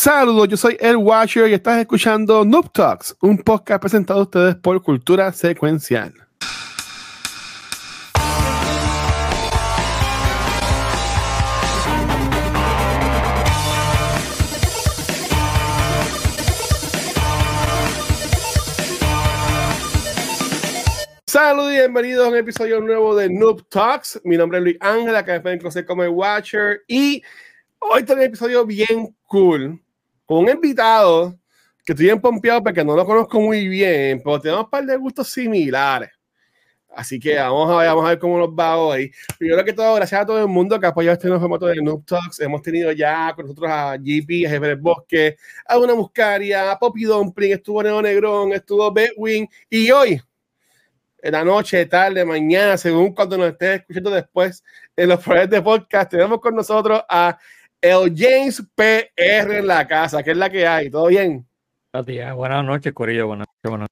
Saludos, yo soy El Watcher y estás escuchando Noob Talks, un podcast presentado a ustedes por Cultura Secuencial. Saludos y bienvenidos a un episodio nuevo de Noob Talks. Mi nombre es Luis Ángel, acá me pueden conocer como el Watcher. Y hoy tengo un episodio bien cool con un invitado que estoy bien pompeado porque no lo conozco muy bien, pero tenemos un par de gustos similares. Así que vamos a ver, vamos a ver cómo nos va hoy. Primero que todo, gracias a todo el mundo que ha apoyado este nuevo formato de Noob Talks. Hemos tenido ya con nosotros a GP, a Jefe Bosque, a Una Muscaria, a Poppy Dumpling, estuvo Neo Negrón, estuvo Bedwin y hoy en la noche, tarde, mañana, según cuando nos estés escuchando después en los proyectos de podcast, tenemos con nosotros a el James PR en la casa, que es la que hay. ¿Todo bien? Buenas noches, Corillo. Buenas noches,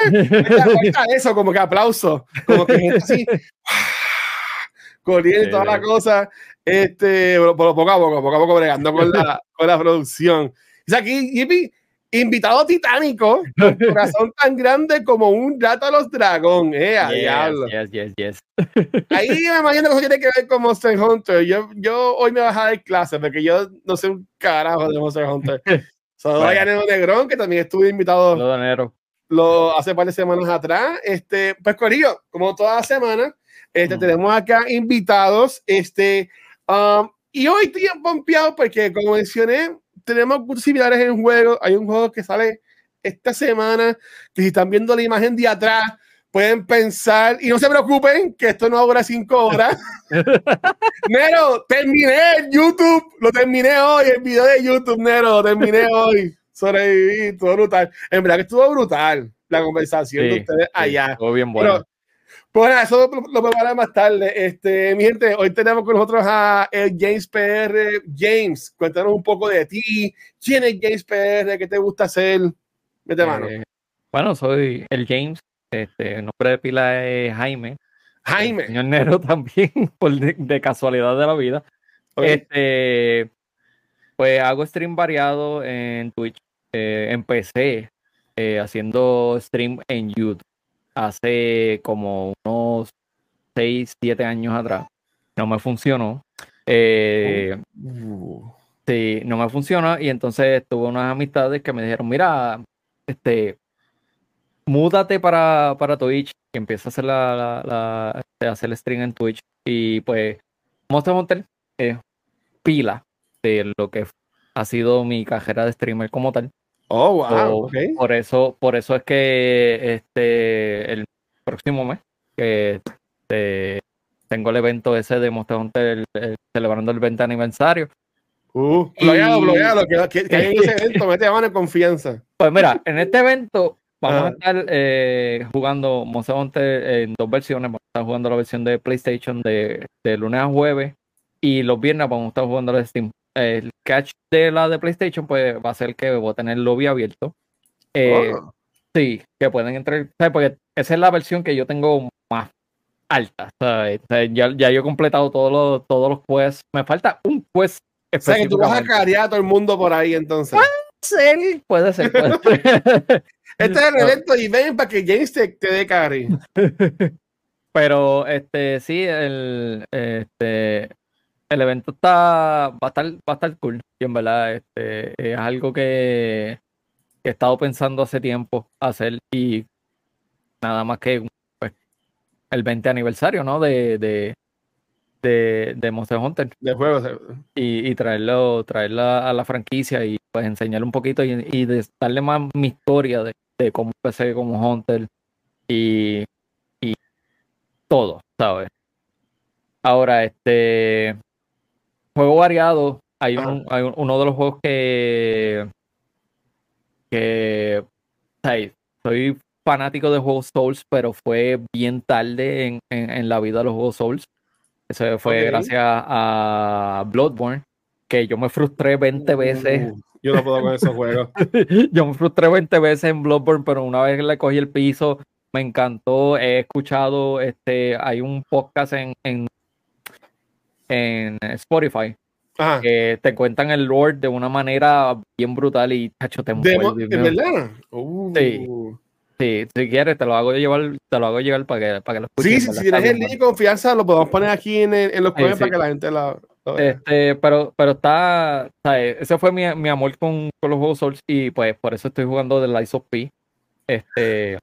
Eso, como que aplauso, como que gente así, corriendo y toda la cosa, este, poco a poco, poco a poco bregando con la, con la producción. Y aquí, Yipi, invitado titánico, corazón tan grande como un gato a los dragón, eh, yes, Yes, yes, Ahí me imagino que eso tiene que ver con Monster Hunter. Yo, yo hoy me voy a dar clase porque yo no sé un carajo de Monster Hunter. Solo hay a Nero Negrón, que también estuve invitado lo, hace de semanas atrás. Este, pues Corillo, como toda la semana, este, tenemos acá invitados. Este, um, y hoy estoy pompeado porque, como mencioné, tenemos similares en juego. Hay un juego que sale esta semana, que si están viendo la imagen de atrás, pueden pensar, y no se preocupen, que esto no dura cinco horas. Nero, terminé YouTube, lo terminé hoy, el video de YouTube, Nero, lo terminé hoy. Sobreviví, todo brutal. En verdad que estuvo brutal la conversación de ustedes allá. Todo bien bueno. Bueno, pues eso lo, lo prepararé más tarde. Este, mi gente, hoy tenemos con nosotros a el James PR. James, cuéntanos un poco de ti. ¿Quién es James PR? ¿Qué te gusta hacer? Mete mano. Eh, bueno, soy el James. Este, el nombre de pila es Jaime. Jaime. El señor Nero también, por de, casualidad de la vida. Este, pues hago stream variado en Twitch. Eh, empecé eh, haciendo stream en YouTube hace como unos 6, 7 años atrás. No me funcionó. Eh, uh. Sí, no me funcionó. Y entonces tuve unas amistades que me dijeron, mira, este, múdate para, para Twitch, que empieza a hacer la, la, este, hacer el stream en Twitch. Y pues, Monster Hunter es pila de lo que ha sido mi carrera de streamer como tal. Oh, wow. Por eso, por eso es que este el próximo mes que este, tengo el evento ese de Monster Hunter celebrando el 20 aniversario. Uh, bloquealo, que, que, hay ese evento, mete a mano en confianza. Pues mira, en este evento vamos a estar eh, jugando Monster Hunter en dos versiones. Vamos a estar jugando la versión de PlayStation de, de lunes a jueves y los viernes vamos a estar jugando la de Steam el catch de la de PlayStation pues va a ser que voy a tener el lobby abierto. Eh, oh. Sí, que pueden entrar, porque esa es la versión que yo tengo más alta. Ya, ya, yo he completado todos los, todos los quests. Me falta un quest O sea, que tú vas a carear a todo el mundo por ahí entonces. Puede ser, puede ser. este es el evento y ven para que James te, te dé carry. Pero este sí, el este el evento está, va a estar, va a estar cool. Y en verdad, este, es algo que, he estado pensando hace tiempo hacer y nada más que pues, el 20 aniversario, ¿no? De, de, de, de Monster Hunter. De juegos. Y, y traerlo, traerla a la franquicia y pues enseñarle un poquito y, y darle más mi historia de, de cómo empecé como Hunter y, y todo, ¿sabes? Ahora, este juego variado. Hay, un, hay uno de los juegos que. que. soy fanático de juegos Souls, pero fue bien tarde en, en, la vida de los juegos Souls. Eso fue gracias a Bloodborne, que yo me frustré 20 veces. Uh, yo no puedo con esos juegos. yo me frustré 20 veces en Bloodborne, pero una vez le cogí el piso, me encantó. He escuchado, este, hay un podcast en, en en Spotify que te cuentan el lore de una manera bien brutal y tacho te ¿De verdad? Sí. Uh. Sí, si quieres, te lo hago llevar, te lo hago llevar para que, para que lo escuches. Sí, sí, si tienes el link de confianza, lo podemos poner aquí en, en los comentarios para que la gente lo, Este, pero, pero está, ¿sabes? ese fue mi, mi amor con, con, los juegos Souls y pues por eso estoy jugando The Lies of P. Este,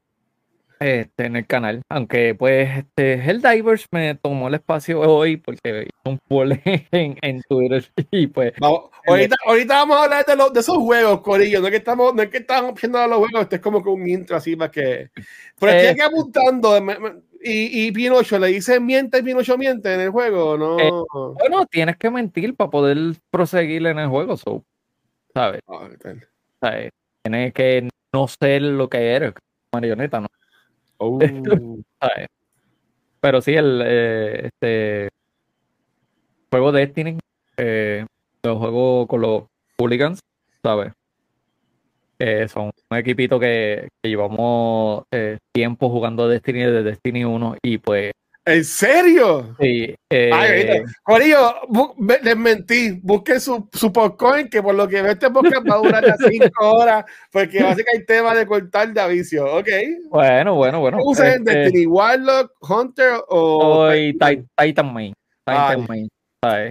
este, en el canal. Aunque pues este Divers me tomó el espacio hoy porque hizo un poll en, en, Twitter y pues. ahorita, ahorita vamos a hablar de, los, de esos juegos, Corillo. No es que estamos, no es que estamos viendo los juegos, este es como que un intro así para que. Pero estoy aquí eh, apuntando. Y, y Pinocho le dice miente, Pinocho miente en el juego, ¿no? Eh, bueno, tienes que mentir para poder proseguir en el juego, so, ¿sabes? Ah, ¿sabes? Tienes que no ser lo que eres, marioneta, ¿no? Oh. Pero sí, el eh, este juego Destiny, eh, lo juego con los hooligans, ¿sabes? Eh, son un equipito que, llevamos eh, tiempo jugando Destiny desde Destiny 1 y pues ¿En serio? Sí. Eh... Corillo, les mentí. Busquen su, su popcorn, que por lo que ve este podcast va a durar las 5 horas, porque básicamente hay tema de cortar de aviso. Ok. Bueno, bueno, bueno. ¿Usen este... Destiny Warlock, Hunter o. Titan Main. Titan Main.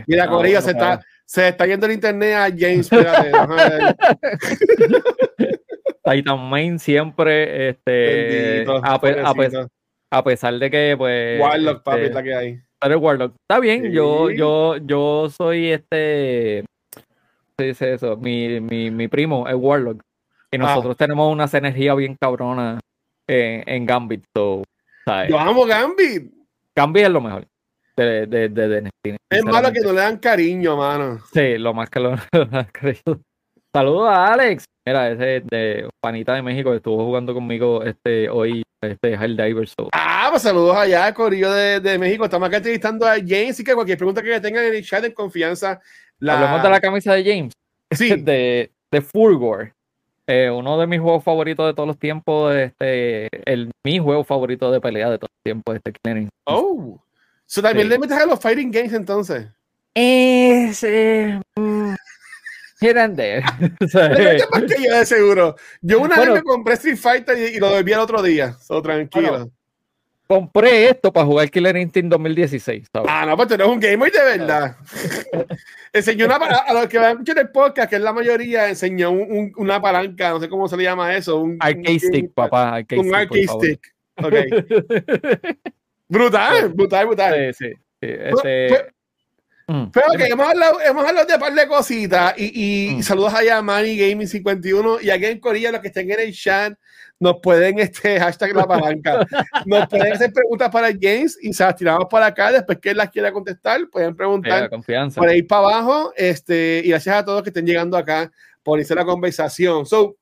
Mira, Corillo, se, está, se está yendo el internet a James. Titan Main siempre. Este, a, pesar a pesar de que, pues. Warlock, papi, este, la que hay. Pero Warlock. Está bien, yo, yo, yo soy este. Se dice eso. Mi, mi, mi primo es Warlock. Y ah. nosotros tenemos una energía bien cabrona en, en Gambit. So, Yo amo Gambit. Gambit es lo mejor. De, de, de, de Es malo que no le dan cariño, mano. Sí, lo más que lo, dan cariño. Saludos a Alex. Mira, ese de Panita de México que estuvo jugando conmigo este hoy, este Helldivers. So. Ah, pues saludos allá, Corillo de, de, México. Estamos acá entrevistando a James y que cualquier pregunta que tengan en el chat en confianza. La... Hablemos de la camisa de James. Sí. de, de Fulgor. Eh, uno de mis juegos favoritos de todos los tiempos, este, el, mi juego favorito de pelea de todos los tiempos, este Clearing. Oh, so también le metes a los fighting games entonces. Es, eh, mm, Here and there. yo de seguro. Yo una vez me compré Street Fighter y, lo debí el otro día. So, tranquilo. compré esto para jugar Killer Instinct 2016. Ah, no, pues tú eres un gamer de verdad. enseñó una a los que van a escuchar el podcast, que es la mayoría, enseñó un, una palanca, no sé cómo se le llama eso. Un arcade stick, papá. un arcade stick. Okay. brutal, brutal, brutal. Sí, sí. Este. Pero que hemos hablado, hemos hablado de un par de cositas y, y mm. saludos allá a Manny Gaming 51 y aquí en Corilla, los que estén en el chat, nos pueden, este hashtag la palanca, nos pueden hacer preguntas para James y se las tiramos para acá. Después que él las quiera contestar, pueden preguntar confianza. por ahí para abajo. Este, y gracias a todos que estén llegando acá por irse la conversación. So,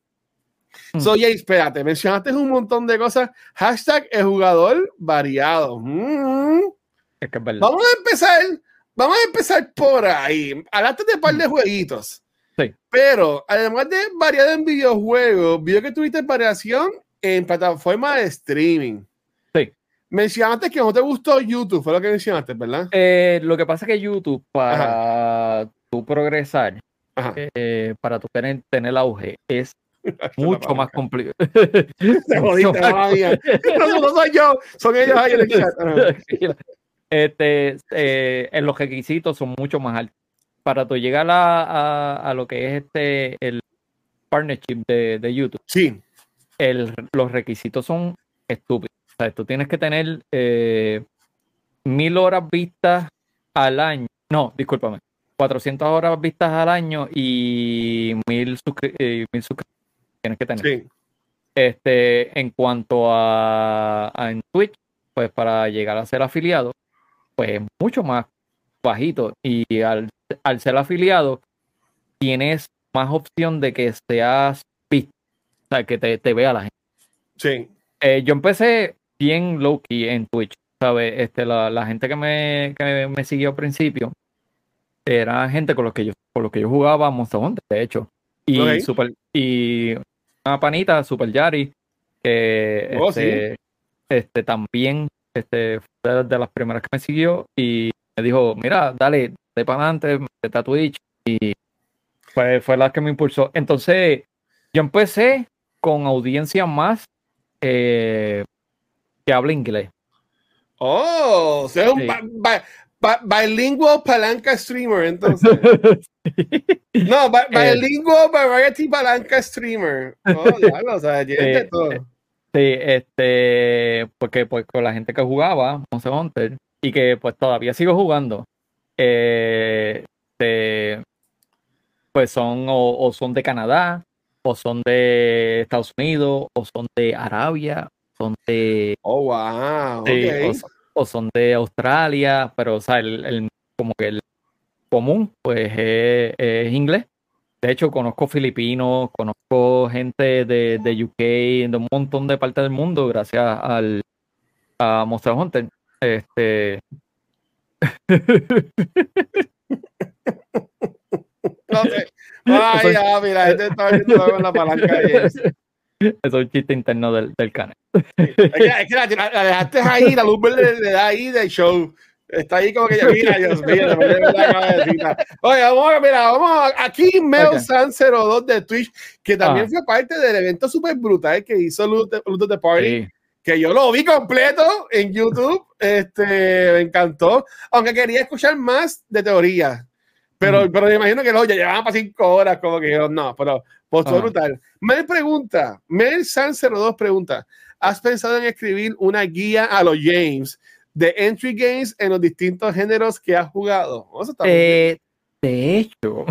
mm. so James, espérate, mencionaste un montón de cosas. Hashtag el jugador variado. Es que es Vamos a empezar Vamos a empezar por ahí. Hablaste de un par de jueguitos. Sí. Pero además de variedad en videojuegos, vio que tuviste variación en plataforma de streaming. Sí. Mencionaste que no te gustó YouTube, fue lo que mencionaste, ¿verdad? Eh, lo que pasa es que YouTube, para tu progresar, eh, para tu tener, tener auge, es mucho más complicado. Te jodiste, no, no soy yo, son ellos ahí en el chat. Este, eh, en los requisitos son mucho más altos. Para tú llegar a, a, lo que es este el partnership de, de YouTube, sí. El, los requisitos son estúpidos. O sea, tú tienes que tener eh, mil horas vistas al año. No, discúlpame. 400 horas vistas al año y mil, eh, suscriptores tienes que tener. Sí. Este, en cuanto a, a en Twitch, pues para llegar a ser afiliado, pues mucho más bajito. Y al, ser afiliado, tienes más opción de que seas visto, o sea, que te, te vea la gente. Sí. Eh, yo empecé bien low key en Twitch, ¿sabes? Este, la, la gente que me, que me siguió al principio era gente con los que yo, con los que yo jugaba Monster Hunter, de hecho. Y, super, y una panita, Super Yari, que oh, este, este, también este, fue de las primeras que me siguió y me dijo, mira, dale, de para adelante, mete a Twitch. Y fue, fue la que me impulsó. Entonces, yo empecé con audiencia más eh, que habla inglés. Oh, o sea, un bilingual palanca streamer, entonces. No, bilingual variety palanca streamer. Oh, o sea, todo. Sí, este, porque pues con la gente que jugaba Monster Hunter y que pues todavía sigo jugando, eh, pues son o, son de Canadá, o son de Estados Unidos, o son de Arabia, son de... Oh, wow. o, son de Australia, pero o sea, el, como que el común pues es inglés. De hecho, conozco filipinos, conozco gente de, de UK, de un montón de partes del mundo, gracias al a Monster Hunter. Este. no sé. Ay, ya, mira, este está viendo con la palanca Eso es un chiste interno del, del canal. Es que, es que la, la, dejaste ahí, la luz verde le da ahí del show. Está ahí como que ya, mira, Dios mío, se me la cabecita. Oye, vamos, mira, vamos aquí Mel San 02 de Twitch, que también ah. fue parte del evento súper brutal que hizo Luz de Party. Que yo lo vi completo en YouTube, este, me encantó, aunque quería escuchar más de teoría, pero, pero me imagino que lo ya llevaban para cinco horas, como que no, pero pues ah. brutal. Mel pregunta, Mel San 02 pregunta, ¿has pensado en escribir una guía a los James de entry games en los distintos géneros que has jugado. Eh, de hecho.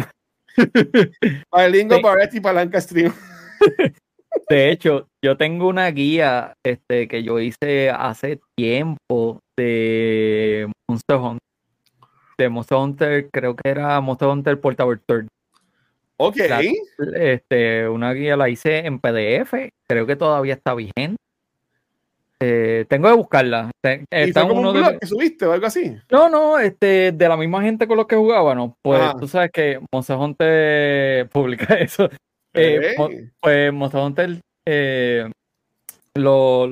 Bilingo, y Palanca Stream. De hecho, yo tengo una guía este, que yo hice hace tiempo de Monster Hunter. De Monster Hunter, creo que era Monster Hunter Portable Third. Ok. este, una guía la hice en PDF, creo que todavía está vigente. Eh, tengo que buscarla. Está uno de... que subiste o algo así? No, no, este, de la misma gente con los que jugaba, ¿no? Pues tú sabes que Monster Hunter publica eso. Eh, pues Hunter, eh, los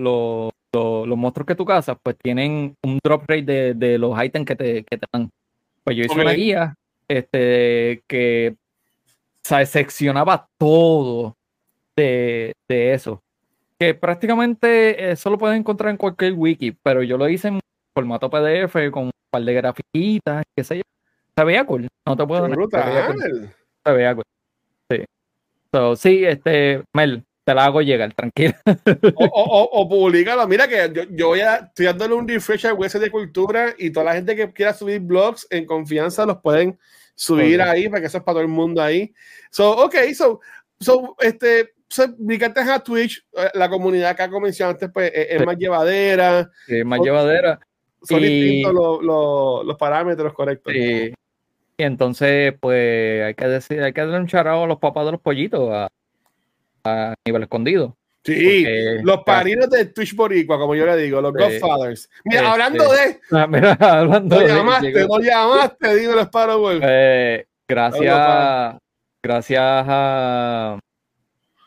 monstruos que tú cazas, pues tienen un drop rate de, los ítems que te, que te dan. Pues yo hice una guía este, que seccionaba todo de, de eso que prácticamente eso lo puedes encontrar en cualquier wiki, pero yo lo hice en formato PDF con un par de grafiquitas, qué sé yo. Se veía cool, no te puedo decir. Se veía cool. Sí. So, sí, este, Mel, te la hago llegar, tranquila. O, o, o, publicalo. Mira que yo, yo voy a, estoy dándole un refresh al web de cultura y toda la gente que quiera subir blogs en confianza los pueden subir ahí, para que eso es para todo el mundo ahí. So, ok, so, so este, Brigantes a Twitch, eh, la comunidad que ha mencionado antes, pues es, más llevadera. Sí, más llevadera. Son distintos los, parámetros correctos. Sí. Y entonces, pues hay que decir, hay que darle un charao a los papás de los pollitos a, a nivel escondido. Sí, los parinos de Twitch Boricua, como yo le digo, los Godfathers. Mira, hablando de. Ah, mira, hablando no llamaste, no llamaste, digo los Sparrow. Eh, gracias, gracias a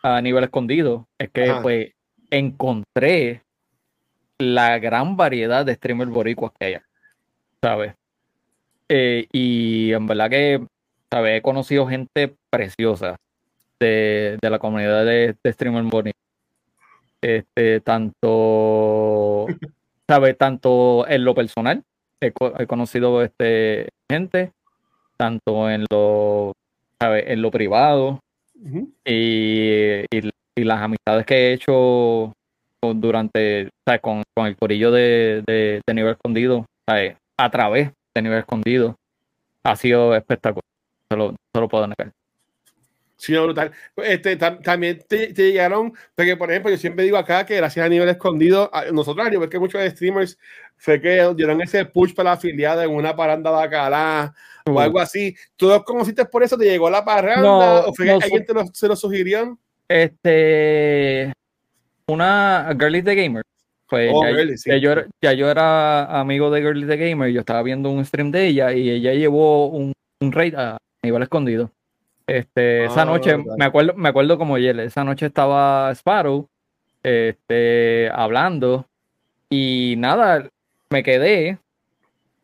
a nivel escondido es que pues encontré la gran variedad de streamers boricuas que hay, ¿sabes? Eh, y en verdad que, ¿sabes? He conocido gente preciosa de, la comunidad de, de streamers boricuas. Este, tanto, ¿sabes? Tanto en lo personal, he, conocido este, gente, tanto en lo, ¿sabes? En lo privado, y, las amistades que he hecho durante, Con, el corillo de, de, nivel escondido, a través de nivel escondido, ha sido espectacular. Solo, solo puedo negar. Sí, brutal. Este, también te, llegaron, porque por ejemplo, yo siempre digo acá que gracias a nivel escondido, nosotros a nivel que muchos streamers fue que dieron ese push para la afiliada en una paranda bacalá o algo así. ¿Tú los conociste por eso? ¿Te llegó la paranda? ¿O fue que alguien te lo, se lo sugirió? Este, una Girly the Gamer. Pues oh, ya, yo era, ya, yo era, amigo de Girly the Gamer, yo estaba viendo un stream de ella y ella llevó un, un raid a nivel escondido. Este, esa ah, noche, me acuerdo, me acuerdo como ayer, esa noche estaba Sparrow este, hablando y nada, me quedé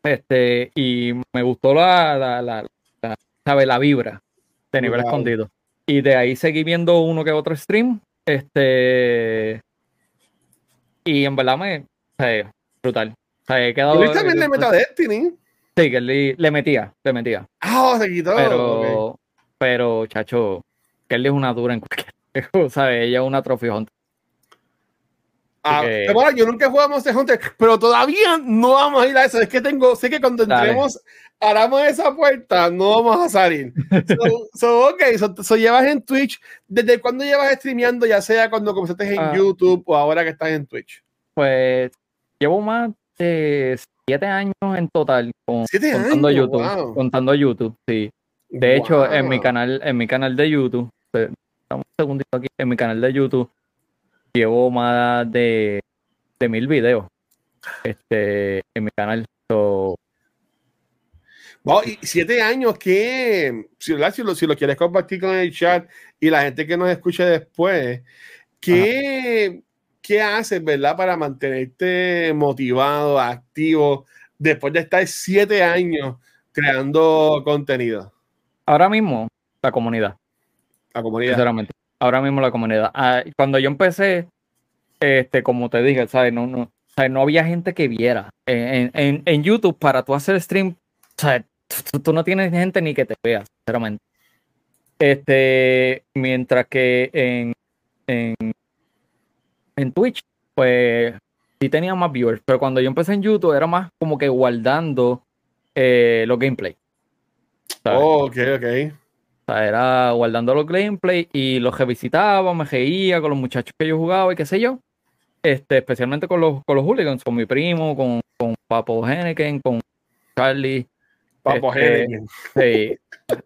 Este, y me gustó la, la, la, la, la vibra de nivel escondido. Y de ahí seguí viendo uno que otro stream. Este. Y en verdad me. brutal. O sea, he quedado. también le meta Destiny? Sí, que le, le metía, le metía. Ah, se quitó. Pero, pero, chacho, él es una dura en cualquier. ¿Sabes? Ella es una trofeo Ah, bueno, yo nunca he jugado Monster Hunter, pero todavía no vamos a ir a eso. Es que tengo, sé que cuando entremos, haramos esa puerta, no vamos a salir. so, ok, so, llevas en Twitch. ¿Desde cuándo llevas streameando, ya sea cuando comenzaste en ah. YouTube o ahora que estás en Twitch? Pues llevo más de siete años en total con, contando YouTube. Contando YouTube, sí. De hecho, en mi canal, en mi canal de YouTube, estamos un segundito aquí, en mi canal de YouTube llevo más de, de mil videos este, en mi canal. y siete años, que si, lo, si lo quieres compartir con el chat y la gente que nos escuche después, ¿qué, ¿qué haces, verdad, para mantenerte motivado, activo, después de estar siete años creando contenido? Ahora mismo, la comunidad. La comunidad. Sinceramente ahora mismo la comunidad. Ah, cuando yo empecé, este, como te dije, ¿sabes? No, no, no había gente que viera. En, en, YouTube, para tú hacer stream, ¿sabes? Tú, no tienes gente ni que te vea, sinceramente. Este, mientras que en, en, en Twitch, pues sí tenía más viewers, pero cuando yo empecé en YouTube era más como que guardando eh, los gameplay. Oh, ok, ok era guardando los gameplay y los revisitaba, me reía con los muchachos que yo jugaba y qué sé yo. Este, especialmente con los, con los hooligans, con mi primo, con, con Papo Henneken, con Charlie. Papo este, Sí.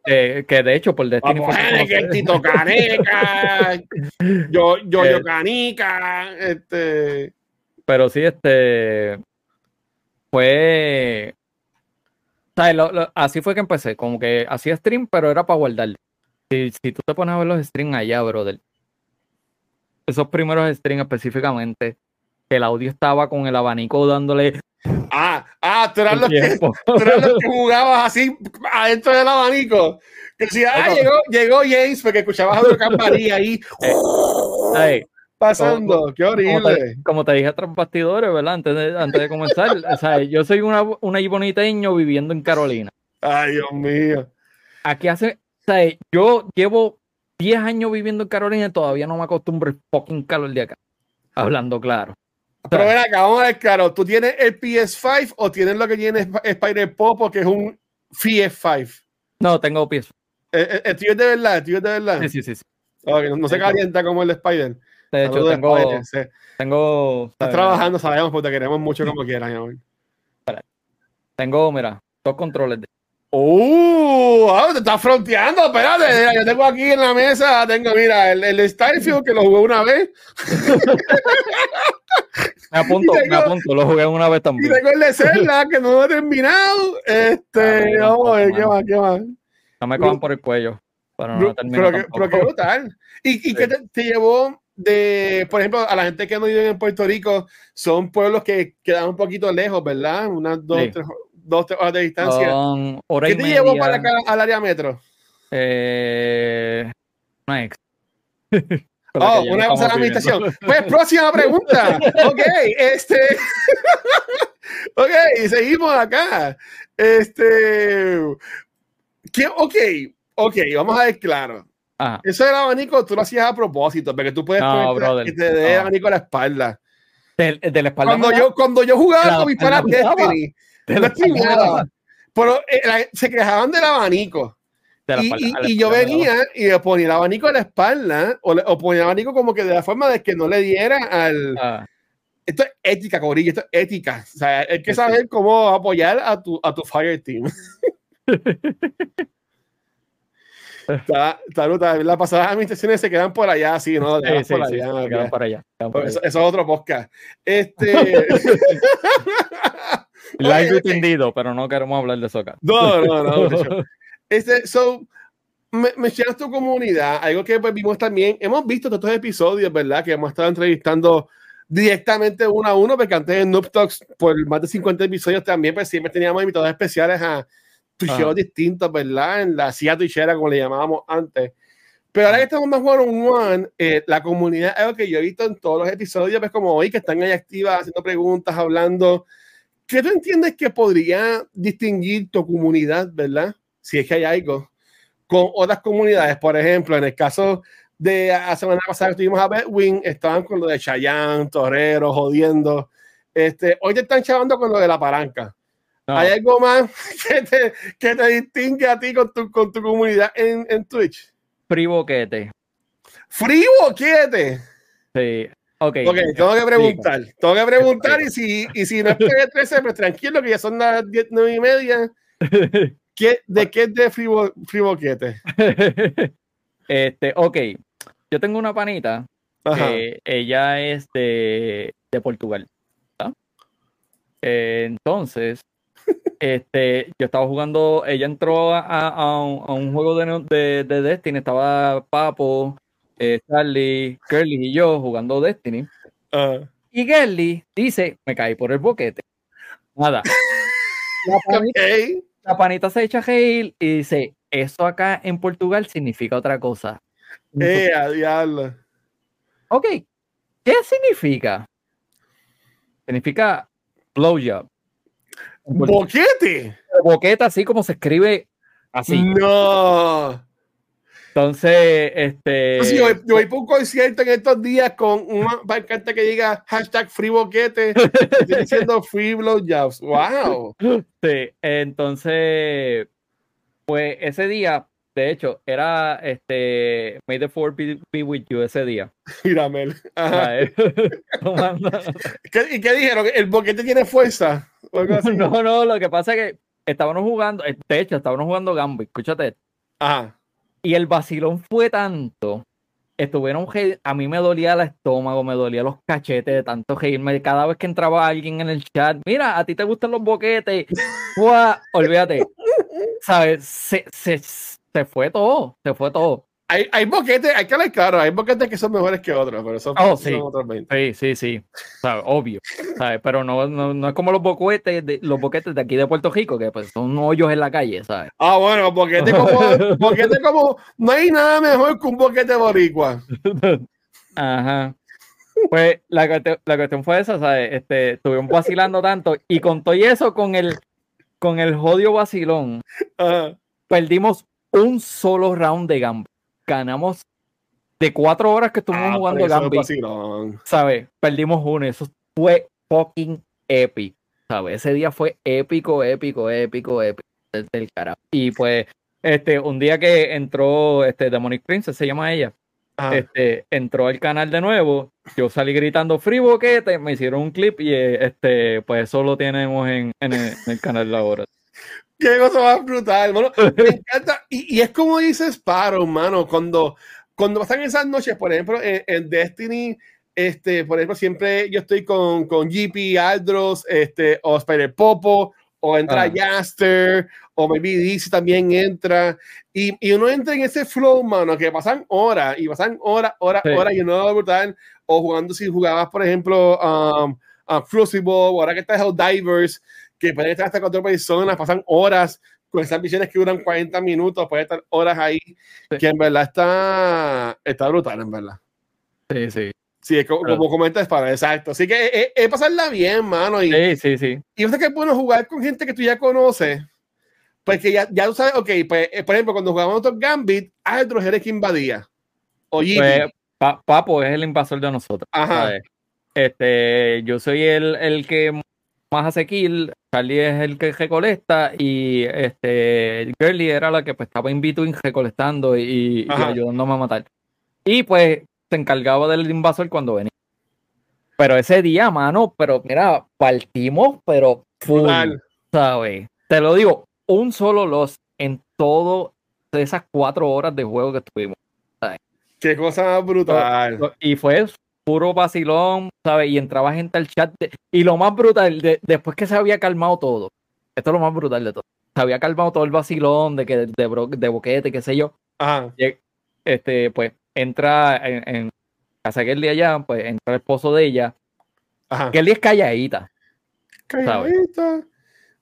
Eh, que de hecho por destino. Papo Henneken, Tito Caneca, yo, yo, yo eh, Canica, este. Pero sí, este. Fue así fue que empecé, como que hacía stream, pero era para guardar. Si, si tú te pones a ver los streams allá, brother, esos primeros streams específicamente, el audio estaba con el abanico dándole. Ah, ah, tú eras, los que, jugabas así adentro del abanico. Que decía, ah, llegó, llegó James, porque escuchabas a campanilla ahí. Eh, pasando? Qué horrible. Como te, dije tras bastidores, ¿verdad? Antes de, antes de comenzar, o sea, yo soy una, una iboniteño viviendo en Carolina. Ay, Dios mío. Aquí hace, o sea, yo llevo 10 años viviendo en Carolina y todavía no me acostumbro el fucking calor de acá. Hablando claro. Pero ven acá, vamos a ver claro. ¿Tú tienes el PS5 o tienes lo que tiene Spider Pop que es un PS5? No, tengo PS5. ¿El, el, tuyo es de verdad? ¿El tuyo es de verdad? Sí, sí, sí. no, se calienta como el de Spider. De hecho, tengo, tengo. Estás trabajando, sabemos, porque te queremos mucho como quieran. Tengo, mira, dos controles de. ¡Uh! Ah, te estás fronteando, espérate. Yo tengo aquí en la mesa, tengo, mira, el, el Starfield que lo jugué una vez. me apunto, me apunto, lo jugué una vez también. Y tengo el de Zelda que no lo he terminado. Este, vamos a ver, ¿qué más? ¿Qué más? No me cojan por el cuello. Para no pero, pero, pero qué brutal. ¿Y, y qué te, te, llevó de, por ejemplo, a la gente que no vive en Puerto Rico, son pueblos que quedan un poquito lejos, ¿verdad? Unas dos, tres, dos horas de distancia. ¿Qué te llevó para acá al área metro? Eh, una ex. oh, una ex administración. Pues próxima pregunta. ok, este. ok, seguimos acá. Este. ¿Qué? Ok, ok, vamos a ver claro. Eso del abanico tú lo hacías a propósito, porque tú puedes no, que te dé abanico a la espalda. De, la espalda. Cuando, yo, cuando yo jugaba con mis panas Destiny, no pero eh, se quejaban del abanico. y, y, yo venía y le ponía el abanico a la espalda o, o, ponía el abanico como que de la forma de que no le diera al. Ah. Esto es ética, Corillo, esto es ética. O sea, hay que saber cómo apoyar a tu, a tu Fire Team. Está, está Las pasadas administraciones se quedan por allá, sí, ¿no? Sí, sí, por allá, se quedan por allá. Eso, es otro podcast. Este. Lo he entendido, pero no queremos hablar de eso acá. No, no, no. este, so, me, mencionas tu comunidad, algo que pues, vimos también. Hemos visto todos estos episodios, ¿verdad? Que hemos estado entrevistando directamente uno a uno, porque antes en Noob Talks, por más de 50 episodios también, pues siempre teníamos invitados especiales a tucheos distintos, ¿verdad? En la CIA tuchera, como le llamábamos antes. Pero ahora que estamos más one one, eh, la comunidad, algo que yo he visto en todos los episodios, pues como hoy, que están ahí activas, haciendo preguntas, hablando. ¿Qué tú entiendes que podría distinguir tu comunidad, verdad? Si es que hay algo, con otras comunidades. Por ejemplo, en el caso de la semana pasada que tuvimos a Bedwin, estaban con lo de Chayanne, Torero, jodiendo. Este, hoy te están chavando con lo de la ¿Hay algo más que te, que te, distingue a ti con tu, con tu comunidad en, en Twitch? Free boquete. ¿Free boquete? Sí. Ok. Ok, tengo que preguntar. Tengo que preguntar y si, y si no es 13, pues tranquilo que ya son las 10, 9 y media. ¿Qué, ¿De qué es de free, free boquete? Este, ok. Yo tengo una panita. Que ella es de, de Portugal. Eh, entonces, este, yo estaba jugando, ella entró a, a, un, juego de, de, Destiny, estaba Papo, eh, Charlie, Curly y yo jugando Destiny. Y Curly dice, me caí por el boquete. Nada. La panita, se echa a reír y dice, eso acá en Portugal significa otra cosa. Eh, diablo. Ok, ¿qué significa? Significa blowjob. ¿Boquete? Boquete, así como se escribe así. No. Entonces, este. Sí, yo, yo voy por un concierto en estos días con una bancante que diga hashtag free boquete, diciendo free blowjobs. ¡Wow! Sí, entonces, pues ese día, de hecho, era este May the Fourth be, with you ese día. Mírame. ¿Y qué dijeron? ¿El boquete tiene fuerza? No, no, lo que pasa es que estábamos jugando, eh, de hecho, estábamos jugando Gambit, escúchate. Ajá. Y el vacilón fue tanto, estuvieron, a mí me dolía el estómago, me dolía los cachetes de tanto reírme. Cada vez que entraba alguien en el chat, mira, a ti te gustan los boquetes, olvídate, ¿sabes? Se, se, se fue todo, se fue todo hay, hay boquetes, hay que hablar claro, hay boquetes que son mejores que otros, pero son, oh, sí. otros 20. Sí, sí, sí, obvio, ¿sabes? Pero no, no, no, es como los boquetes, de, los boquetes de aquí de Puerto Rico, que pues son hoyos en la calle, ¿sabes? Ah, bueno, boquete como, boquete como, no hay nada mejor que un boquete boricua. Ajá. Pues la, la cuestión fue esa, ¿sabes? Este, estuvimos vacilando tanto y con todo eso, con el, con el jodio vacilón, perdimos un solo round de gamba ganamos de cuatro horas que estuvimos ah, jugando Gambit. ¿Sabes? Perdimos uno. Eso fue fucking epic. ¿Sabes? Ese día fue épico, épico, épico, épico. Del carajo. Y pues, este, un día que entró este Demonic Princess, se llama ella. Ah. Este, entró al canal de nuevo, yo salí gritando free boquete, me hicieron un clip y este, pues eso lo tenemos en, en, el, en el canal de ahora. Qué cosa más brutal, Me encanta. Y, y, es como dice Sparrow, mano, cuando, cuando pasan esas noches, por ejemplo, en, Destiny, este, por ejemplo, siempre yo estoy con, con GP, Aldros, este, o Spider Popo, o entra ah. Yaster, o maybe DC también entra, y, y, uno entra en ese flow, mano, que pasan horas, y pasan horas, horas, horas, y uno brutal, o jugando si jugabas, por ejemplo, um, a Crucible, o ahora que estás Divers, que pueden estar hasta cuatro personas, pasan horas con esas misiones que duran 40 minutos, puede estar horas ahí, que en verdad está, está brutal, en verdad. Sí, sí. Sí, es como, como comentas para exacto. Así que es, pasarla bien, mano. Y, sí, sí, sí. Y usted que es bueno jugar con gente que tú ya conoces, pues que ya, ya tú sabes, ok, pues, eh, por ejemplo, cuando jugamos otro Gambit, otros eres que invadía. Oye. Pues, Papo es el invasor de nosotros. Ajá. Este, yo soy el, el que más kill, Charlie es el que recolecta y este Girly era la que pues, estaba in between recolectando y, ayudándome a matar. Y pues se encargaba del invasor cuando venía. Pero ese día, mano, pero mira, partimos, pero full, ¿sabes? Te lo digo, un solo loss en todo esas cuatro horas de juego que estuvimos. Qué cosa brutal. Y fue puro vacilón, ¿sabes? Y entraba gente al chat. y lo más brutal, después que se había calmado todo, esto es lo más brutal de todo, se había calmado todo el vacilón de que de, de, boquete, qué sé yo. Ajá. este, pues entra en, en casa que el día allá, pues entra el esposo de ella Kelly es calladita. Calladita.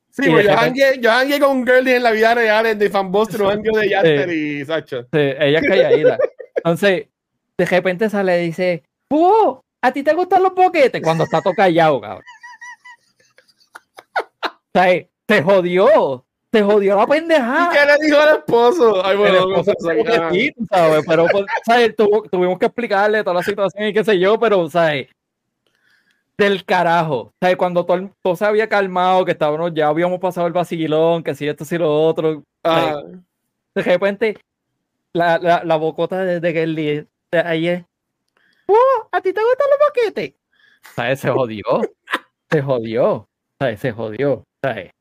Sí, pues yo hangué, con Girly en la vida real, en The Fanbuster, no hangué de Yaster y Sacho. Sí, ella es calladita. Entonces, de repente sale y dice, ¿A ti te gustan los boquetes? Cuando está todo callado, cabrón. O sea, te jodió. Te jodió la pendejada. ¿Y qué le dijo al esposo? Ay, bueno, el esposo ¿sabes? Pero, pues, ¿sabes? tuvimos que explicarle toda la situación y qué sé yo, pero, ¿sabes? Del carajo. ¿Sabes? Cuando todo, todo, se había calmado, que estábamos, ya habíamos pasado el vacilón, que si esto, si lo otro. Ah. De repente, la, la, la bocota de, de Kelly, ahí es. ¿A ti te gustan los boquetes? ¿Sabes? Se jodió. se jodió. ¿Sabes? Se jodió. ¿Sabes?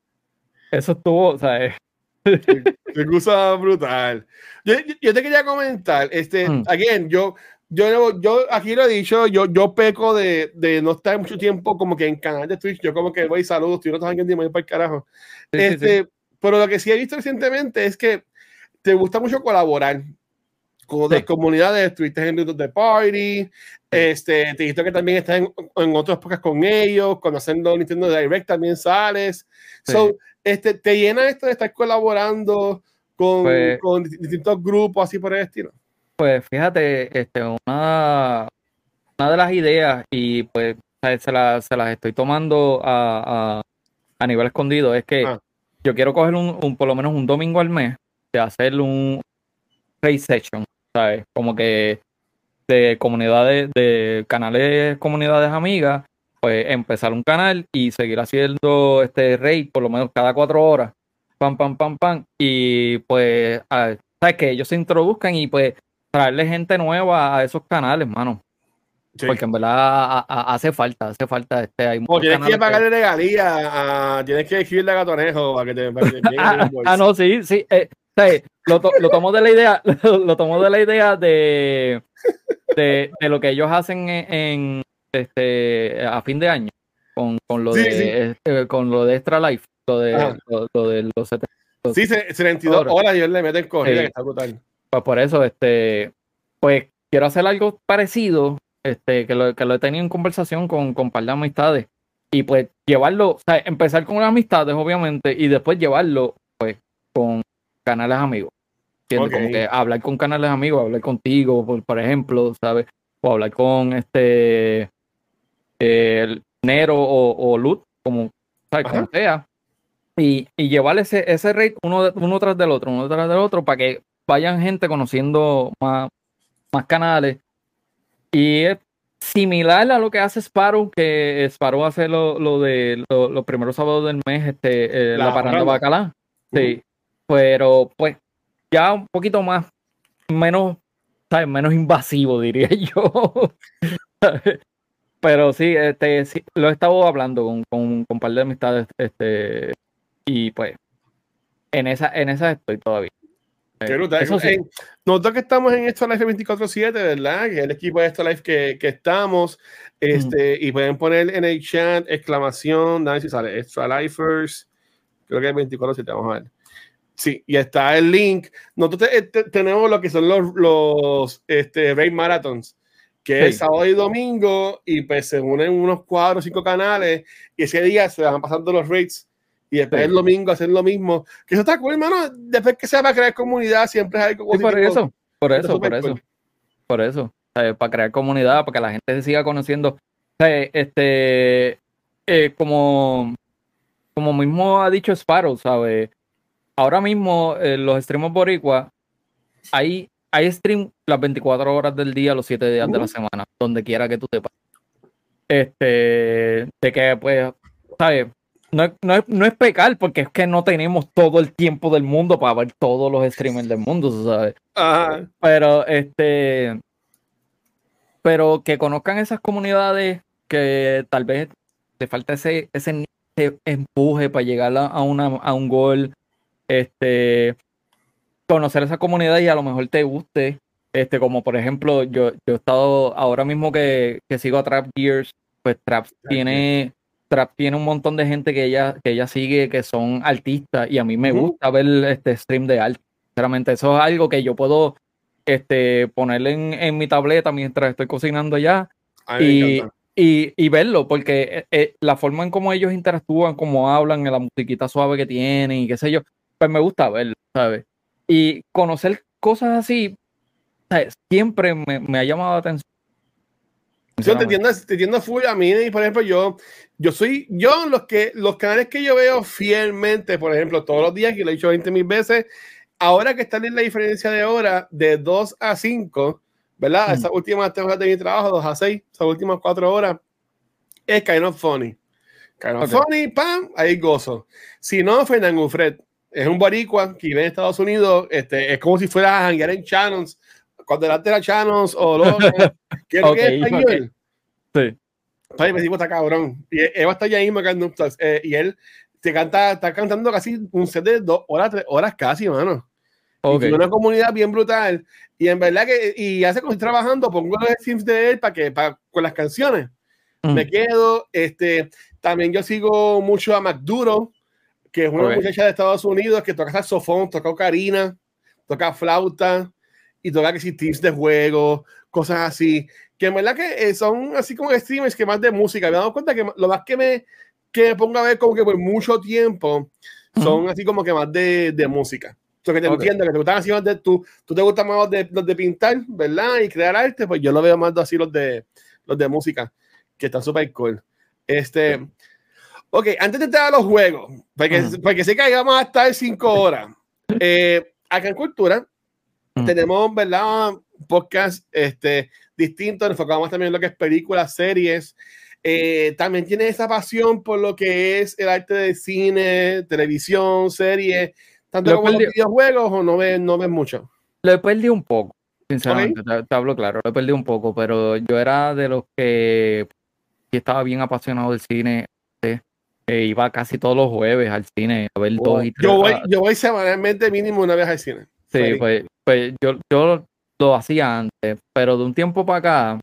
Eso estuvo, ¿sabes? Qué cosa brutal. Yo, yo, te quería comentar, este, mm. again, yo, yo, yo aquí lo he dicho, yo, yo peco de, de, no estar mucho tiempo como que en canal de Twitch, yo como que voy saludos, estoy no alguien de para el carajo. este, Pero lo que sí he visto recientemente es que te gusta mucho colaborar otras comunidades, estuviste en YouTube de Party, este, te dijiste que también estás en, en otras pocas con ellos, conociendo Nintendo Direct también sales. So, este, ¿Te llena esto de estar colaborando con, pues con distintos grupos así por el estilo? Pues fíjate, este, una, una de las ideas, y pues se, las estoy tomando a, a, nivel escondido, es que ah. yo quiero coger un, un, por lo menos un domingo al mes de hacer un race session, ¿sabes? Como que de comunidades, de canales, comunidades amigas, pues empezar un canal y seguir haciendo este raid por lo menos cada cuatro horas. Pam, pam, pam, pam. Y pues, sabes que ellos se introduzcan y pues traerle gente nueva a esos canales, mano. Porque en verdad hace falta, hace falta. Este, hay o tienes que pagarle que... regalía, tienes que escribirle a Gatonejo para que te. ah, ah, no, sí, sí. Eh, lo, lo tomo de la idea, lo, tomo de la idea de, de, de, lo que ellos hacen en, este, a fin de año con, con lo, de, este, con lo de Extra Life, lo de, lo, de los 70. Sí, 72 horas y él le mete corrida, que está brutal. Pues por eso, este, pues quiero hacer algo parecido, este, que lo, que lo he tenido en conversación con, con un par de amistades. Y pues llevarlo, o sea, empezar con las amistades, obviamente, y después llevarlo, pues, con canales amigos. Como que hablar con canales amigos, hablar contigo, por, por ejemplo, ¿sabes? O hablar con este el Nero o, o Lut, como, sea, y, y llevar ese, ese rate uno, uno tras del otro, uno tras del otro, para que vayan gente conociendo más, más canales. Y es similar a lo que hace Sparrow, que Sparrow hace lo, lo de los primeros sábados del mes, este, eh, la, parranda bacalá. Sí, pero pues ya un poquito más, menos, ¿sabes? menos invasivo, diría yo. Pero sí, este, sí, lo he estado hablando con, con, un par de amistades, este, y pues, en esa, en esa estoy todavía. Qué Eso sí. nosotros que estamos en esto Life 24-7, ¿verdad? Que es el equipo de esto Life que, que estamos, este, y pueden poner en el chat exclamación, si sale, Extra Lifers, creo que es 24-7, vamos a ver. Sí, y está el link. Nosotros tenemos lo que son los, los este, Raid Marathons que es sábado y domingo, y pues se unen unos cuatro o cinco canales, y ese día se van pasando los rates, y después el domingo hacer lo mismo. Que eso está cool, hermano. Después que se va a crear comunidad, siempre hay algo por eso, por eso, por eso, por eso. para crear comunidad, para que la gente se siga conociendo. este, eh, como, como mismo ha dicho Sparrow, ¿sabes? Ahora mismo eh, los streamers boricua hay hay stream las 24 horas del día, los 7 días de la semana, donde quiera que tú te pases. Este, de que, pues, ¿sabes? No, no, es, no es pecar, porque es que no tenemos todo el tiempo del mundo para ver todos los streamers del mundo, ¿sabes? Pero, este, pero que conozcan esas comunidades que tal vez te falta ese, ese, empuje para llegar a, una, a un gol. Este, conocer esa comunidad y a lo mejor te guste. Este, como por ejemplo, yo, yo he estado ahora mismo que, que sigo a Trap Gears, pues Trap tiene, Trap tiene un montón de gente que ella, que ella sigue que son artistas y a mí me gusta ver este stream de arte. Sinceramente, eso es algo que yo puedo este, ponerle en, en mi tableta mientras estoy cocinando allá y, y, y, verlo, porque eh, eh, la forma en cómo ellos interactúan, cómo hablan, la musiquita suave que tienen y qué sé yo, pues me gusta verlo, ¿sabes? Y conocer cosas así, siempre me, me, ha llamado la atención. Yo te entiendo, te entiendo full a mí, por ejemplo, yo, yo soy, yo los que, los canales que yo veo fielmente, por ejemplo, todos los días, que lo he dicho 20 mil veces, ahora que está en la diferencia de hora de 2 a 5, ¿verdad? Mm. Esas últimas tres horas de mi trabajo, 2 a 6, esas últimas 4 horas, es kind of funny. Kind of funny, pam, ahí gozo. Si no, Fernando Fred es un boricua que vive en Estados Unidos, este, es como si fuera a janguear en Channels, cuando delante era Channels o lo que es okay, es español. Sí. Ay, me digo, está cabrón. Y Eva está ya ahí marcando, eh, y él te canta, está cantando casi un set de dos horas, tres horas casi, mano. Okay. una comunidad bien brutal. Y en verdad que, y hace como estoy trabajando, pongo los sims de él para que, para, con las canciones. Mm. Me quedo, este, también yo sigo mucho a McDuro, que es una muchacha de Estados Unidos que toca saxofón, toca ocarina, toca flauta y toca que si tips de juego, cosas así. Que en verdad que eh, son así como streamers que más de música. Me he dado cuenta que lo más que me, que me pongo a ver como que por mucho tiempo son así como que más de, de música que te entiendo, que te gustan así más de tú, tú te gustan más los de, los de pintar, ¿verdad? Y crear arte, pues yo lo veo más así los de los de música, que están súper cool. Este, ok, antes de entrar a los juegos, porque, porque sé que ahí vamos a estar cinco horas. Eh, acá en Cultura tenemos, ¿verdad? Podcast este, distintos, enfocamos también en lo que es películas, series. Eh, también tiene esa pasión por lo que es el arte de cine, televisión, series ¿Tanto como los videojuegos o no ves, no ves mucho? Lo he perdido un poco, sinceramente, te, hablo claro, lo he perdido un poco, pero yo era de los que estaba bien apasionado del cine. Eh, iba casi todos los jueves al cine a ver dos y tres. Yo voy, yo voy semanalmente mínimo una vez al cine. Sí, pues, pues yo, yo lo hacía antes, pero de un tiempo para acá,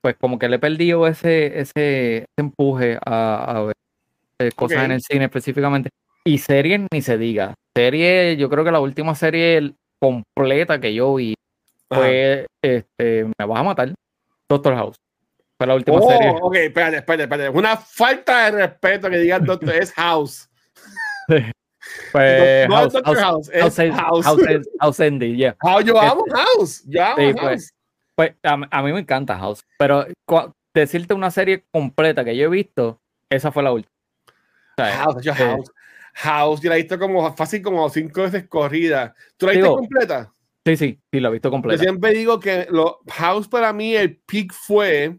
pues como que le he perdido ese, ese, empuje a, ver eh, cosas en el cine específicamente. Y series ni se diga. Serie, yo creo que la última serie completa que yo vi fue este, Me vas a matar, Doctor House. Fue la última serie. Oh, ok, espérate, espérate, espérate. Una falta de respeto que digan Doctor es House. Pues, no, House, Doctor House, House, es House. House, House Andy, yeah. yo amo este, House, yo amo pues, House. Pues, a, a, mí me encanta House, pero decirte una serie completa que yo he visto, esa fue la última. House, yo House. House, yo la he visto como fácil como cinco veces corrida. ¿Tú la viste completa? Sí, sí, sí, la he visto completa. Yo siempre digo que lo, House para mí el peak fue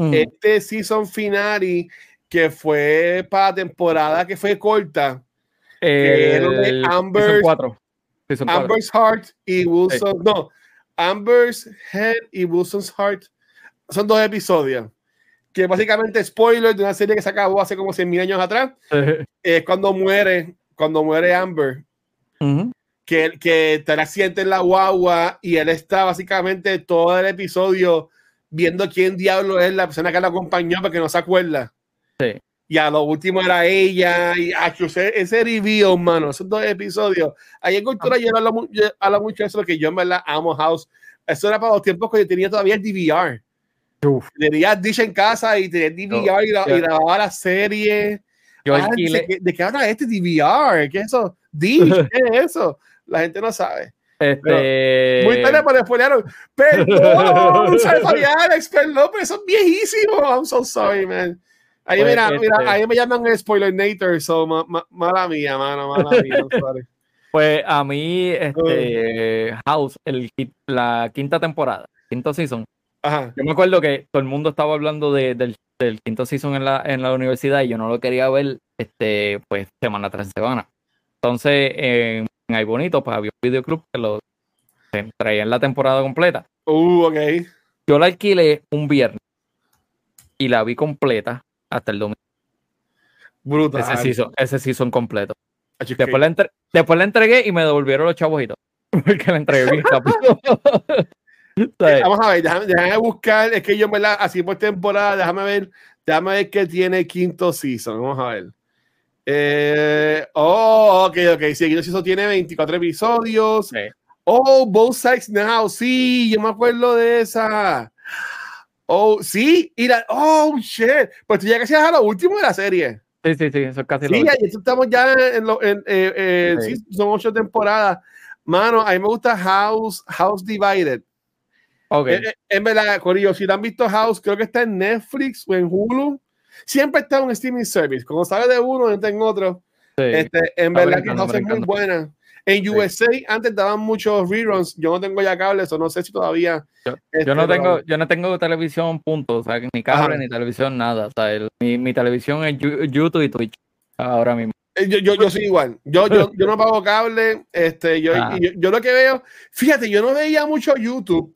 mm. este season finale que fue para temporada que fue corta. El, Amber's, Amber's Heart y Wilson. No, Amber's Head y Wilson's Heart. Son dos episodios que básicamente spoiler de una serie que se acabó hace como 100 mil años atrás, es cuando muere, cuando muere Amber, que, que la siente en la guagua y él está básicamente todo el episodio viendo quién diablo es la persona que la acompañó porque no se acuerda. Sí. Y a lo último era ella, y ese, ese review, mano, esos dos episodios. Ahí en Cultura yo hablo, mucho de eso, que yo en verdad amo House. Eso era para los tiempos que yo tenía todavía el DVR Tenía Dish en casa y tenía DVR y, grababa la serie. ¿de, qué habla este DVR? ¿Qué es eso? Dish, ¿qué es eso? La gente no sabe. Este... muy tarde para spoilear. Perdón, Alex, perdón, pero son viejísimos. I'm so sorry, man. Ahí, pues, mira, mira, este ahí me llaman spoiler nator, so ma, mala mía, mano, mala mía. Sorry. Pues a mí, este, House, el, la quinta temporada, quinto season, yo me acuerdo que todo el mundo estaba hablando de, del, del, quinto season en la, en la universidad y yo no lo quería ver este, pues semana tras semana. Entonces, en, en Bonito, pues había un videoclub que lo traía en la temporada completa. Uh, ok. Yo la alquilé un viernes y la vi completa hasta el domingo. Brutal. Ese season, ese season completo. Después la, después la entregué y me devolvieron los chavojitos. Porque la entregué bien rápido. Eh, vamos a ver, déjame, buscar. Es que yo, ¿verdad? Así por temporada, déjame ver, déjame ver qué tiene quinto season. Vamos a ver. Eh, oh, ok, ok. Sí, season tiene 24 episodios. Oh, Both Sides Now. Sí, yo me acuerdo de esa. Oh, sí, y la, oh, shit. Pues tú ya casi a lo último de la serie. Sí, sí, sí, eso es casi Sí, ahí estamos ya en, lo, en eh, eh, sí. son ocho temporadas. Mano, a mí me gusta House, House Divided. Okay. En, en verdad, Corillo, si lo han visto House, creo que está en Netflix o en Hulu. Siempre está un streaming service. Como sabe de uno, entra en otro. Sí. Este, en verdad que House es muy buena. En USA sí. antes daban muchos reruns. Yo no tengo ya cable, eso no sé si todavía. Yo, este, yo no tengo, pero... yo no tengo televisión, punto. O sea, ni cable Ajá. ni televisión, nada. O sea, el, mi, mi, televisión es YouTube y Twitch ahora mismo. Eh, yo, yo, yo soy igual. Yo, yo, yo no pago cable. Este, yo, ah. yo, yo, lo que veo, fíjate, yo no veía mucho YouTube.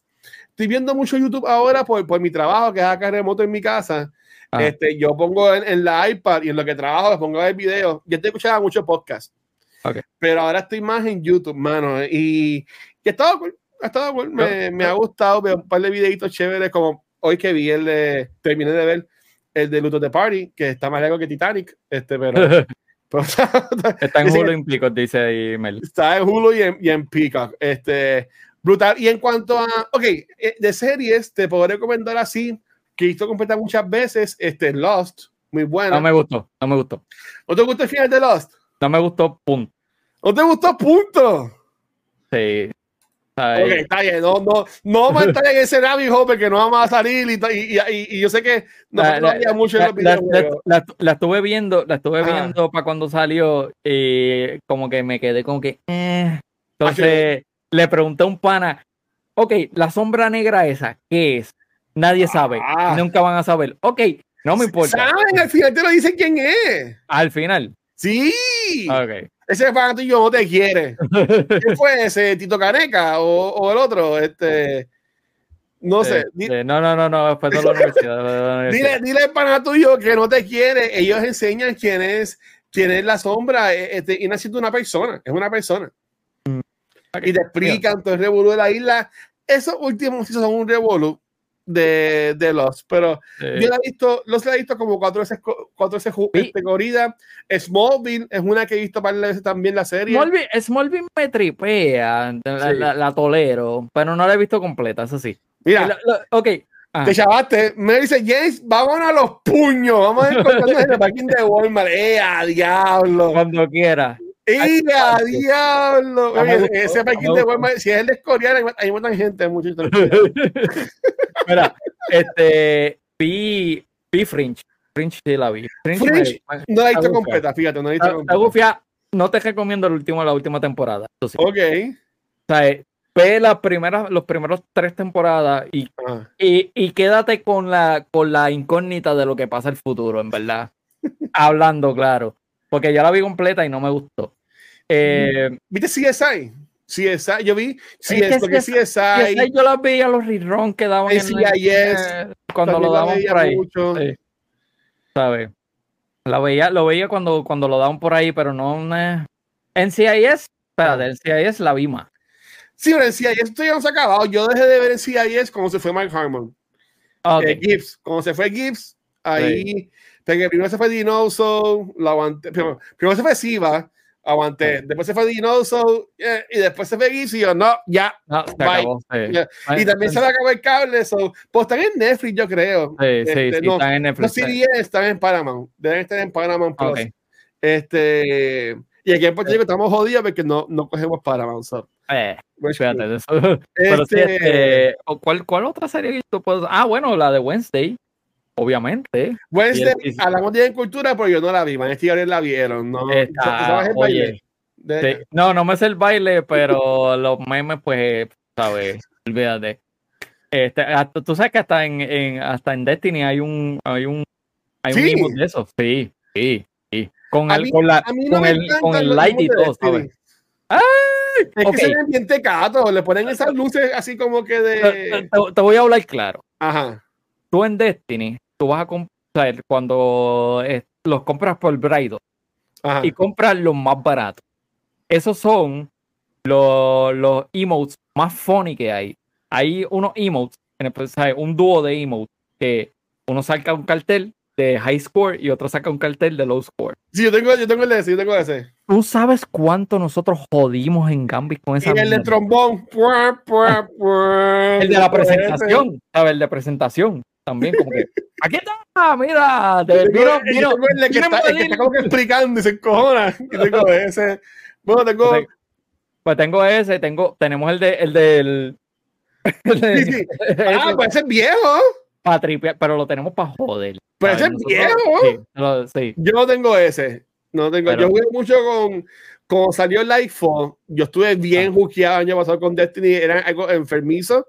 Estoy viendo mucho YouTube ahora por, por mi trabajo, que es acá remoto en mi casa. Ah. Este, yo pongo en, en, la iPad y en lo que trabajo, pongo el video. Yo te escuchaba mucho podcast. Okay. Pero ahora estoy más en YouTube, mano. Y, y he estado cool. Estado cool. Me, me, ha gustado ver un par de videitos chéveres, como hoy que vi el de, terminé de ver el de Luto de Party, que está más largo que Titanic. Este, pero. pero está en Hulu y en Peacock, dice ahí Mel. Está en Hulu y en, y en Peacock. Este, brutal. Y en cuanto a. Ok, eh, de series, te puedo recomendar así, que visto completa muchas veces, este, Lost. Muy bueno. No me gustó, no me gustó. ¿No te gustó el final de Lost? No me gustó, punto. ¿No te gustó punto? Sí. Ay. Ok, está bien. No, no, no estar en ese rabbit hole porque no vamos a salir y, y, y, y yo sé que no la, la, había mucho la, en los videos. La, la, estuve viendo, la estuve ah. viendo para cuando salió y como que me quedé como que. Eh. Entonces le pregunté a un pana, ok, la sombra negra esa, ¿qué es? Nadie sabe. Ah. Nunca van a saber. Ok, no me importa. ¿Saben? Al final te lo dicen quién es. Al final. Sí. Ok. Ese fan tuyo no te quiere. ¿Qué fue ese? ¿Tito Caneca o, o el otro? Este. No sé. Sí. No, no, no, no, después de la universidad. Dile, dile al pana tuyo que no te quiere. Ellos enseñan quién es, quién es la sombra. Este, y no siendo una persona, es una persona. Mm. Okay. Y te explican todo el revolú de la isla. Esos últimos son un revolú de, de los, pero sí. yo la he visto, los la he visto como cuatro veces, cuatro veces Sí. este, corrida. Smallville es una que he visto varias veces también la serie. Smallville, Smallville me tripea, la, Sí. la, la tolero, pero no la he visto completa, eso sí. Mira, La- la- ok. Ah. te chavaste, me dice James, vámonos a los puños, vamos a encontrarnos en el parking de Walmart. ¡Eh, a diablo! Cuando quiera. ¡Eh, a diablo! Oye, ese me de. Walmart, si es el de Escorial, hay- mucha gente, muchachos. Mira, este, vi, vi Fringe. Fringe sí la vi. Fringe, Fringe, me- me- No la he visto completa, fíjate, no la he visto completa. gufia. No te recomiendo el último, la última temporada. Sí. Ok. O sea, ve las primeras, los primeros tres temporadas y, Ah. y, y quédate con la, con la incógnita de lo que pasa el futuro, en verdad. Hablando claro. Porque ya la vi completa y no me gustó. Eh, ¿Viste CSI? CSI, yo vi Es que porque CSI, CSI, yo las veía los reruns que daban en NCIS, eh, cuando lo la daban por ahí. Sí. ¿Sabes? La veía, lo veía cuando, cuando lo daban por ahí, pero no. eh. NCIS, espérate, NCIS la vi más. Sí, pero en CIS esto ya no se ha acabado. Yo dejé de ver en CIS como se fue Mike Harmon. Ah, ok. Eh, Gibbs, como se fue Gibbs, ahí. Porque primero se fue Dinoso, lo aguanté. Primero, primero se fue Siva, aguanté. Después se fue Dinoso, eh, y después se fue yo, no, ya. No, se acabó. sí. Ya. Ay, Y también sí, se le acabó el cable. So, pues están en Netflix, yo creo. Sí, sí, Este, sí, no, están en Los Netflix. CDS están en Paramount. Deben estar en Paramount Plus. Ok. Este. Y aquí en Puerto Rico estamos jodidos porque no, no cogemos Paramount. So. Eh, de eso. Pero Este- este, ¿o ¿cuál, ¿cuál otra serie que tú puedes- Ah, bueno, la de Wednesday, obviamente. Wednesday, el- hablamos de cultura, pero yo no la vi. Vanessa y Gabriel la vieron. No, Está- ¿Tú sabes el baile? oye, De- Sí. No, no me sé el baile, pero los memes, pues, sabes, olvídate. Este, hasta- tú sabes que hasta en, en- hasta en Destiny hay un hay un hay un Sí. emote de eso. Sí, sí, sí. Con el mí- con la no con el con el light y todo, ¿sabes? ¡Ay! Es Ok, que se ven bien le ponen esas luces así como que te, de. te- te voy a hablar claro. Ajá. Tú en Destiny, tú vas a comprar cuando eh, los compras por Braido Ajá. y compras los más baratos. Esos son los, los emotes más funny que hay. Hay unos emotes, en el- ¿sabes? un dúo de emotes, que uno saca un cartel de high score y otro saca un cartel de low score. Sí, yo tengo, yo tengo el de ese, yo tengo ese. ¿Tú sabes cuánto nosotros jodimos en Gambit con esa Y el de trombón. El de la Ese. presentación, ¿sabes? El de presentación. También, como que, aquí está, mira, te, miro, el que, está, el que está como que explicando y se encojona. Y tengo ese. Bueno, tengo. Pues tengo ese, tengo, tenemos el de el del. sí, sí. Ah, pues ese es viejo. Para pero lo tenemos para joder. Pero ese es viejo. Sí, Yo no tengo ese. No tengo. Yo jugué mucho con. Como salió el iPhone, yo estuve bien ah. el año pasado con Destiny, era algo enfermizo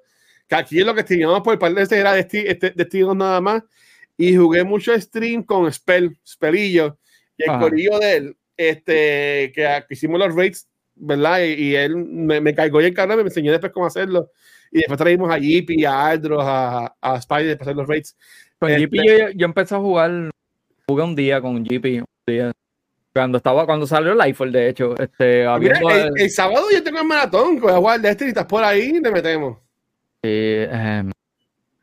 que aquí lo que teníamos por parte de este era Destiny, este, nada más. Y jugué mucho stream con Spell, Spellillo, y el corillo de él, este, que, hicimos los raids, ¿verdad? Y, él me, me cargó y el canal me enseñó después cómo hacerlo. Y después traímos a Jeepy, a Aldros, a, a Spider para hacer los raids. Con este, yo, yo, empecé a jugar, jugué un día con Jeepy, un día. Cuando estaba, cuando salió el iPhone, de hecho, este, el, sábado yo tengo el maratón, voy a jugar Destiny, estás por ahí y te metemos. Em,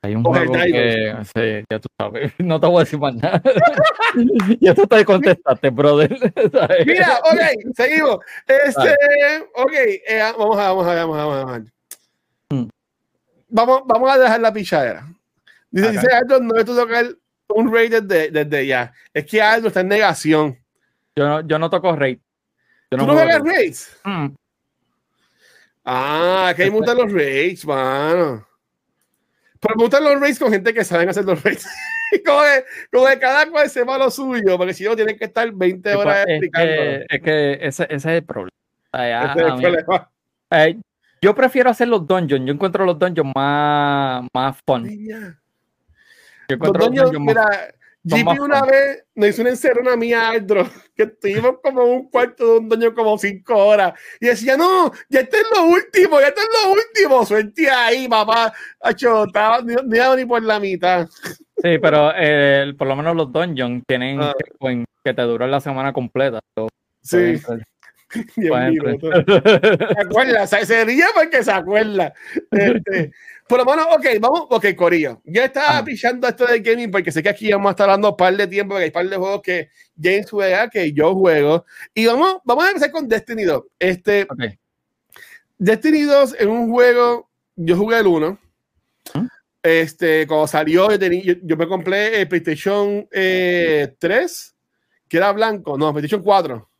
hay un juego que, sí, ya tú sabes, no te voy a decir más nada. ya tú te contestaste, brother. Mira, ok, seguimos. Este, ok, eh, vamos a, vamos a, vamos a, vamos a. Hmm. Vamos, vamos a dejar la pichadera. Dice, dice Aldo, no es tu tocar un raid desde, desde ya. Es que Aldo está en negación. Yo no, yo no toco raid. Yo no ¿Tú no juegas raids? Hmm. Ah, que hay muchos los raids, mano. Pero mutan los raids con gente que saben hacer los raids. como, de, como de cada cual se va lo suyo, porque si no tienen que estar 20 horas explicando. Es que, ese, ese, es el problema. ese es el problema. Eh, yo prefiero hacer los dungeons. Yo encuentro los dungeons más, más fun. Yo encuentro los dungeons, mira, JP una vez me hizo una encerrona mía Aldro, que estuvimos como un cuarto de un dueño como cinco horas. Y decía, no, ya está en lo último, ya está en lo último. Suerte ahí, papá. Achotaba, ni, ni, ni por la mitad. Sí, pero eh, por lo menos los dungeons tienen ah. que, que, te duran la semana completa. sí. ¿Se acuerda? Se ríe porque se acuerda. Este, por lo menos, ok, vamos, ok, Corillo. Yo estaba ah. pichando esto de gaming porque sé que aquí vamos a estar hablando un par de tiempo, porque hay un par de juegos que James juega, que yo juego. Y vamos, vamos a empezar con Destiny 2. Este, Destiny 2 es un juego, yo jugué el 1. ¿Mm? Este, cuando salió, yo, me compré el PlayStation 3, eh, que era blanco, no, PlayStation 4.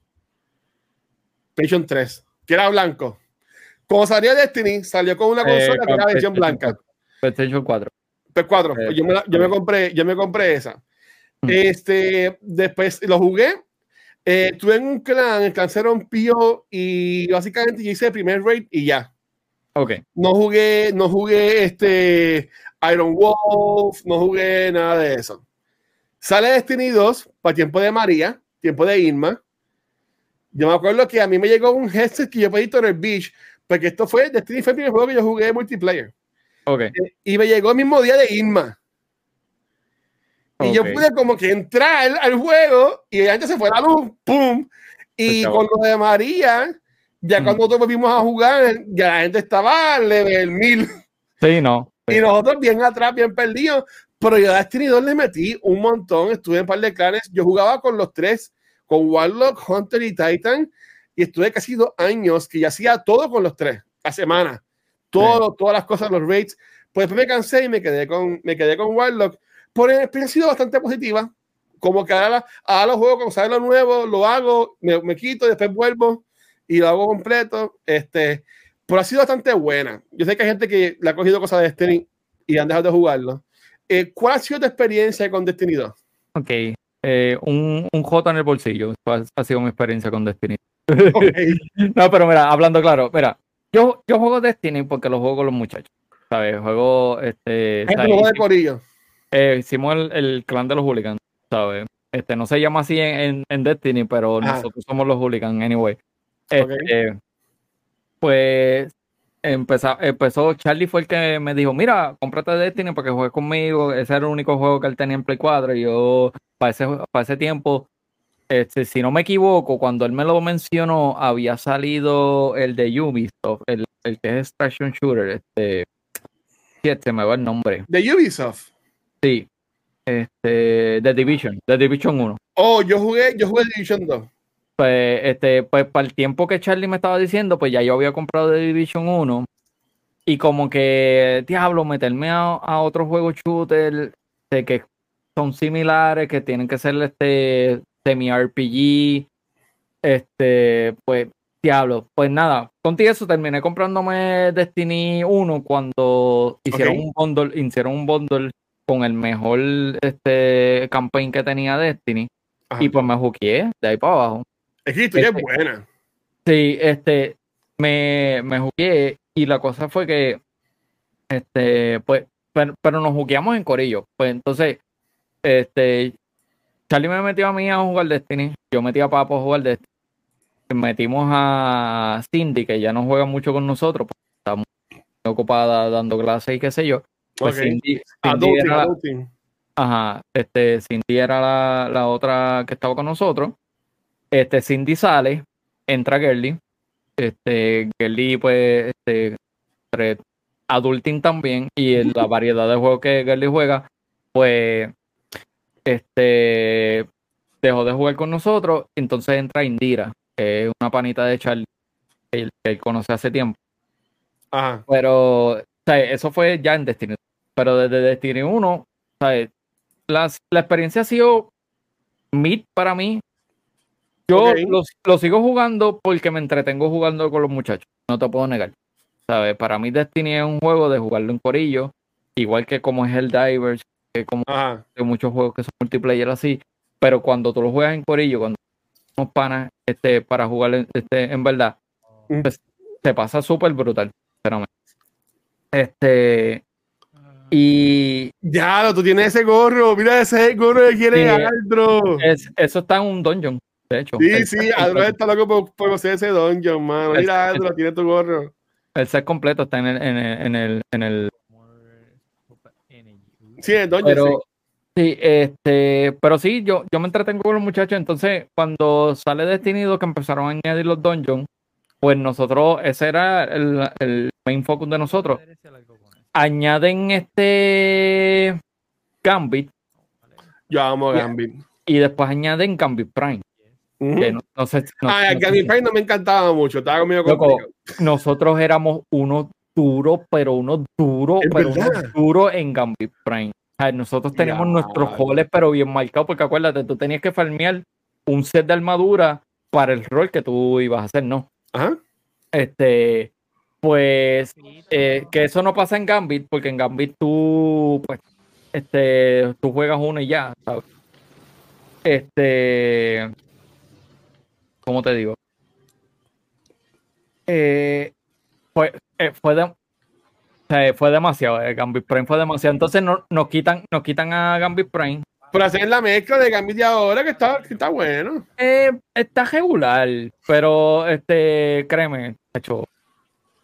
PlayStation 3, que era blanco. Como salió Destiny, salió con una eh, consola que era versión blanca. PlayStation 4. p 4. Pues yo, me yo, me compré, yo me compré esa. Mm. Este, después lo jugué. Eh, tuve en un clan, el clan se rompió y básicamente yo hice el primer raid y ya. Ok. No jugué, no jugué este Iron Wolf, no jugué nada de eso. Sale Destiny 2 para tiempo de María, tiempo de Irma. Yo me acuerdo que a mí me llegó un headset que yo pedí en el beach porque esto fue, Destiny fue el primer juego que yo jugué de multiplayer. Okay. Eh, y me llegó el mismo día de Inma. Y yo pude como que entrar al juego y antes se fue la luz, ¡pum! Y con lo de María, ya cuando nosotros volvimos a jugar, ya la gente estaba level 1000. Sí, no. Y nosotros bien atrás, bien perdidos. Pero yo a Destiny 2 le metí un montón, estuve en un par de clanes. Yo jugaba con los tres, con Warlock, Hunter y Titan y estuve casi dos años que ya hacía todo con los tres, a semana, todo, todas las cosas, los rates. Pues después me cansé y me quedé con, me quedé con Warlock. Por el experiencia ha sido bastante positiva. Como que ahora, los juegos, cuando sale lo nuevo, lo hago, me, me, quito, después vuelvo y lo hago completo. Este, pero ha sido bastante buena. Yo sé que hay gente que le ha cogido cosas de Destiny y han dejado de jugarlo. Eh, ¿Cuál ha sido tu experiencia con Destiny 2? Ok, eh, un, un J en el bolsillo. Ha sido mi experiencia con Destiny. no, pero mira, hablando claro, mira, yo, yo juego Destiny porque lo juego con los muchachos. ¿Sabes? Juego este. juego de corillo? Eh, hicimos el, clan de los hooligans, ¿sabes? Este, no se llama así en, en, Destiny, pero ah. nosotros somos los hooligans, anyway. Este, Pues empezó, empezó, Charlie fue el que me dijo, mira, cómprate Destiny para que juegues conmigo. Ese era el único juego que él tenía en Play 4 y yo para ese, para ese tiempo este, si no me equivoco, cuando él me lo mencionó, había salido el de Ubisoft, el, el que es Extraction Shooter. Este, este me va el nombre. ¿De Ubisoft? Sí. Este, The Division, The Division 1. Oh, yo jugué, yo jugué Division 2. Pues, este, pues para el tiempo que Charlie me estaba diciendo, pues ya yo había comprado The Division 1. Y como que, diablo, meterme a, a otro juego shooter este, que son similares, que tienen que ser este semi-RPG. Este, pues, diablo. Pues nada, contigo eso terminé comprándome Destiny 1 cuando hicieron un bundle, hicieron un bundle con el mejor este campaign que tenía Destiny. Y pues me juqué de ahí para abajo. Es que es este, buena. Sí, este, me, me jugué y la cosa fue que, este, pues, pero, pero nos jugueamos en corillo. Pues entonces, este, Charlie me metió a mí a jugar Destiny, yo metí a Papo a jugar Destiny. Metimos a Cindy, que ya no juega mucho con nosotros, porque está muy ocupada dando clases y qué sé yo. Pues Cindy, era la, ajá, este, Cindy era la, la, otra que estaba con nosotros. Este, Cindy sale, entra Gerly. Este, Gerly, pues, este, adulting también. Y la variedad de juegos que Gerly juega, pues este dejó de jugar con nosotros, entonces entra Indira, que es una panita de Charlie que él, conoce hace tiempo. Pero, eso fue ya en Destiny. Pero desde Destiny 1, la experiencia ha sido mid para mí. Yo lo, sigo jugando porque me entretengo jugando con los muchachos. No te puedo negar. ¿Sabes? Para mí Destiny es un juego de jugarlo en corillo, igual que como es el Divers, que como muchos juegos que son multiplayer así, pero cuando tú lo juegas en corillo, cuando somos panas este, para jugar este, en verdad, pues, te pasa súper brutal. Pero, este y ya, tú tienes ese gorro, mira ese gorro que quiere Aldro. eso está en un dungeon, de hecho. Sí, sí, Aldro está loco por, conocer ese dungeon, mano. Mira, Aldro, tiene tu gorro. El set completo está en el, en el, en el, en el Sí, en pero, sí. este, pero sí, yo, yo me entretengo con los muchachos. Entonces, cuando sale Destinido que empezaron a añadir los dungeons, pues nosotros, ese era el, el main focus de nosotros. Añaden este Gambit. Yo amo Gambit. Y, después añaden Gambit Prime. no, sé, ah, Gambit Prime no me encantaba mucho, estaba conmigo Loco, Nosotros éramos unos duro, pero uno duro, pero uno duro en Gambit Prime. nosotros tenemos nuestros goles, pero bien marcados, porque acuérdate, tú tenías que farmear un set de armadura para el rol que tú ibas a hacer, ¿no? Ajá. Este, pues, eh, que eso no pasa en Gambit, porque en Gambit tú, pues, este, tú juegas uno y ya, ¿sabes? Este, ¿cómo te digo? Eh, fue, eh, fue, de, fue demasiado. Eh, Gambit Prime fue demasiado. Entonces no, nos, quitan, nos quitan a Gambit Prime. Pero hacer la mezcla de Gambit de ahora que está, está bueno. Eh, está regular, pero este, créeme, hecho,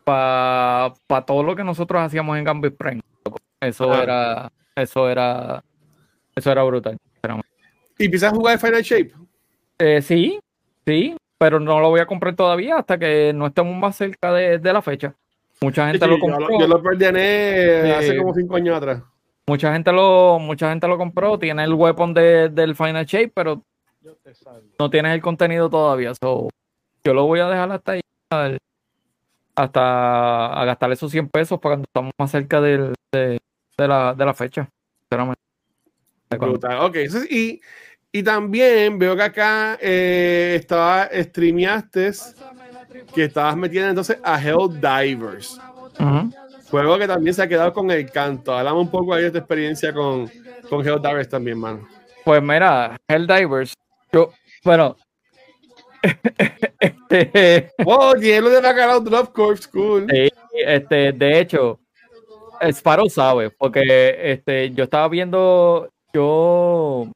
para todo lo que nosotros hacíamos en Gambit Prime, eso era, eso era, eso era brutal. ¿Y empiezas a jugar Final Shape? sí, sí, pero no lo voy a comprar todavía hasta que no estemos más cerca de, la fecha. Mucha gente lo compró. Yo lo, perdí hace como cinco años atrás. Mucha gente lo, mucha gente lo compró, tiene el weapon del Final Shape, pero no tienes el contenido todavía. So, yo lo voy a dejar hasta ahí, hasta a gastar esos 100 pesos para cuando estamos más cerca de, la, de la fecha. Ok, y y también veo que acá eh, estaba, streameaste que estabas metiendo entonces a Hell Divers. Juego que también se ha quedado con el canto. Hablamos un poco ahí de tu experiencia con, con Hell Divers también, mano. Pues mira, Hell Divers, yo, bueno. este, wow, lo de Bacalao Drop Corps, cool. Sí, este, de hecho, Sparrow sabe, porque este, yo estaba viendo, yo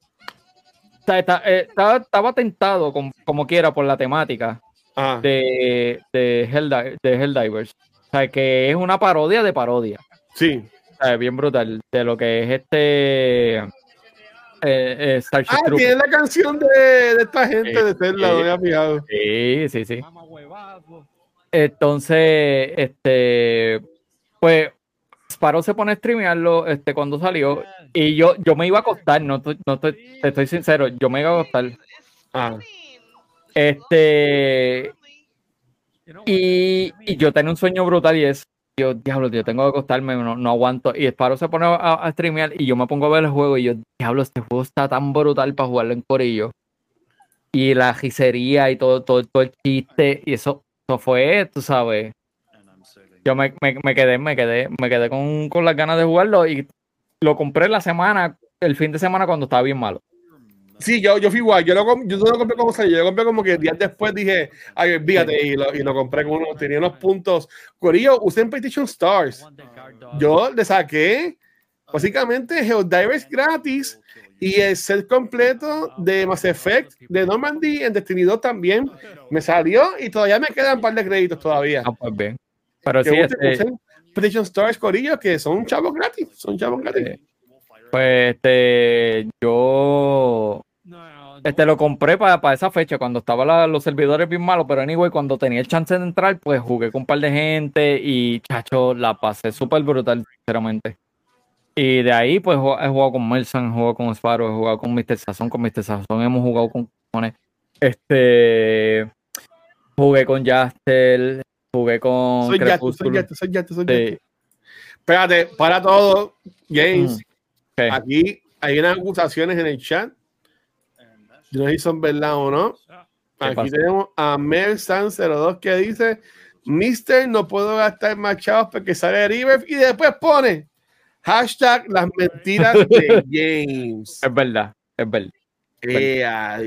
eh, estaba, tentado como, quiera por la temática de, de, Helldivers. O sea, que es una parodia de parodia. Sí. bien brutal. De lo que es este. Eh, eh ah, tiene la canción de, esta gente de Zelda, no había. Sí, sí, sí. Entonces, este. Pues Sparrow se pone a streamearlo este, cuando salió y yo, yo me iba a acostar, no, no te estoy sincero, yo me iba a acostar. Ah. Este. Y, y, yo tenía un sueño brutal y es, yo, diablo, yo tengo que acostarme, no, aguanto. Y Sparrow se pone a, streamear y yo me pongo a ver el juego y yo, diablo, este juego está tan brutal para jugarlo en corillo. Y la gisería y todo, todo, todo el chiste, y eso, eso fue, tú sabes. Yo me, me, quedé, me quedé, me quedé con, con las ganas de jugarlo y lo compré la semana, el fin de semana cuando estaba bien malo. Sí, yo, yo fui igual. Yo, lo, yo no lo compré como salió. Yo lo compré como que días después dije, ay, fíjate, y lo, y lo compré con uno. Tenía unos puntos. Corillo, usé en PlayStation Stars. Yo le saqué básicamente Helldivers gratis y el set completo de Mass Effect de Normandy en Destiny 2 también me salió y todavía me quedan un par de créditos todavía. Ah, pues bien. Pero sí, este... PlayStation Stars, Corillo, que son chavos gratis. Son chavos gratis. Pues este, yo este lo compré para, esa fecha, cuando estaban los servidores bien malos, pero anyway, cuando tenía el chance de entrar, pues jugué con un par de gente y chacho, la pasé súper brutal, sinceramente. Y de ahí, pues he jugado con Melson, he jugado con Sparrow, he jugado con Mr. Sazón, con Mr. Sazón hemos jugado con este jugué con Jastel, jugué con soy Crepúsculo. Soy soy soy Espérate, para todo, James. Aquí hay unas acusaciones en el chat. No si son verdad o no. Aquí tenemos a Mersan02 que dice: Mister, no puedo gastar más chavos porque sale River y después pone hashtag las mentiras de James. Es verdad, es verdad.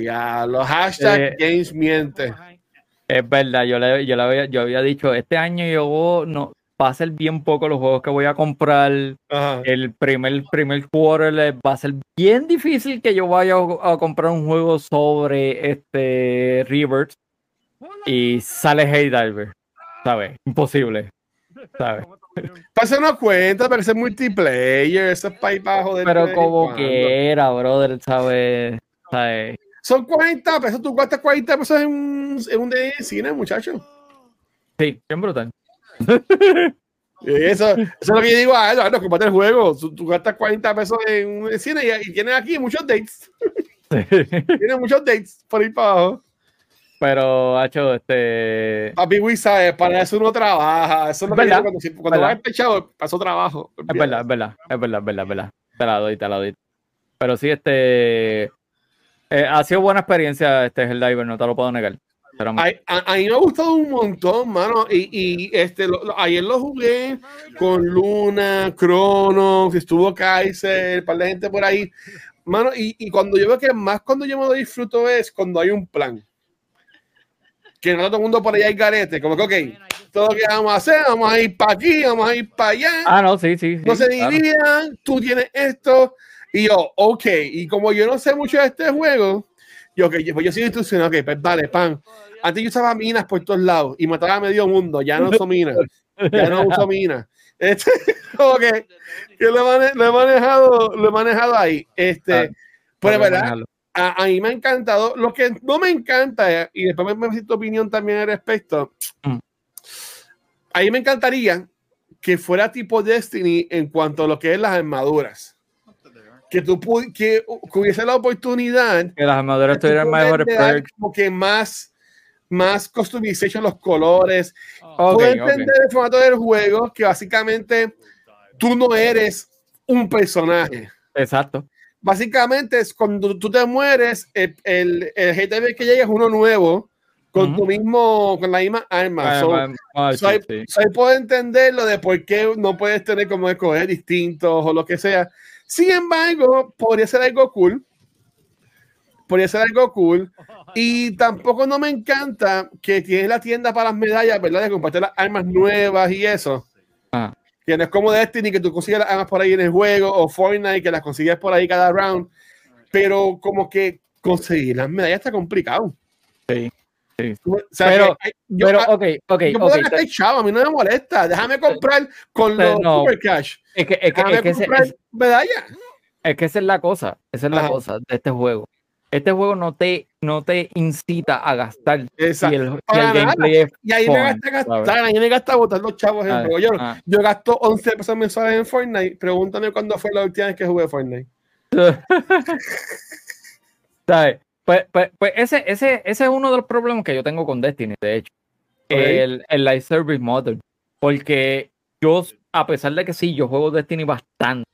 ya, los hashtags eh, James miente. Es verdad, yo, le, yo, le había, yo había dicho, este año yo no, va a ser bien poco los juegos que voy a comprar. El primer, primer quarter va a ser bien difícil que yo vaya a, comprar un juego sobre este Rivers y sale Hey Diver. ¿Sabes? Imposible. ¿Sabes? Pasa una cuenta, pero ese es multiplayer, eso es para ir bajo de Pero como quiera, brother, ¿sabes? ¿sabes? Son 40 pesos, tú gastas 40 pesos en un, en un de cine, muchacho. Sí, bien brutal. Eso, eso, es lo que yo digo a ah, que comparte el juego. Tú, gastas 40 pesos en un cine y, tienes aquí muchos dates. tienes muchos dates por ir para abajo. Pero, hecho, este. Papi Wisa, para eso uno trabaja. Eso es lo que cuando, cuando vas despechado, pasó trabajo. Es verdad, es verdad, es verdad, es verdad, es verdad. Te la doy, te la doy. Pero sí, este. Eh, ha sido buena experiencia este el Diver, no te lo puedo negar. A, mí me ha gustado un montón, mano. Y, y este, ayer lo jugué con Luna, Cronos, estuvo Kaiser, un par de gente por ahí. Mano, y, y, cuando yo veo que más cuando yo me lo disfruto es cuando hay un plan. Que no todo el mundo por allá hay garete. Como que, ok, todo lo que vamos a hacer, vamos a ir para aquí, vamos a ir para allá. Ah, no, sí, sí. no se dividan, tú tienes esto. Y yo, ok. Y como yo no sé mucho de este juego, yo, okay, pues yo soy instruccional, ok, pues vale, pan antes yo usaba minas por todos lados y mataba a medio mundo. Ya no uso minas. Ya no uso minas. Este, como que, lo, he manejado, lo he manejado ahí. Este, ah, pues verdad, a, mí me ha encantado. Lo que no me encanta, y después me, tu opinión también al respecto, mm. a mí me encantaría que fuera tipo Destiny en cuanto a lo que es las armaduras. Que tú que, hubiese la oportunidad que las armaduras tuvieran mejores como que más más customization, los colores. Okay, Puedo entender el formato del juego que básicamente tú no eres un personaje. Exacto. Básicamente es cuando tú te mueres, el, el, el GTV que llega es uno nuevo con tu mismo, con la misma arma. Ah, so, puedo entender lo de por qué no puedes tener como escoger distintos o lo que sea. Sin embargo, podría ser algo cool podría ser algo cool. Y tampoco no me encanta que tienes la tienda para las medallas, ¿verdad? De compartir las armas nuevas y eso. Ah. Que no es como Destiny, que tú consigues las armas por ahí en el juego, o Fortnite, que las consigues por ahí cada round. Pero como que conseguir las medallas está complicado. Sí. Sí. O sea, pero, yo, pero, ok, ok. Yo puedo okay. chavo, a mí no me molesta. Déjame comprar con los Super Cash. Es que, es que, Déjame es que comprar es, medallas. Es que esa es la cosa. Esa es la cosa de este juego este juego no te, no te incita a gastar. Exacto. el, gameplay y ahí me gasta gastar, ahí me gasta botar los chavos en el ah, juego. Yo, ah. yo gasto 11 pesos mensuales en Fortnite. Pregúntame cuándo fue la última vez que jugué Fortnite. ¿Sabes? Pues, pues, pues, ese, ese, ese es uno de los problemas que yo tengo con Destiny, de hecho. El, el Live Service Model. Porque yo, a pesar de que sí, yo juego Destiny bastante,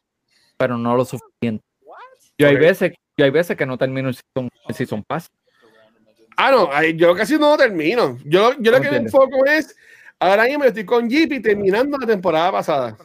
pero no lo suficiente. Yo hay veces, yo hay veces que no termino el season, el season pass. Ah, no, yo casi no termino. Yo, yo lo que me enfoco es, ahora mismo estoy con Jeepy terminando la temporada pasada.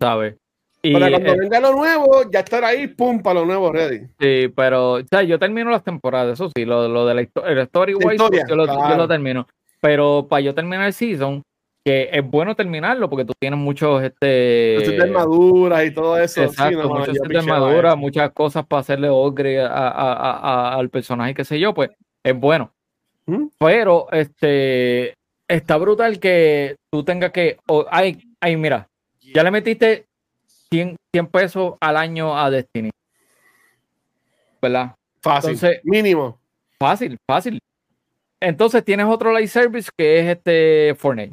¿Sabes? Y, para cuando eh, venga lo nuevo, ya estar ahí, pum, para lo nuevo, ready. Sí, pero o sea, yo termino las temporadas, eso sí, lo, lo de la historia, el story wise, yo, lo, yo lo termino. Pero para yo terminar el season, que es bueno terminarlo porque tú tienes muchos este de armaduras y todo eso exacto muchos de armaduras muchas cosas para hacerle ogre a, a, a, al personaje qué sé yo pues es bueno ¿Mm? pero este está brutal que tú tengas que ay, ay mira ya le metiste 100, 100 pesos al año a Destiny ¿verdad? fácil mínimo fácil fácil entonces tienes otro live service que es este Fortnite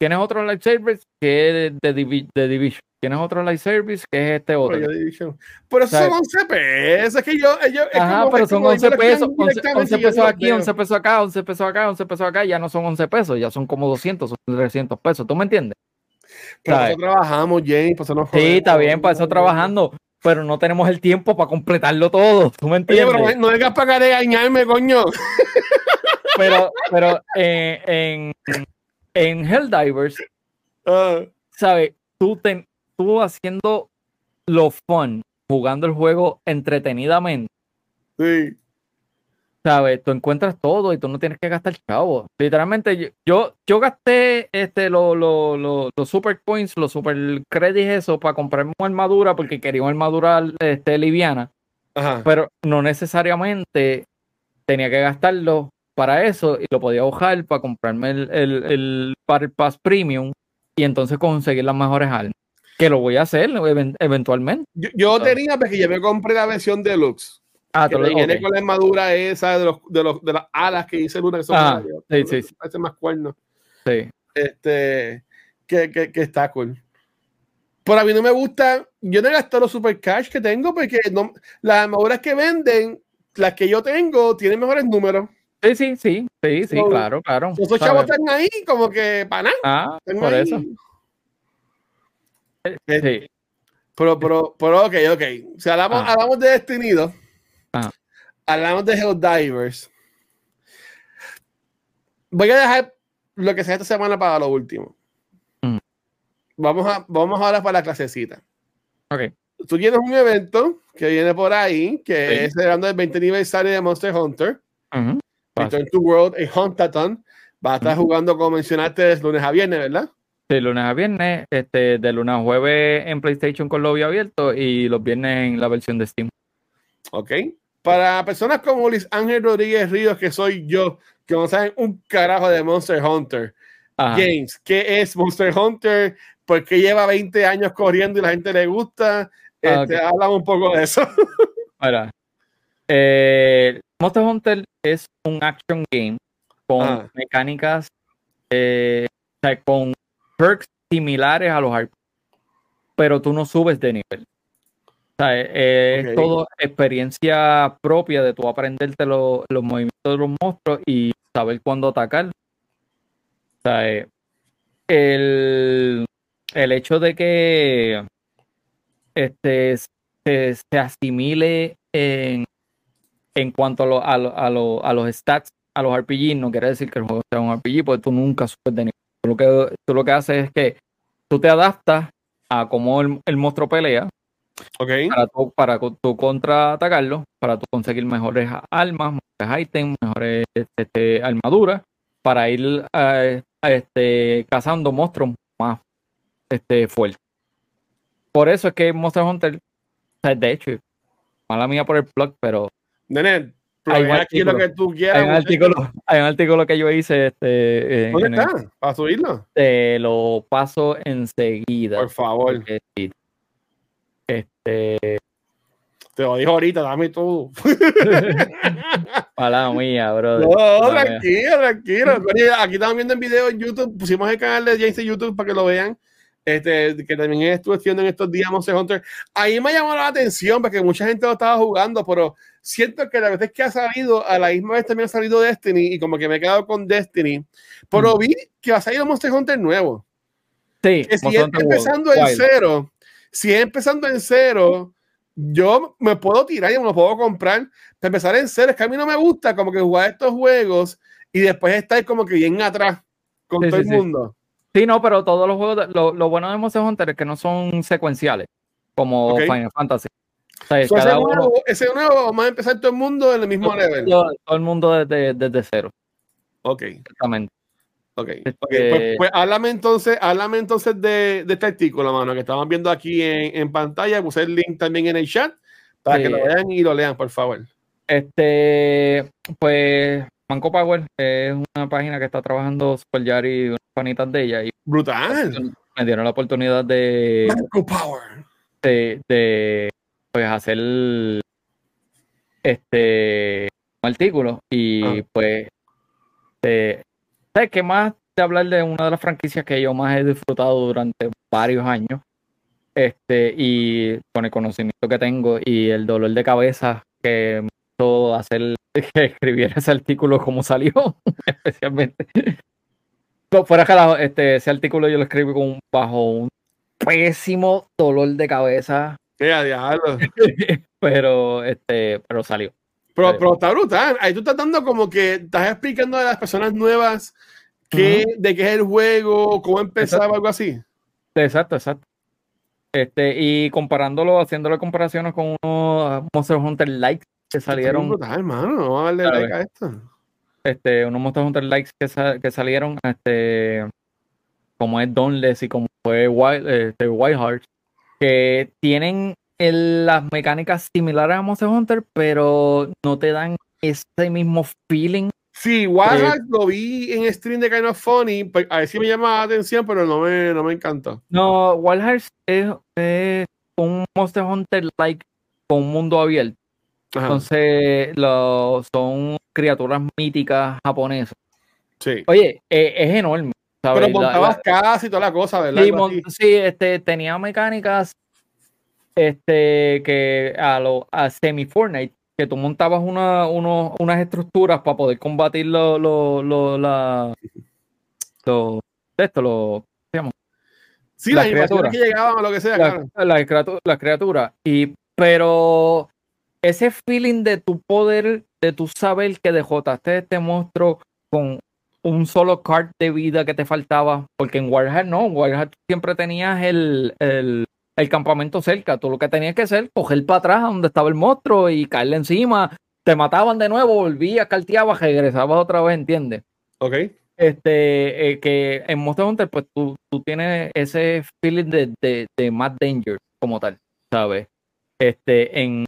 tienes otro live service que es de, de, Division. Tienes otro live service que es este otro. Pero eso son 11 pesos. Es que yo. Ellos, Ajá, pero son 11 pesos. 11, pesos aquí, 11 pesos acá, 11 pesos acá, 11 pesos acá. Ya no son 11 pesos, ya son como 200, son 300 pesos. ¿Tú me entiendes? Pero eso trabajamos, James. Pues no sí, está bien, para eso trabajando. Pero no tenemos el tiempo para completarlo todo. ¿Tú me entiendes? Oye, pero no vengas para acá de coño. Pero, pero eh, en en Helldivers, uh, ¿sabes? Tú, tú haciendo lo fun, jugando el juego entretenidamente. Sí. ¿Sabes? Tú encuentras todo y tú no tienes que gastar chavo. Literalmente, yo, yo gasté este, los super points, los super credits, eso, para comprarme una armadura porque quería una armadura este, liviana. Pero no necesariamente tenía que gastarlo para eso y lo podía bajar para comprarme el, el, el Pass Premium y entonces conseguir las mejores armas. Que lo voy a hacer eventualmente. Yo, tenía, porque yo me compré la versión deluxe. Ah, que viene con la armadura esa de, los, de, los, de las alas que hice Luna, que son ah, sí, sí, sí. Parece más cuernos. Sí. Este, que, que, que, está cool. Pero a mí no me gusta, yo no he gastado los super cash que tengo porque no, las armaduras que venden, las que yo tengo, tienen mejores números. Sí, sí, sí, sí, sí, claro, claro. Esos chavos están ahí como que para nada. Ah, por eso. Sí. Pero, pero, pero, ok, ok. Si hablamos, ah. hablamos de Destinido. Hablamos de Helldivers. Voy a dejar lo que sea esta semana para lo último. Mm. Vamos, a, vamos ahora para la clasecita. Ok. Tú tienes un evento que viene por ahí, que es celebrando el 20 aniversario de Monster Hunter. Return to World, a Huntathon. Va a estar jugando, como mencionaste, lunes a viernes, ¿verdad? Sí, lunes a viernes, este, de lunes a jueves en PlayStation con lobby abierto y los viernes en la versión de Steam. Ok. Para personas como Luis Ángel Rodríguez Ríos, que soy yo, que no saben un carajo de Monster Hunter. James, ¿qué es Monster Hunter? ¿Por qué lleva 20 años corriendo y la gente le gusta? Ah, este, Hablamos un poco de eso. Ahora, eh, Monster Hunter es un action game con ah. mecánicas, eh, con perks similares a los RPG, pero tú no subes de nivel. Sea, eh, es todo experiencia propia de tú aprenderte los movimientos de los monstruos y saber cuándo atacar. O sea, eh, el, el, hecho de que este, se asimile en en cuanto a, a, los stats, a los RPG, no quiere decir que el juego sea un RPG, porque tú nunca subes de nivel. Tú lo que, tú lo que haces es que tú te adaptas a cómo el, monstruo pelea. Para tú, para tú contraatacarlo, para tú conseguir mejores armas, mejores ítems, mejores este, armaduras, para ir eh, este, cazando monstruos más este, fuertes. Por eso es que Monster Hunter, de hecho, mala mía por el plug, pero Nene, hay un artículo, que tú quieras. Hay un, artículo, hay un artículo que yo hice. Este, ¿Dónde está? ¿Para subirlo? Te lo paso enseguida. Por favor. Este. Te lo dijo ahorita, dame todo. Palabra mía, bro. No, tranquilo, tranquilo. Aquí estamos viendo el video en YouTube. Pusimos el canal de James en YouTube para que lo vean. Este, que también estuve haciendo en estos días Monster Hunter. Ahí me llamó la atención porque mucha gente lo estaba jugando, pero siento que la vez que ha salido, a la misma vez también ha salido Destiny y como que me he quedado con Destiny. Pero mm. vi que ha salido Monster Hunter nuevo. Sí, que si es empezando en cero, si es empezando en cero, yo me puedo tirar y me lo puedo comprar. Para empezar en cero, es que a mí no me gusta como que jugar estos juegos y después estar como que bien atrás con todo el mundo. Sí, no, pero todos los juegos, lo, bueno de Monster Hunter es que no son secuenciales, como Final Fantasy. ese, nuevo, vamos a empezar todo el mundo en el mismo nivel. Todo, el mundo desde, desde cero. Ok. Exactamente. Ok, este, Pues, pues, háblame entonces, háblame entonces de, de, este artículo, mano, que estaban viendo aquí en, en, pantalla. Puse el link también en el chat para que lo vean y lo lean, por favor. Este, pues, Manco Power es una página que está trabajando Super y unas panitas de ella. Y ¡Brutal! Me dieron la oportunidad de. Manco Power. De, de pues, hacer este un artículo y ah. pues. Eh, ¿Sabes qué más de hablar de una de las franquicias que yo más he disfrutado durante varios años? Este, y con el conocimiento que tengo y el dolor de cabeza que me hizo hacer que escribiera ese artículo como salió, especialmente. No, fuera que este, ese artículo yo lo escribí con, bajo un pésimo dolor de cabeza. pero, este, pero salió. Pero, pero, está brutal. Ahí tú estás dando como que estás explicando a las personas nuevas qué, de qué es el juego, cómo empezaba, algo así. Exacto, exacto. Este, y comparándolo, haciéndole comparaciones con unos Monster Hunter Likes que salieron. Brutal. Vamos a darle like a esto. Este, unos Monster Hunter Likes que, que salieron, este, como es Dauntless y como fue Wild, este, Wild Hearts, que tienen las mecánicas similares a Monster Hunter, pero no te dan ese mismo feeling. Sí, Wild lo vi en stream de Kind of Funny, a ver si me llama la atención, pero no me, no me encanta. No, Wild Hearts es, un Monster Hunter like con un mundo abierto. Entonces, lo, son criaturas míticas japonesas. Sí. Oye, e, es enorme. Pero montabas casi toda la cosa, ¿verdad? Sí, este, tenía mecánicas este, que a lo a semi Fortnite, que tú montabas una, unas estructuras para poder combatir lo, lo, lo la, lo, esto, lo, digamos, sí, las, criaturas que llegaban a lo que sea, las la, criaturas. Y, pero ese feeling de tu poder, de tu saber que dejotaste este monstruo con un solo card de vida que te faltaba, porque en Warhammer no, en Warhammer siempre tenías el, el el campamento cerca. Tú lo que tenías que hacer, coger para atrás donde estaba el monstruo y caerle encima. Te mataban de nuevo, volvías, carteabas, regresabas otra vez, ¿entiendes? Ok. Este, eh, que en Monster Hunter, pues tú, tú tienes ese feeling de, de, de Mad Danger como tal, ¿sabes? Este, en,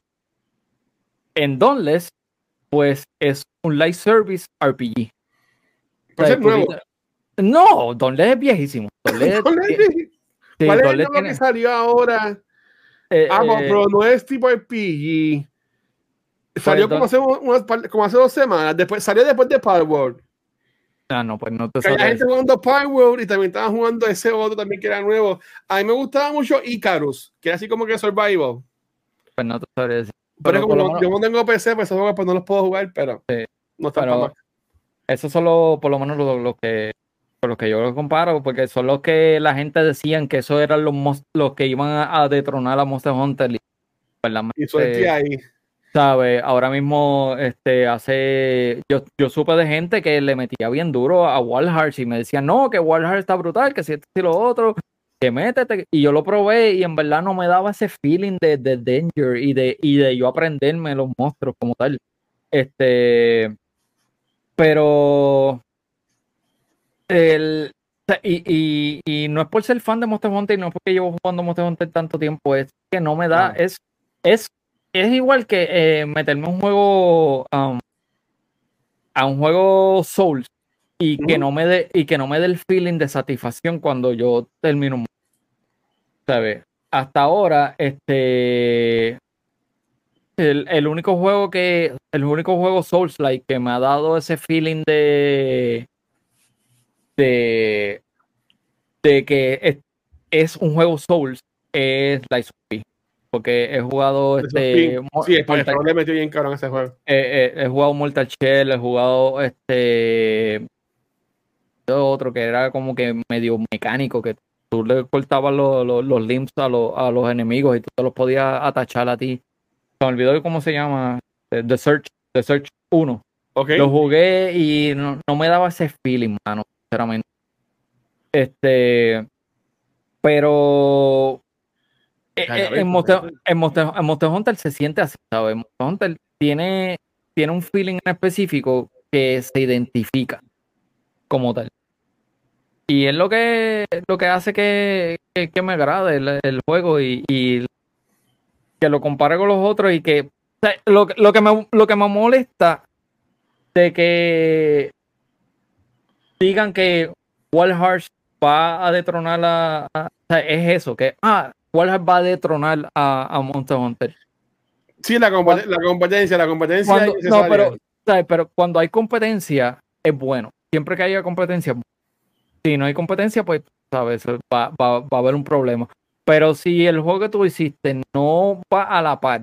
en Dauntless, pues es un live service RPG. ¿Es nuevo? No, Dauntless es viejísimo. Dauntless ¿Cuál es el que salió ahora? Eh, ah, eh, pero no es tipo RPG. Salió como hace, como hace dos semanas. Después, salió después de World. Ah, no, pues no te Hay gente jugando World y también estaban jugando ese otro también que era nuevo. A mí me gustaba mucho Icarus, que era así como que Survival. Pues no te sabría decir. Pero, como yo no tengo PC, pues esos juegos pues no los puedo jugar, pero no está mal. Eso solo, por lo menos, lo que por lo que yo lo comparo, porque son los que la gente decían que eso eran los, los que iban a, detronar a Monster Hunter. Y suerte ahí. ¿Sabe? Ahora mismo, este, hace. Yo, yo supe de gente que le metía bien duro a Walhart y me decían, no, que Walhart está brutal, que si esto y lo otro, que métete. Y yo lo probé y en verdad no me daba ese feeling de, de danger y de, y de yo aprenderme los monstruos como tal. Este. Pero el, y, y, no es por ser fan de Monster Hunter, no es porque llevo jugando Monster Hunter tanto tiempo, es que no me da, es, es, es igual que eh, meterme un juego um, a un juego Souls y que no me dé y que no me dé el feeling de satisfacción cuando yo termino. ¿Sabes? Hasta ahora, este el, el, único juego que el único juego Souls like que me ha dado ese feeling de de, que es, un juego Souls es la porque he jugado este sí, le metió bien caro en ese juego. he jugado Mortal Shell, he jugado este otro que era como que medio mecánico que tú le cortabas los, los, los limps a, los, a los enemigos y tú te los podías atachar a ti. Se me olvidó cómo se llama. The Search, The Search 1. Okay. Lo jugué y no, no, me daba ese feeling, mano, sinceramente. Este. Pero. Eh, eh, en, Monster, en, Monster, Hunter se siente así, ¿sabes? Monster Hunter tiene, tiene un feeling específico que se identifica como tal. Y es lo que, lo que hace que, que, me agrade el, juego y, y, que lo compare con los otros y que lo, lo, que me, lo que me molesta de que digan que Walhart va a detronar a, es eso, que ah, Walhart va a detronar a, a Monster Hunter. Sí, la, la competencia, la competencia. no, pero, pero cuando hay competencia es bueno. Siempre que haya competencia, si no hay competencia, pues, sabes, va, va, va a haber un problema. Pero si el juego que tú hiciste no va a la par,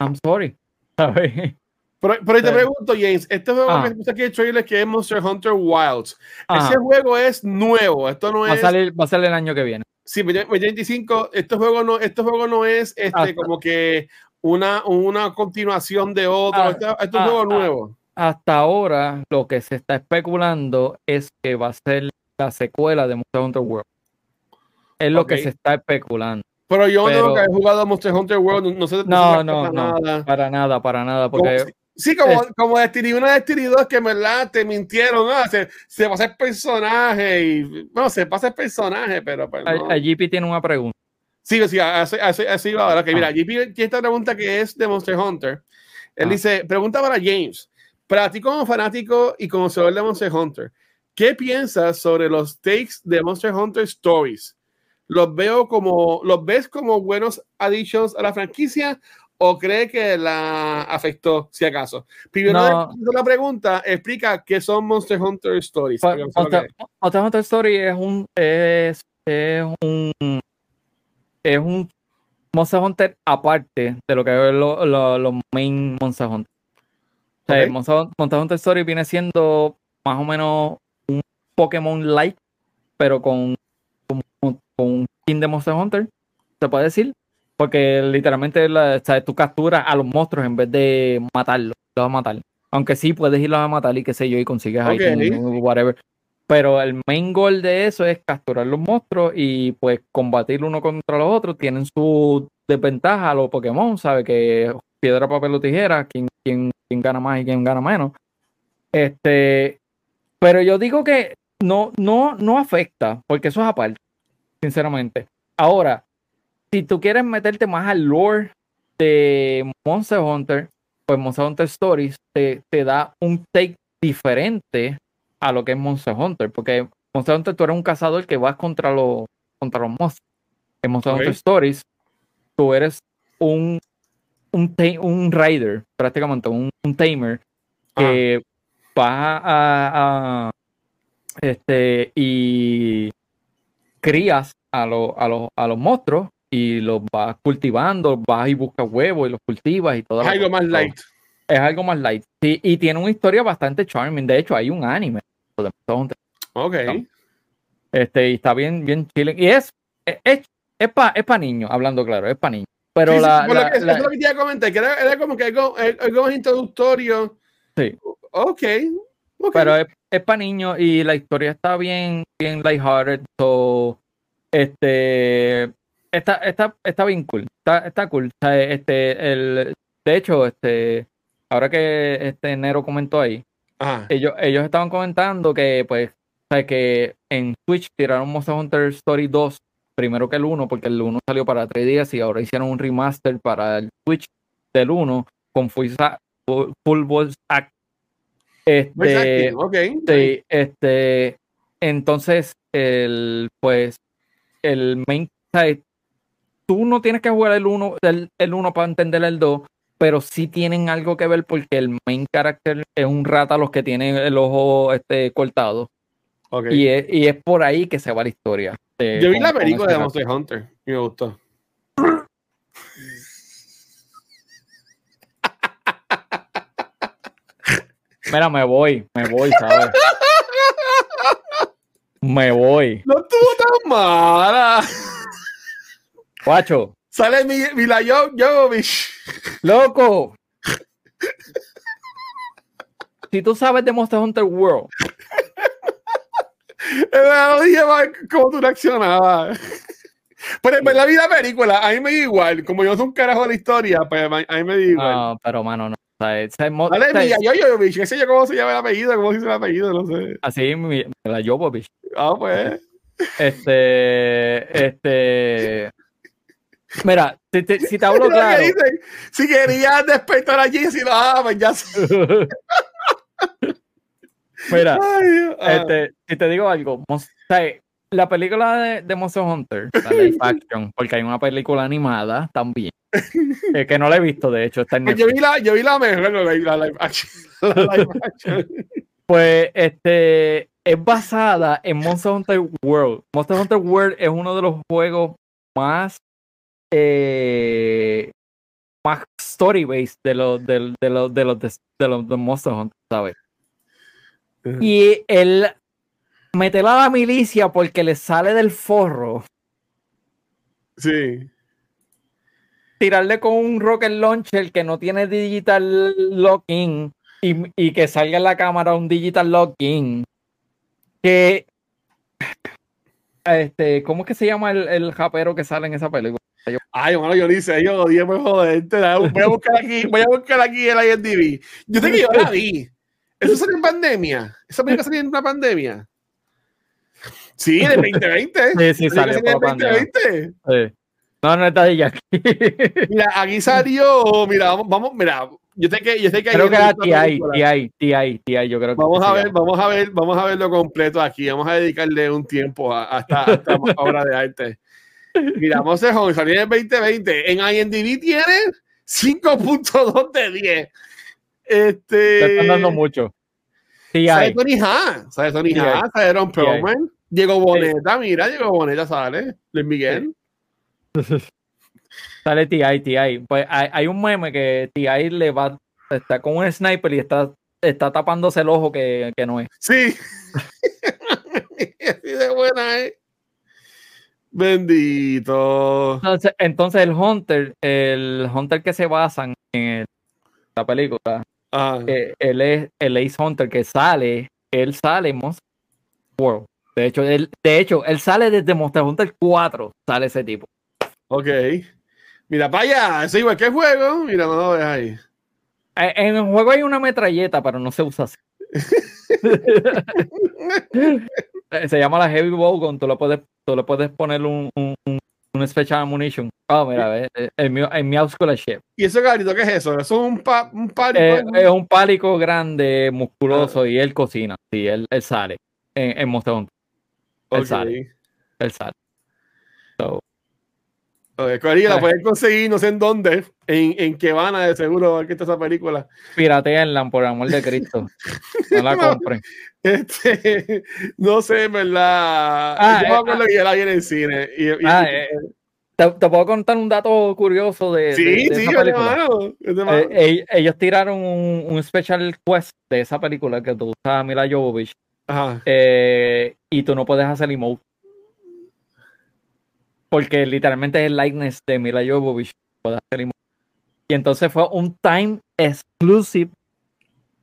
I'm sorry. ¿sabes? Pero, pero te pregunto, James, este juego ah. que puse aquí el trailer que es Monster Hunter Wilds, ese juego es nuevo, esto no va es... A salir, va a salir el año que viene. Sí, 25, este juego no, este juego no es este, como que una, una continuación de otro, ah, este, este, es un juego nuevo. Hasta ahora lo que se está especulando es que va a ser la secuela de Monster Hunter World. Es lo que se está especulando. Pero yo no he jugado Monster Hunter World, no sé. No, no, no, nada. para nada, para nada, porque Sí, como, como Destiny 1 Destiny 2 que en verdad te mintieron, ¿no? Se, se pasa el personaje y. No, se pasa el personaje, pero. Pues, no. GP tiene una pregunta. Sí, sí, así, así, así va ahora. Que mira, GP tiene esta pregunta que es de Monster Hunter. Él ah. dice: Pregunta para James. Para ti, como fanático y conocedor de Monster Hunter, ¿qué piensas sobre los takes de Monster Hunter Stories? ¿Los veo como, los ves como buenos additions a la franquicia o cree que la afectó, si acaso? Primero, la pregunta, explica qué son Monster Hunter Stories. Monster, Hunter Story es un, es, es, un, es un Monster Hunter aparte de lo que es los lo, main Monster Hunter. Monster, Hunter Story viene siendo más o menos un Pokémon like, pero con, con, con un skin de Monster Hunter, se puede decir. Porque literalmente la, tú capturas a los monstruos en vez de matarlos, los a matar. Aunque sí puedes irlos a matar y qué sé yo, y consigues ahí whatever. Pero el main goal de eso es capturar los monstruos y pues combatir uno contra los otros. Tienen su desventaja los Pokémon, ¿sabes? Que piedra, papel o tijera, quién, quién, quién gana más y quién gana menos. Este, pero yo digo que no, no, no afecta, porque eso es aparte, sinceramente. Ahora, si tú quieres meterte más al lore de Monster Hunter, pues Monster Hunter Stories te, da un take diferente a lo que es Monster Hunter, porque Monster Hunter tú eres un cazador que vas contra los, contra los monstruos. En Monster Hunter Stories tú eres un, un, un rider, prácticamente un, tamer, que va a, este, y crías a, a, a los monstruos y los vas cultivando, vas y buscas huevos y los cultivas y todo. Es algo más light. Es algo más light. Sí, y tiene una historia bastante charming. De hecho, hay un anime. Ok. Este, y está bien, bien chile. Y es, es, es, para es pa niños, hablando claro, es para niños. Pero la, la, es lo que te iba a comentar, que era, como que algo, algo más introductorio. Sí. Ok. Pero es, es para niños y la historia está bien, bien lighthearted. So, este, está, está, está bien cool. Está, está cool. este, el, de hecho, este, ahora que este Nero comentó ahí, ellos, ellos estaban comentando que, pues, que en Switch tiraron Monster Hunter Story 2 primero que el 1, porque el 1 salió para 3 días y ahora hicieron un remaster para el Switch del 1 con Full, full Voice Act. Este, okay. Sí, este, entonces, el, pues, el main, tú no tienes que jugar el 1 el, el uno para entender el 2, pero sí tienen algo que ver porque el main character es un rata los que tienen el ojo este, cortado. Y, es, y es por ahí que se va la historia. Yo vi la película de Monster Hunter y me gustó. Mira, me voy, me voy, ¿sabes? Me voy. No estuvo tan mala. Guacho. Sale Mila Jovovich. Loco. si tú sabes de Monster Hunter World. cómo tú reaccionabas. Pero en la vida película, a mí me da igual. Como yo soy un carajo de la historia, pues a mí me da igual. No, pero mano, no. Dale, Mila Jovovich, qué sé yo cómo se llama el apellido, cómo se dice el apellido, no sé. Así, Mila Jovovich. Ah, pues. Este, este. Mira, si te, si te hablo claro. si querías despertar allí, si no, ah, pues ya Mira, este, si te digo algo, la película de, de, Monster Hunter, la live action, porque hay una película animada también, que no la he visto, de hecho, está en pues yo, vi la, yo vi la mejor, la, live action. pues, este, es basada en Monster Hunter World. Monster Hunter World es uno de los juegos más eh, más story based de los de, de los de los de los de Monster Hunter, ¿sabes? Y él mete a la milicia porque le sale del forro. Sí. Tirarle con un rocket launcher que no tiene digital locking y, y que salga en la cámara un digital locking. Que este, ¿cómo es que se llama el, el japero que sale en esa película? Ay, bueno, yo ni sé, yo odié muy joder. Voy a buscar aquí, voy a buscar aquí el IMDb. Yo sé que yo la vi. Eso salió en pandemia. Esa película salió en una pandemia. Sí, del 2020. Sí, sí, salió en 2020. Sí. No, no está ella aquí. Mira, aquí salió, mira, vamos, vamos, mira, yo sé que, yo sé que creo que era TI, TI, TI, TI, yo creo que vamos a ver, vamos a ver, vamos a verlo completo aquí, vamos a dedicarle un tiempo a, esta, obra de arte. Mira, Monster Hunter salió en el 2020, en IMDb tiene 5.2 de 10. Este, Te están dando mucho. Sale Tony Ha, sale Tony Ha, sale Ron Perlman, Diego Boneta, mira, Diego Boneta sale, Luis Miguel. Sale TI, TI. Pues hay, un meme que TI le va, está con un sniper y está, está tapándose el ojo que, que no es. Sí. Así de buena, ¿eh? Bendito. Entonces, entonces, el Hunter, el Hunter que se basan en la película, ah. eh, él es el Ace Hunter que sale, él sale en Monster World. De hecho, él, de hecho, él sale desde Monster Hunter 4, sale ese tipo. Ok. Mira, para allá, es igual que el juego. Mira, no lo ves ahí. Eh, en el juego hay una metralleta, pero no se usa así. Se llama la Heavy Bowgun. Tú le puedes, tú le puedes poner un, un, un Special Ammunition. Oh, mira, eh, eh, el, mío, el Muscular Shape. ¿Y ese garito qué es eso? ¿Eso es un, pa, un pálico? es un pálico grande, musculoso, ah. y él cocina. Sí, él, él sale en, en Monster Hunter. Él sale. Él sale. So, La pueden conseguir, no sé en dónde, en, en que van a de seguro que está esa película. Pirateanla, por amor de Cristo. No la compren. Este, no sé, ¿verdad? Ah, Yo me acuerdo ah, que la vi en el cine. Y, ah, eh, te, puedo contar un dato curioso de, sí, de, sí, esa película. Eh, ellos tiraron un, un, special quest de esa película que tú usas a Mila Jovovich. Eh, y tú no puedes hacer emote porque literalmente es el likeness de Mila Jovovich. Y entonces fue un time exclusive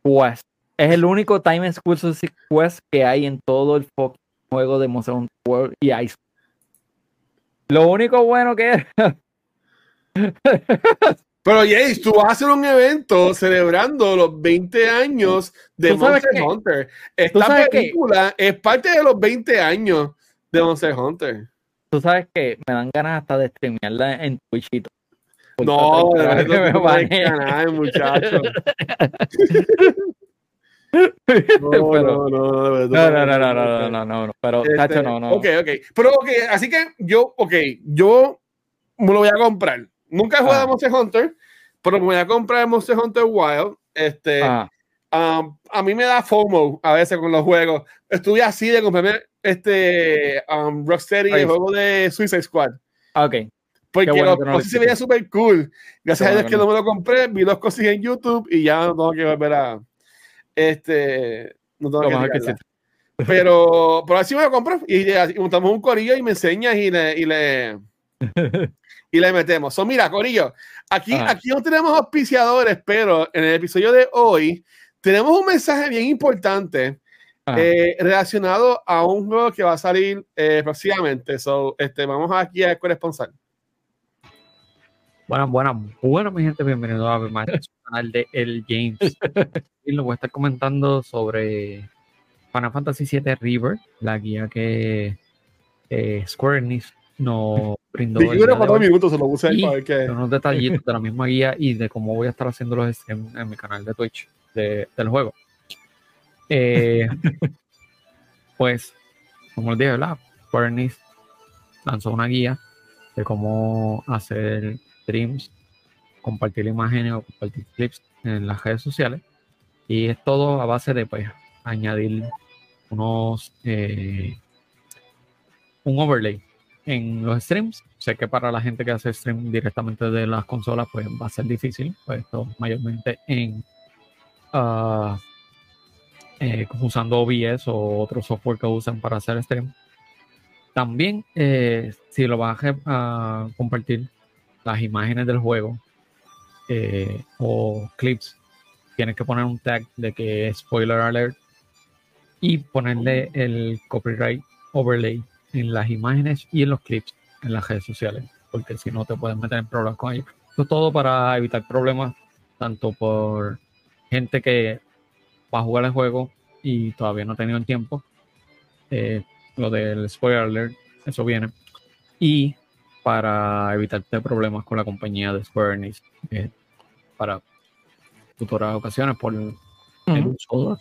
quest. Es el único time exclusive quest que hay en todo el juego de Monster Hunter World y Ice. Lo único bueno que es. Pero Jace, tú vas a hacer un evento celebrando los 20 años de Monster Hunter. Esta película es parte de los 20 años de Monster Hunter tú sabes que me dan ganas hasta de streamearla en Twitchito. No, de verdad que me van muchacho. No, no, no, no, no, no, no, pero Tacho, no, no. Ok, ok. Pero ok, así que yo, ok, yo me lo voy a comprar. Nunca he jugado a Monster Hunter, pero me voy a comprar Monster Hunter Wild. Este, um, a mí me da FOMO a veces con los juegos. Estuve así de comprarme este um, Rocksteady, el juego de Suicide Squad. Ah, ok. Porque bueno los se veía súper cool. Gracias a Dios que no. me lo compré, vi dos cosas en YouTube y ya no tengo que volver a. Este. No tengo que, Pero, pero así me lo compro y, montamos un corillo y me enseñas y le, y le, y le metemos. So, mira, corillo, aquí, aquí no tenemos auspiciadores, pero en el episodio de hoy tenemos un mensaje bien importante eh, relacionado a un juego que va a salir eh, próximamente. So, este, vamos aquí a corresponsal. Buenas, buenas, buenas, mi gente. Bienvenido a mi canal de El James. y lo voy a estar comentando sobre Final Fantasy VII River, la guía que eh, Square Enix nos brindó. Y para minutos se lo puse ahí para ver qué. Unos detallitos de la misma guía y de cómo voy a estar haciendo los streams en mi canal de Twitch de, del juego. Eh, pues, como les dije, la Bernice lanzó una guía de cómo hacer streams, compartir imágenes o compartir clips en las redes sociales. Y es todo a base de pues, añadir unos eh, un overlay en los streams. Sé que para la gente que hace stream directamente de las consolas, pues va a ser difícil. Pues esto mayormente en uh, eh, usando OBS o otro software que usan para hacer stream. También, eh, si lo vas a, compartir las imágenes del juego eh, o clips, tienes que poner un tag de que es spoiler alert y ponerle el copyright overlay en las imágenes y en los clips en las redes sociales, porque si no te pueden meter en problemas con ellos. Esto es todo para evitar problemas, tanto por gente que va a jugar el juego y todavía no ha tenido el tiempo. Eh, lo del spoiler alert, eso viene. Y para evitar problemas con la compañía de Square Enix eh, para futuras ocasiones por el, uso.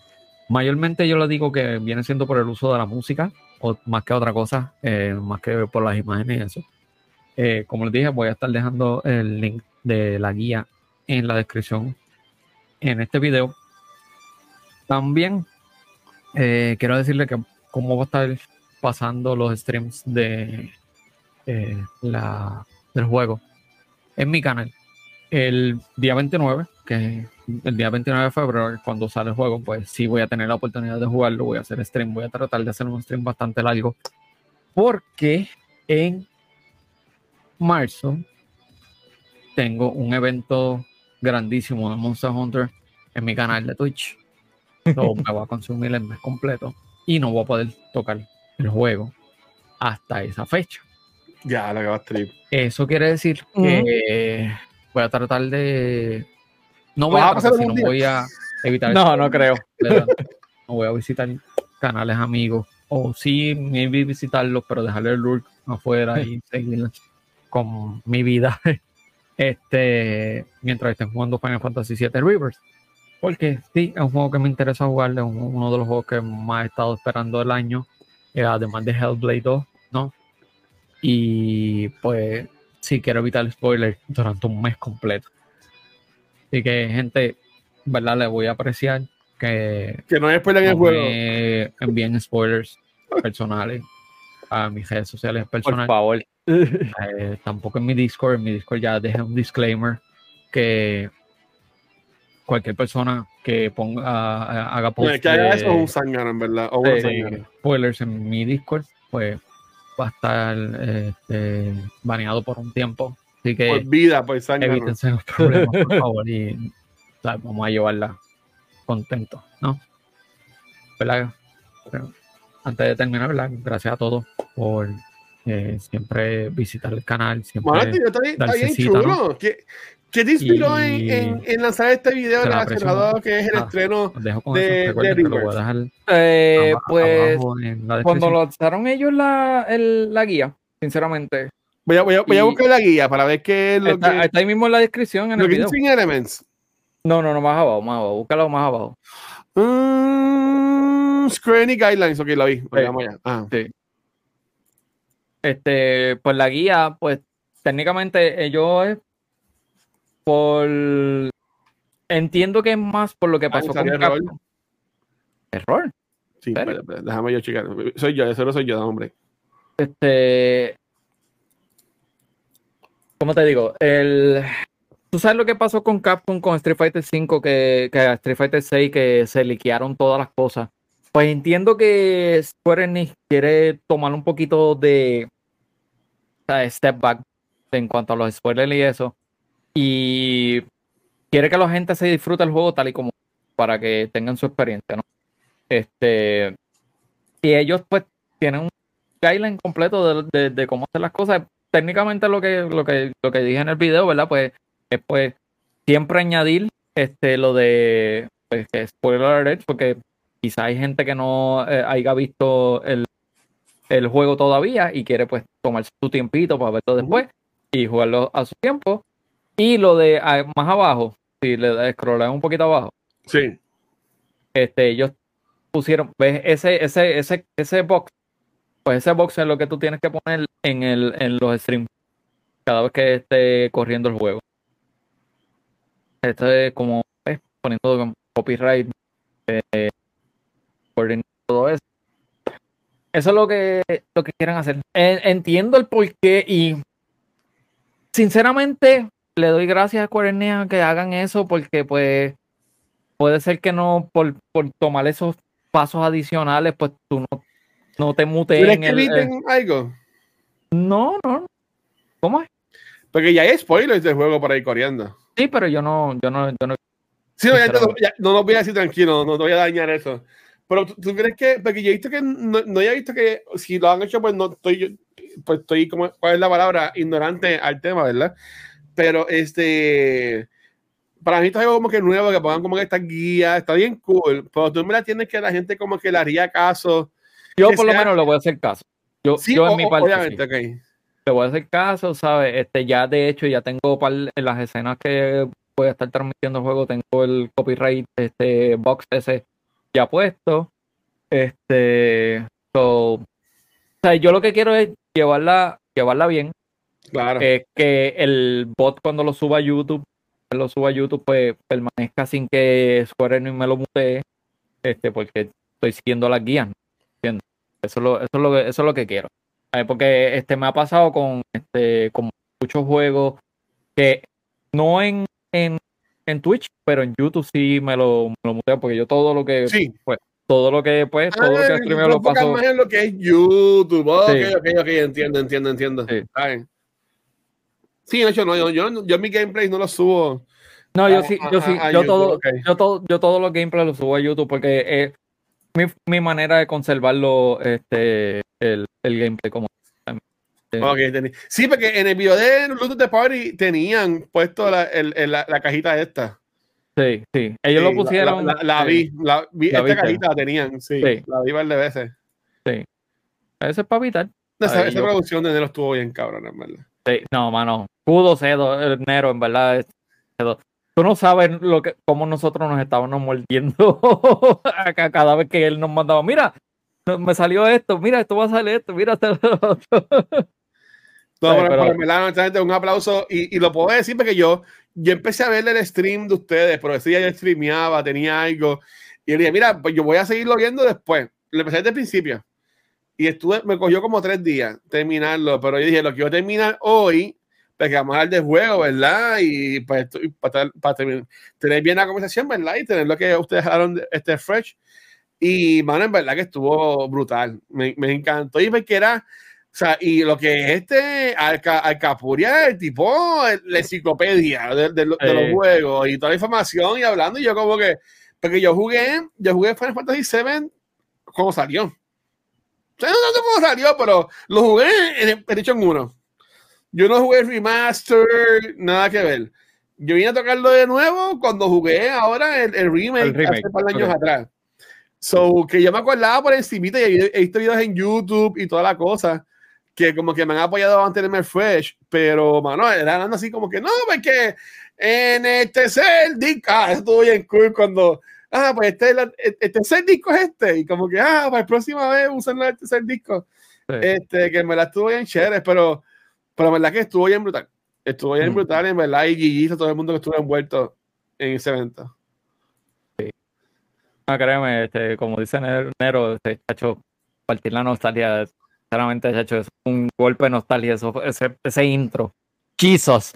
Mayormente yo le digo que viene siendo por el uso de la música, o más que otra cosa, eh, más que por las imágenes y eso. como les dije, voy a estar dejando el link de la guía en la descripción en este video también eh, quiero decirle que cómo va a estar pasando los streams de eh, la, del juego en mi canal. El día 29, que el día 29 de febrero, cuando sale el juego, pues sí voy a tener la oportunidad de jugarlo, voy a hacer stream, voy a tratar de hacer un stream bastante largo, porque en marzo tengo un evento grandísimo de Monster Hunter en mi canal de Twitch no me voy a consumir el mes completo y no voy a poder tocar el juego hasta esa fecha. Ya, la que va a trip. Eso quiere decir que voy a tratar de. No voy a, tratar, sino voy a evitar. No, no creo. No voy a visitar canales amigos. O sí, maybe visitarlos, pero dejarle el lurk afuera y seguir con mi vida. Este, mientras estén jugando Final Fantasy VII Rivers. Porque sí, es un juego que me interesa jugar, es uno de los juegos que más he estado esperando el año, eh, además de Hellblade 2, ¿no? Y pues sí quiero evitar spoilers durante un mes completo. Así que, gente, ¿verdad? Le voy a apreciar que, que no hay spoilers en el juego. envíen spoilers personales a mis redes sociales personales. Por favor. Eh, tampoco en mi Discord, en mi Discord ya dejé un disclaimer que cualquier persona que ponga haga post que haga eso un en verdad o spoilers en mi Discord pues va a estar este, baneado por un tiempo así que por vida pues sangre evítense los problemas por favor y vamos a llevarla contento ¿no? ¿verdad? antes de terminar ¿verdad? gracias a todos por eh, siempre visitar el canal siempre está, bien chulo. ¿Qué te inspiró en, en, lanzar este video relacionado que es el ah, estreno de, de eh, pues cuando lanzaron ellos la, el, la guía, sinceramente. Voy a, voy, a, voy a, buscar la guía para ver qué es lo está, que. Está ahí mismo en la descripción. En lo el que video. sin Elements. No, no, no, más abajo, más abajo. Búscalo más abajo. Um, Screening Guidelines, ok, la vi. Vamos allá. Ah. Sí. Este, pues la guía, pues técnicamente ellos por. Entiendo que es más por lo que pasó con error. ¿Error? Sí, déjame yo checar. Soy yo, eso no soy yo, hombre. Este. ¿Cómo te digo? El. ¿Tú sabes lo que pasó con Capcom con Street Fighter V? Que, que Street Fighter 6 que se liquearon todas las cosas. pues entiendo que Square Enix quiere tomar un poquito de step back en cuanto a los spoilers y eso. Y quiere que la gente se disfrute el juego tal y como para que tengan su experiencia, ¿no? Este, y ellos pues tienen un guideline completo de, cómo hacer las cosas. Técnicamente lo que, lo que, lo que dije en el video, ¿verdad? Pues es pues siempre añadir este lo de pues, spoiler alert, porque quizá hay gente que no eh, haya visto el, juego todavía y quiere pues tomar su tiempito para verlo después y jugarlo a su tiempo. Y lo de ah, más abajo, si le scrollan un poquito abajo. Sí. Este, ellos pusieron, ves, ese, ese, ese, ese box, pues ese box es lo que tú tienes que poner en, el, en los streams cada vez que esté corriendo el juego. Esto es como poniendo copyright, eh, todo eso. Eso es lo que, lo que quieren hacer. Entiendo el porqué y sinceramente le doy gracias a Cuarenia que hagan eso porque pues puede ser que no por, por tomar esos pasos adicionales pues tú no, no te el, eh, algo? No, no. ¿Cómo es? Porque ya hay spoilers del juego por ahí corriendo. Sí, pero yo no, yo no, yo no. Sí, no, no, no, voy a decir tranquilo, no, te voy a dañar eso. Pero ¿tú, crees que, porque yo he visto que, no, no he visto que si lo han hecho, pues no estoy, pues estoy como, ¿cuál es la palabra? Ignorante al tema, ¿verdad? Pero este, para mí esto es algo como que nuevo, que pongan como que esta guía, está bien cool, pero tú me la tienes que la gente como que le haría caso. Yo por lo menos le voy a hacer caso. Yo, yo en mi parte. Obviamente, sí. Le voy a hacer caso, ¿sabes? Este, ya de hecho, ya tengo en las escenas que voy a estar transmitiendo el juego, tengo el copyright, este box ese ya puesto. Este, so, o sea, yo lo que quiero es llevarla, llevarla bien. Claro. que el bot cuando lo suba a YouTube, lo suba a YouTube, pues permanezca sin que Square Enix me lo mute, este, porque estoy siguiendo las guías. Eso es lo, eso es lo que, eso es lo que quiero. Porque este me ha pasado con este, con muchos juegos que no en, en en Twitch, pero en YouTube sí me lo, me lo mutean porque yo todo lo que sí. pues, todo lo que pues todo lo que streameo lo paso más en lo que es YouTube. Ok, ok, ok, entiendo, entiendo, entiendo. Sí, sí de hecho no, yo, yo, yo mi gameplay no lo subo no, yo sí, yo sí, yo todo, yo todo, yo todos los gameplays los subo a YouTube porque es mi, mi manera de conservarlo, este, el, el gameplay como sí, porque en el video de Bluetooth de Party tenían puesto la, el, la, la, cajita esta. Sí, sí. Ellos lo pusieron. La, vi, la vi, esta cajita la tenían, sí, La vi varias veces. Sí. Eso es para evitar. Esa, esa producción de Nero estuvo bien cabrón, en verdad. Sí, no, mano. Pudo cedo, Nero, en verdad. Tú no sabes lo que, cómo nosotros nos estábamos mordiendo cada vez que él nos mandaba. Mira, me salió esto, mira, esto va a salir esto, mira esto. un aplauso y, y, lo puedo decir porque yo, yo empecé a ver el stream de ustedes, pero ese día yo streameaba, tenía algo y le dije, mira, pues yo voy a seguirlo viendo después. Lo empecé desde el principio y estuve, me cogió como tres días terminarlo, pero yo dije, lo quiero terminar hoy porque vamos a hablar de juego, ¿verdad? Y pues, para, para, tener bien la conversación, ¿verdad? Y tener lo que ustedes hablaron de este fresh. Y, mano, en verdad que estuvo brutal. Me, me encantó. Y porque era, o sea, y lo que es este Alcapuria, el tipo, la enciclopedia de, los juegos y toda la información y hablando, y yo como que, porque yo jugué, yo jugué Final Fantasy VII como salió. O sea, no sé cómo salió, pero lo jugué en Edition 1. Yo no jugué remaster, nada que ver. Yo vine a tocarlo de nuevo cuando jugué ahora el, remake, hace un par de años atrás. So, que yo me acordaba por encima y he visto videos en YouTube y toda la cosa que como que me han apoyado a mantenerme fresh, pero, mano, era hablando así como que, no, porque en el tercer disco, ah, estuvo bien cool cuando, ah, pues este, el, tercer disco es este, y como que, ah, pues próxima vez usan el tercer disco, este, que me la estuvo bien chévere, pero, pero la verdad que estuvo bien brutal, estuvo bien mm. brutal, en verdad, y GG todo el mundo que estuvo envuelto en ese evento. Sí. Ah, créeme, este, como dice Nero, este chacho, partir la nostalgia sinceramente, hecho es un golpe de nostalgia, eso, ese, ese intro. Jesus.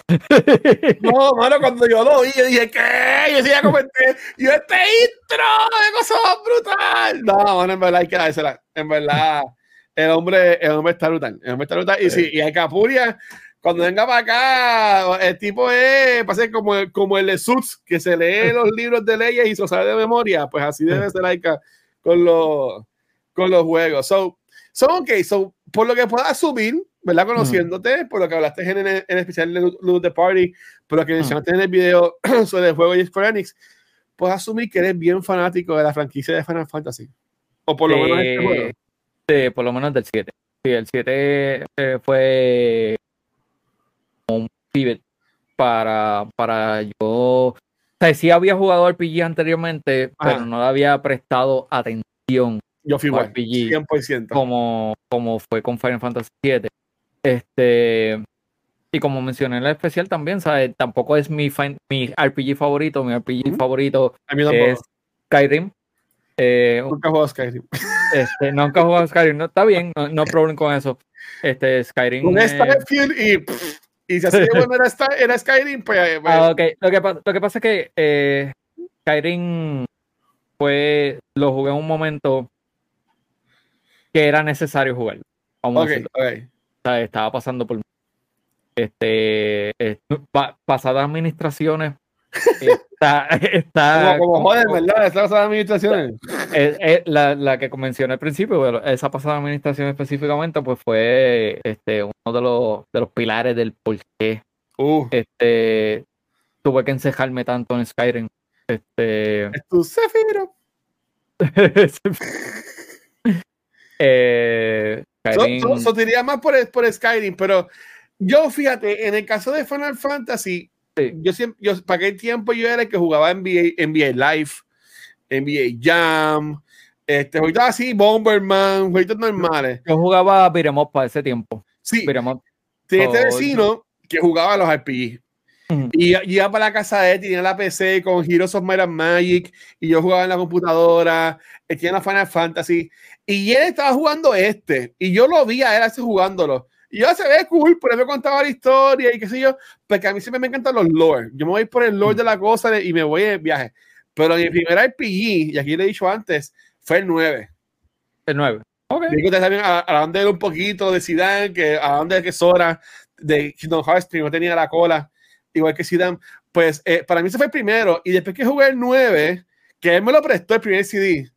No, mano, cuando yo lo vi, yo dije, ¿qué? Yo decía, comenté, yo este intro, de cosa brutal. No, mano, en verdad hay que dársela. En verdad, el hombre, el hombre está brutal. El hombre está brutal. Y sí, y hay Capuria, cuando venga para acá, el tipo es, pasa como, como el de Suits, que se lee los libros de leyes y se sabe de memoria. Pues así debe ser Aika con los, con los juegos. So, so, ok, so, por lo que puedas subir, ¿verdad? Conociéndote, por lo que hablaste en, el, especial de Loot the Party, por lo que mencionaste en el video sobre el juego de Square Enix, puedes asumir que eres bien fanático de la franquicia de Final Fantasy. O por lo menos este juego. Sí, por lo menos del 7. Sí, el 7 eh, fue un pivot para, para yo. O sea, sí había jugado RPG anteriormente, pero no le había prestado atención. Yo fui igual, 100%. Como, como fue con Final Fantasy 7. Este, y como mencioné en el especial también, ¿sabes? Tampoco es mi, mi RPG favorito. Mi RPG favorito es Skyrim. Eh, nunca jugado Skyrim. Este, nunca he jugado Skyrim. No, está bien, no, no problema con eso. Este, Skyrim. Con Starfield y, y si así bueno era, era, Skyrim, pues. Eh, ah, ok. Lo que, lo que pasa es que eh, Skyrim fue. Lo jugué en un momento que era necesario jugar. Vamos a. Okay estaba pasando por este pasadas administraciones está, está como, joder, ¿verdad? Esa pasada administraciones. la, la, que mencioné al principio, esa pasada administración específicamente, pues fue este, uno de los, de los pilares del por qué uh. este, tuve que encejarme tanto en Skyrim. Este, es tu Zephyro. eh, eso diría más por, por Skyrim, pero yo fíjate, en el caso de Final Fantasy, yo siempre, yo, para qué tiempo yo era el que jugaba NBA, NBA Live, NBA Jam, este, ahorita así, Bomberman, jueguitos normales. Yo jugaba Beat'em para ese tiempo. Sí. Tenía este vecino que jugaba los RPG. Y iba para la casa de él, tenía la PC con Heroes of Might and Magic, y yo jugaba en la computadora, él tenía la Final Fantasy, y él estaba jugando este, y yo lo vi a él así jugándolo. Y yo se ve cool, por eso me contaba la historia y qué sé yo, porque a mí siempre me encantan los lore. Yo me voy por el lore de la cosa y me voy de viaje. Pero mi primer RPG, y aquí le he dicho antes, fue el 9. El 9. Ok. Y también a, a dónde un poquito de Zidane, que a dónde que Sora, de Kingdom Hearts, no tenía la cola igual que Zidane, pues eh, para mí ese fue el primero. Y después que jugué el 9, que él me lo prestó el primer CD,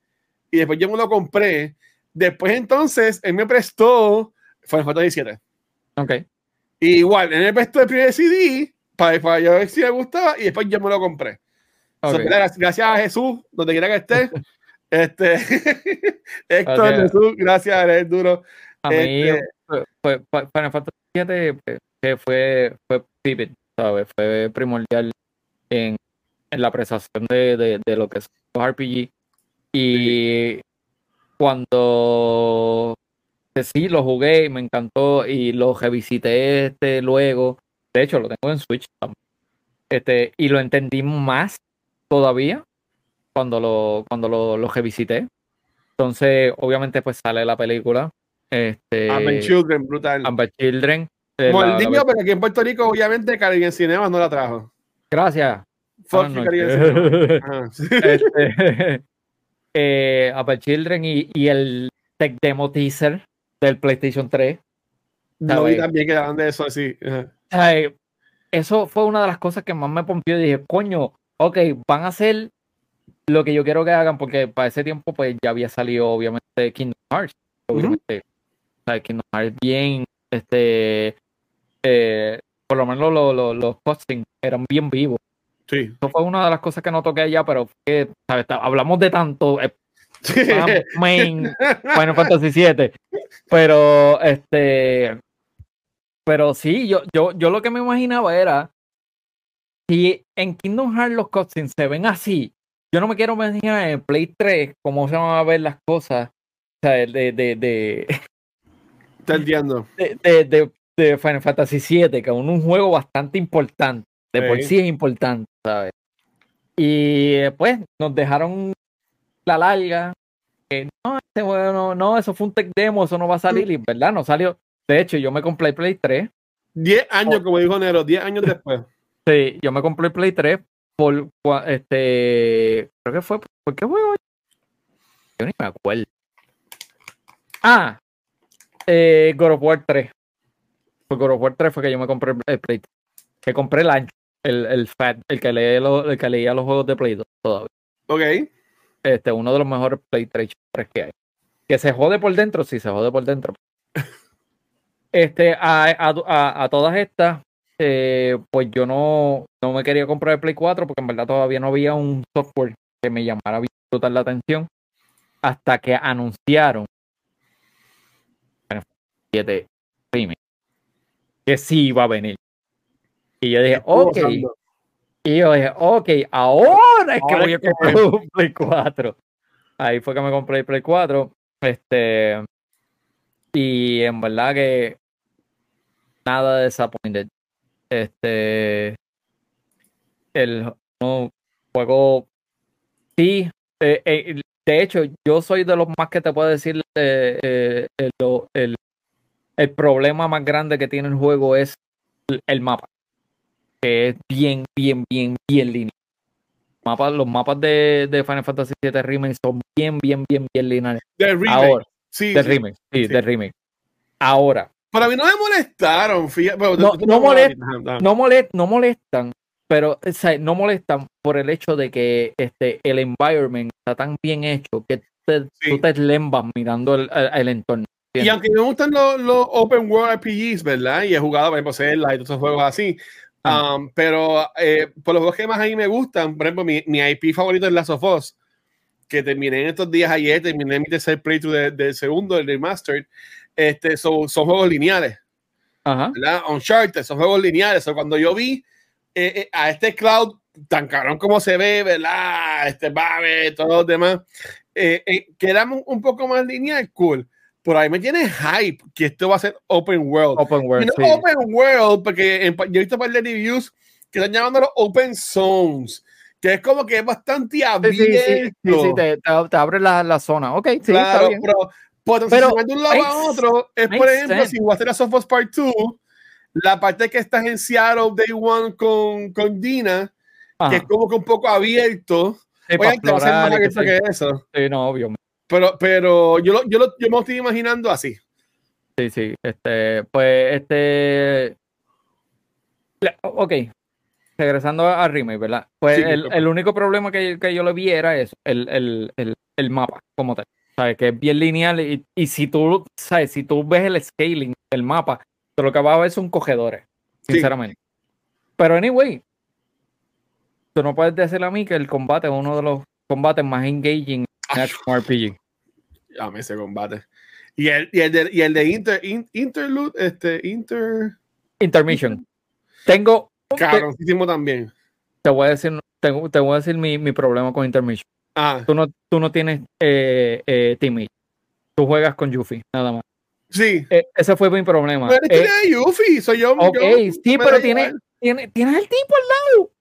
y después yo me lo compré. Después entonces, él me prestó Final Fantasy 7. Ok. Y igual, él me prestó el primer CD para, para yo ver si me gustaba y después yo me lo compré. gracias a Jesús, donde quiera que esté. este, Héctor, Jesús, gracias, eres duro. A mí, este, fue, Final Fantasy 7 pues, que fue, fue fue primordial en, la apreciación de, lo que es los RPG. Y cuando sí lo jugué y me encantó y lo revisité este luego, de hecho lo tengo en Switch también. Este, y lo entendí más todavía cuando lo, cuando lo, lo revisité. Entonces, obviamente, pues sale la película. Este, Children, brutal. Amber Children. El niño, pero aquí en Puerto Rico, obviamente, Caribbean Cinema no la trajo. Gracias. Fuck no, este, eh, Apple Children y, y, el Tech Demo Teaser del PlayStation 3. No vi también quedaban de eso así. Eso fue una de las cosas que más me pompió y dije, coño, ok, van a hacer lo que yo quiero que hagan, porque para ese tiempo pues ya había salido obviamente Kingdom Hearts. Obviamente, Kingdom Hearts bien este, eh, por lo menos los postings eran bien vivos. Sí. Eso fue una de las cosas que no toqué allá, pero que, hablamos de tanto. Eh, main Final Fantasy 7 pero este pero sí yo, yo yo lo que me imaginaba era si en Kingdom Hearts los cutscenes se ven así yo no me quiero imaginar en Play 3 cómo se van a ver las cosas o sea, de, de, de, te entiendo. De, de, de, Final Fantasy VII, que es un juego bastante importante. De por sí es importante, ¿sabes? Y pues nos dejaron la larga. Que no, este juego no, no, eso fue un tech demo, eso no va a salir. Y verdad, no salió. De hecho, yo me compré Play 3 10 años, como dijo Nero, 10 años después. Sí, yo me compré el Play 3 por este. Creo que fue. ¿Por qué juego? Yo ni me acuerdo. Ah, eh, God of War 3. Por God of War 3 fue que yo me compré el Play 3. Que compré el ancho, el, el Fat, el que, lee el que leía los juegos de Play 2 todavía. Ok. Este, uno de los mejores Play 3 que hay. Que se jode por dentro, sí, se jode por dentro. Este, a, todas estas, eh, pues yo no, no me quería comprar el Play 4 porque en verdad todavía no había un software que me llamara a disfrutar la atención hasta que anunciaron 7 que sí iba a venir. Y yo dije, ok. Y yo dije, ok, ahora es que voy a comprar un Play 4. Ahí fue que me compré el Play 4. Este. Y en verdad que nada de disappointed. Este. El juego. Sí. Eh, eh, de hecho, yo soy de los más que te puedo decir eh, el, el, problema más grande que tiene el juego es el, mapa. Que es bien, bien, bien, bien lineal. los mapas de, de, Final Fantasy VII Remake son bien, bien, bien, bien lineales. De remake. sí, de remake, sí, de remake. Ahora, para mí no me molestaron, no, no, no, molestan, pero no molestan por el hecho de que este, el environment está tan bien hecho que tú te lembas mirando el, el, entorno. Y aunque me gustan los, los, open world RPGs, ¿verdad? Y he jugado, por ejemplo, Zelda y todos esos juegos así. Ah. Um, pero eh, por los juegos que más a mí me gustan, por ejemplo, mi, mi IP favorito es Last of Us, que terminé en estos días ayer, terminé mi tercer playthrough del segundo, el remastered este, son, son juegos lineales. Ajá. ¿verdad? Uncharted, son juegos lineales. O cuando yo vi eh, eh, a este cloud tan cabrón como se ve, ¿verdad? Este Babe, todos los demás, eh, eh que era un, poco más lineal, cool. Por ahí me tiene hype que esto va a ser open world. Open world. sí. Open world, porque yo he visto un par de reviews que están llamándolo open zones, que es como que es bastante abierto. Sí, sí, sí, te, te, abre la, la, zona. Ok, sí, claro, está bien. Pero, pues, pero si de un lado a otro, es por ejemplo, si vas a hacer Part 2, la parte que estás en Seattle Day One con, con Dina, que es como que un poco abierto. Sí, Oye, te va a ser más que, que, eso. Sí, no, obvio. Pero, pero yo, lo, yo, lo, yo me lo estoy imaginando así. Sí, sí. Este, pues, este. Ok. Regresando a remake, ¿verdad? Pues el, el, único problema que, que, yo le vi era eso, el, el, el, el mapa como tal. Que es bien lineal y, y, si tú, ¿sabes? Si tú ves el scaling del mapa, lo que va a ver son cogedores, sinceramente. Pero anyway, tú no puedes decirle a mí que el combate es uno de los combates más engaging en RPG. Ya me ese combate. Y el, y el de, y el de inter, Interlude, este, Inter... Intermission. Tengo... Carosísimo también. Te voy a decir, tengo, te voy a decir mi, mi problema con Intermission. Ah. Tú, no, tú no tienes eh, eh, Tú juegas con Yuffie, nada más. Sí. Eh, ese fue mi problema. Pero eh, Yuffie, soy yo. Ok, sí, pero tiene, tiene, tienes el tipo al lado.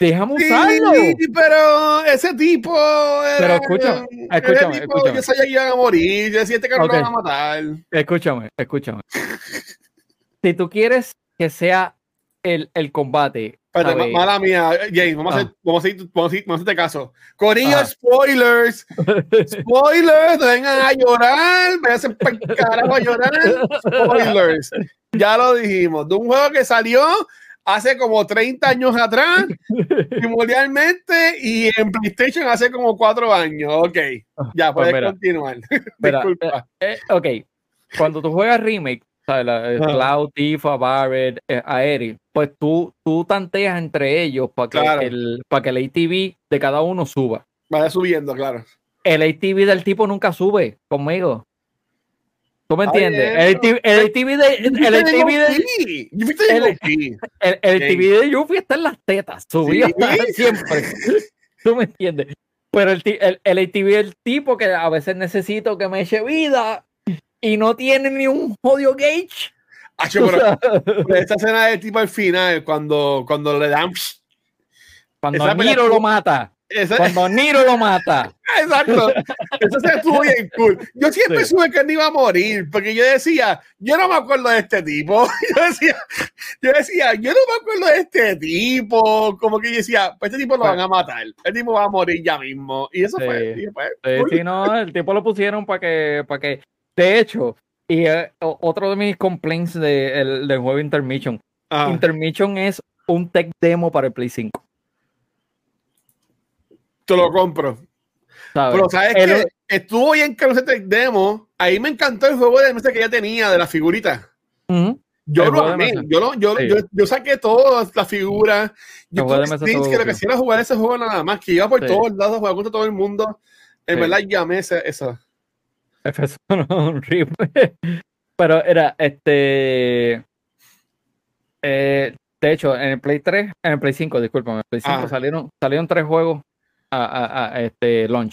Déjame usarlo. Sí, pero ese tipo. Era, pero escúchame, escúchame, tipo, escúchame. Yo sabía que iban a morir. Yo decía este carro okay. lo van a matar. Escúchame, escúchame. si tú quieres que sea el, el combate Espérate, mala mía, James, vamos, a hacer, ah. vamos, a hacer, vamos, a hacer, vamos a este caso. Corillo, ah. spoilers. Spoilers, vengan a llorar, me hacen carajo a llorar. Spoilers. Ya lo dijimos, de un juego que salió hace como 30 años atrás, primordialmente, y en PlayStation hace como 4 años. Ok, ya pues puedes continuar. Disculpa. Eh, eh, ok, cuando tú juegas remake, ¿sabes? Cloud, Tifa, Barrett, eh, Aeri, pues tú, tú tanteas entre ellos para que, el, para que el ATV de cada uno suba. Vaya subiendo, claro. El ATV del tipo nunca sube conmigo. ¿Tú me entiendes? el, ATV, el ATV de. El ATV de. El, el, ATV de Yuffie está en las tetas. Subió siempre. ¿Tú me entiendes? Pero el, el, el ATV del tipo que a veces necesito que me eche vida y no tiene ni un jodido gauge. pero, esta escena de tipo al final, cuando, cuando le dan. Cuando Miro lo mata. Cuando Niro lo mata. Exacto. Eso se estuvo bien cool. Yo siempre supe que él iba a morir, porque yo decía, yo no me acuerdo de este tipo. Yo decía, yo decía, yo no me acuerdo de este tipo. Como que yo decía, pues este tipo lo van a matar. El tipo va a morir ya mismo. Y eso fue. sí, no, el tipo lo pusieron para que, para que. De hecho, y eh, otro de mis complaints de, del juego Intermission. Intermission es un tech demo para el Play 5 te lo compro. Pero sabes que estuvo bien que ese demo. Ahí me encantó el juego de mesa que ya tenía de la figurita. Yo lo amé. Yo, yo, yo, saqué todas las figuras. Yo que lo que hacía era jugar ese juego nada más, que iba por todos lados, jugar contra todo el mundo. En verdad llamé esa. eso. Eso no Pero era este. Eh, de hecho, en el Play 3, en el Play 5, disculpa, en el Play 5 ah. salieron, salieron tres juegos a, este launch.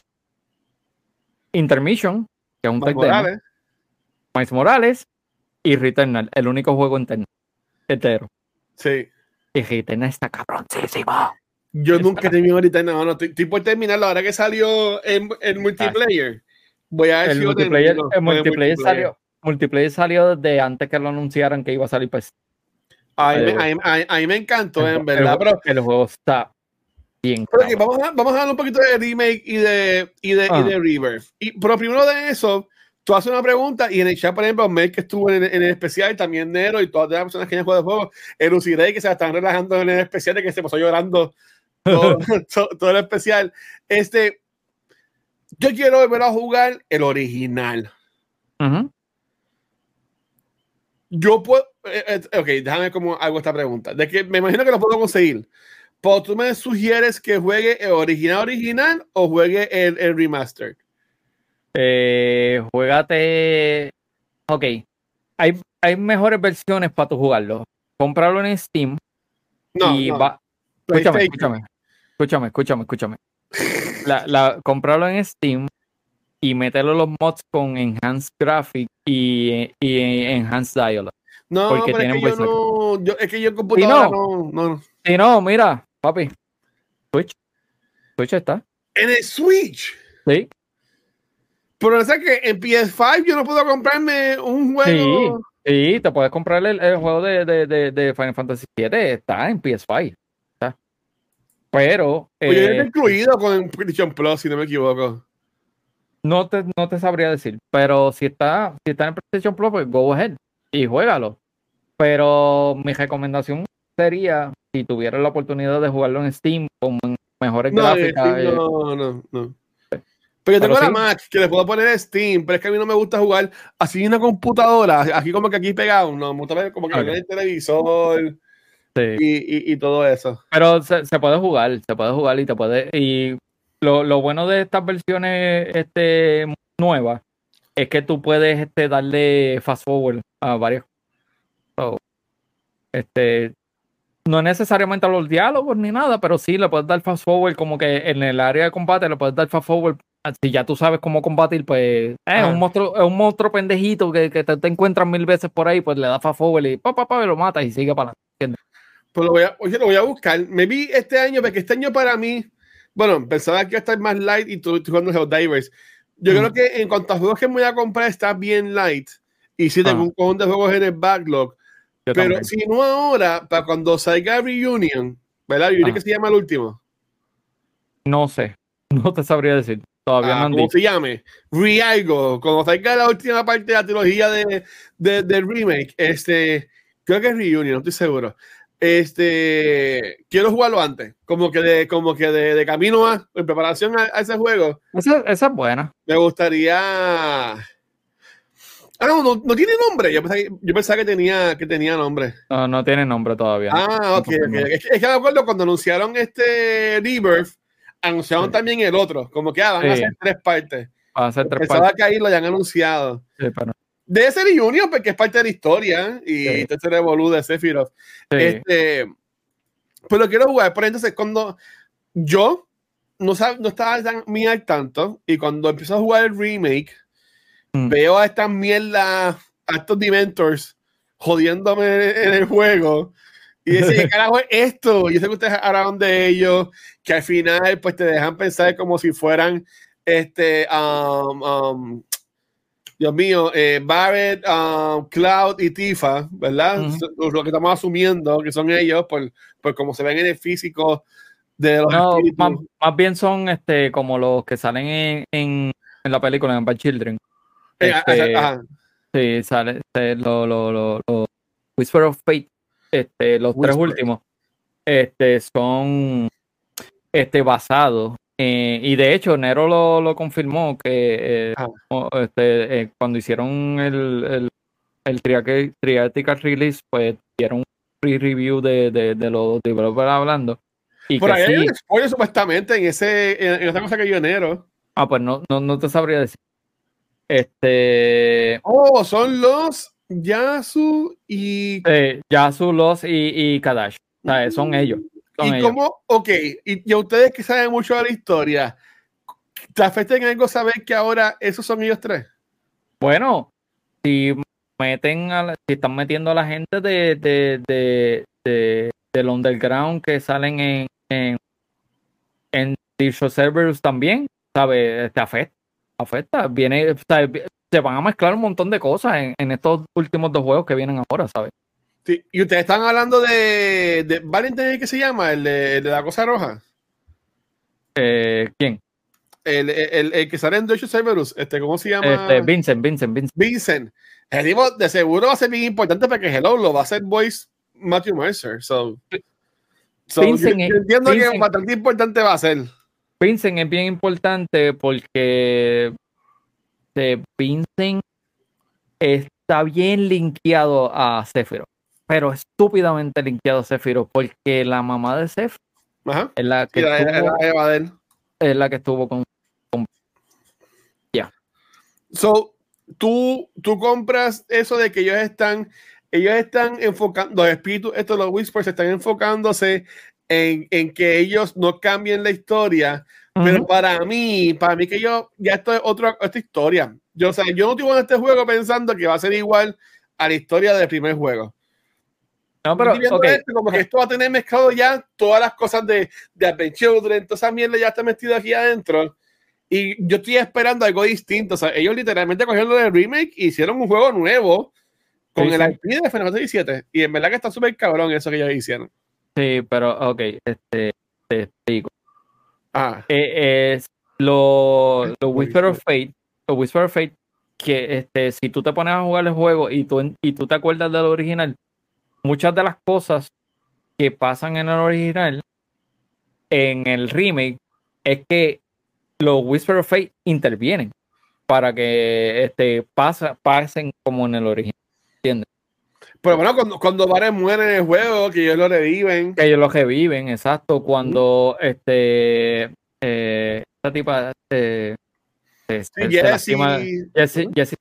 Intermission, que es un tech Morales. Morales y Returnal, el único juego interno, entero. Sí. Y Returnal está cabroncísimo. Yo nunca he tenido Returnal, no, no, estoy, por terminarlo ahora que salió en, multiplayer. Voy a ver el multiplayer, el multiplayer, salió. Multiplayer salió desde antes que lo anunciaran que iba a salir pues. A mí, me, encantó, en verdad. pero el juego está vamos, a, vamos a hablar un poquito de remake y de, y de, y ah. de Rebirth. Y, pero primero de eso, tú haces una pregunta y en el chat, por ejemplo, Mel que estuvo en, en, el especial, también Nero y todas las personas que han jugado el juego, Elucidé que se están relajando en el especial de que se pasó llorando todo, todo, el especial. Este, yo quiero volver a jugar el original. Yo puedo. Eh, eh, ok, déjame como hago esta pregunta. De que me imagino que lo puedo conseguir. Tú me sugieres que juegue el original original o juegue el, el remaster. Eh, juegate. Ok. Hay, hay mejores versiones para tu jugarlo. Comprarlo en Steam. No, y va. Escúchame, escúchame. Escúchame, escúchame, escúchame. La, la, comprarlo en Steam y meterlo los mods con Enhanced Graphic y, y Enhanced Dialogue. No, porque tienen es, que yo no, yo, es que yo en computadora no, no, no. Si no, mira, papi. Switch. Switch está. ¿En el Switch? Sí. Pero es que en PS5 yo no puedo comprarme un juego. Sí, sí te puedes comprar el, juego de, de, de, Final Fantasy VII. Está en PS5. Está. Pero. Oye, eh, incluido con PlayStation Plus, si no me equivoco. No te, no te sabría decir. Pero si está, si está en PlayStation Plus, pues go ahead y juégalo. Pero mi recomendación sería si tuvieras la oportunidad de jugarlo en Steam con mejores gráficas. Eh, no, no, no. Pero yo tengo la Mac que le puedo poner Steam, pero es que a mí no me gusta jugar así en una computadora, aquí como que aquí pegado, no, me gusta ver como que en el televisor y, y, todo eso. Pero se, se, puede jugar, se puede jugar y te puede. Y lo, lo bueno de estas versiones este, nuevas es que tú puedes este, darle fast forward a varios. este, no necesariamente a los diálogos ni nada, pero sí le puedes dar fast forward, como que en el área de combate le puedes dar fast forward. Si ya tú sabes cómo combatir, pues es un monstruo, es un monstruo pendejito que, que te, te, encuentras mil veces por ahí, pues le das fast forward y pa, pa, pa, lo matas y sigue para adelante. Pues lo voy a, oye, lo voy a buscar. Me vi este año, porque este año para mí, bueno, pensaba que iba a estar más light y tú, tú jugando Divers. Yo creo que en cuanto a juegos que me voy a comprar está bien light. Y sí tengo un cojón de juegos en el backlog pero si no ahora, para cuando salga Reunion, ¿verdad? ¿Reunion que se llama el último? No sé, no te sabría decir. Todavía ah, no ¿Cómo se llame? Re-Algo. Cuando salga la última parte de la trilogía de, de, del remake, este, creo que es Reunion, no estoy seguro. Este, quiero jugarlo antes, como que de, como que de, de camino a, en preparación a, ese juego. Esa, esa es buena. Me gustaría Ah, no, no, tiene nombre. Yo pensaba, que, tenía, que tenía nombre. No, no tiene nombre todavía. Ah, ok, ok. Es, que me acuerdo cuando anunciaron este Rebirth, anunciaron también el otro. Como que ah, van a ser tres partes. Van a ser tres Pensaba partes. que ahí lo hayan anunciado. Sí, pero... Debe ser Junior porque es parte de la historia y sí. este se revolú de Sephiroth. Este, pues lo quiero jugar. Pero entonces, cuando yo no, no estaba tan muy al tanto y cuando empiezo a jugar el remake Mm. veo a estas mierdas, a estos Dementors jodiéndome en el juego. Y decía, ¿qué carajo es esto? Yo sé que ustedes hablaron de ellos, que al final pues te dejan pensar como si fueran este, um, um, Dios mío, eh, Barrett, um, Cloud y Tifa, ¿verdad? Lo que estamos asumiendo que son ellos, por, por como se ven en el físico de los no, más, bien son este como los que salen en, en, la película en Bad Children. Eh, este, sí, sale, los lo, lo, Whisper of Fate, este, los tres últimos, este, son este, basados y de hecho, Nero lo, lo confirmó que eh, ah. este, eh, cuando hicieron el, el, el Release, pues dieron un free review de, de, de los developers hablando. Y Por ahí hay un spoiler supuestamente en, ese, en, esa cosa que yo Nero. Ah, pues no, no, no te sabría decir. Este. Oh, son los Yasu y. Eh, Yasu, los y, y Kadash. son ellos. ¿Y cómo? Ok, y, a ustedes que saben mucho de la historia, ¿te afecta en algo saber que ahora esos son ellos tres? Bueno, si meten a si están metiendo a la gente de, de, de, de del underground que salen en, en, en dicho servers también, ¿sabes? Te afecta, afecta. Viene, se van a mezclar un montón de cosas en, en estos últimos dos juegos que vienen ahora, ¿sabes? Sí, y ustedes están hablando de, de Valentine, ¿qué se llama? El de, la cosa roja. Eh, ¿Quién? El, el, el, que sale en Deutsche Cerberus, este, ¿cómo se llama? Este, Vincent, Vincent, Vincent. Vincent. El tipo de seguro va a ser bien importante porque Hello lo va a hacer Voice Matthew Mercer. So, Vincent, yo, entiendo que bastante importante va a ser. Vincent es bien importante porque Vincent está bien linkeado a Sephiroth pero estúpidamente linkeado a Sephiroth, porque la mamá de Sephiroth es la que estuvo, es la que estuvo con, ya. So, tú, tú compras eso de que ellos están, ellos están enfocando, los espíritus, estos los whispers están enfocándose en, en que ellos no cambien la historia, pero para mí, para mí que yo, ya esto es otra, esta historia. Yo, o sea, yo no estuve en este juego pensando que va a ser igual a la historia del primer juego. No, pero como que esto va a tener mezclado ya todas las cosas de, de Advent Children, toda esa mierda ya está metida aquí adentro. Y yo estoy esperando algo distinto. O sea, ellos literalmente cogieron lo del remake y hicieron un juego nuevo con el IP de Final Fantasy VII. Y en verdad que está súper cabrón eso que ellos hicieron. Sí, pero ok, este, te explico. Ah. Eh, es lo, lo Whisper of Fate, lo Whisper of Fate, que este, si tú te pones a jugar el juego y tú, y tú te acuerdas del original, muchas de las cosas que pasan en el original, en el remake, es que los Whisper of Fate intervienen para que este, pasa, pasen como en el original. ¿Entiendes? Pero bueno, cuando, cuando mueren muere en el juego, que ellos lo reviven. Que ellos lo reviven, exacto. Cuando este eh, esta tipa eh, se, lastima,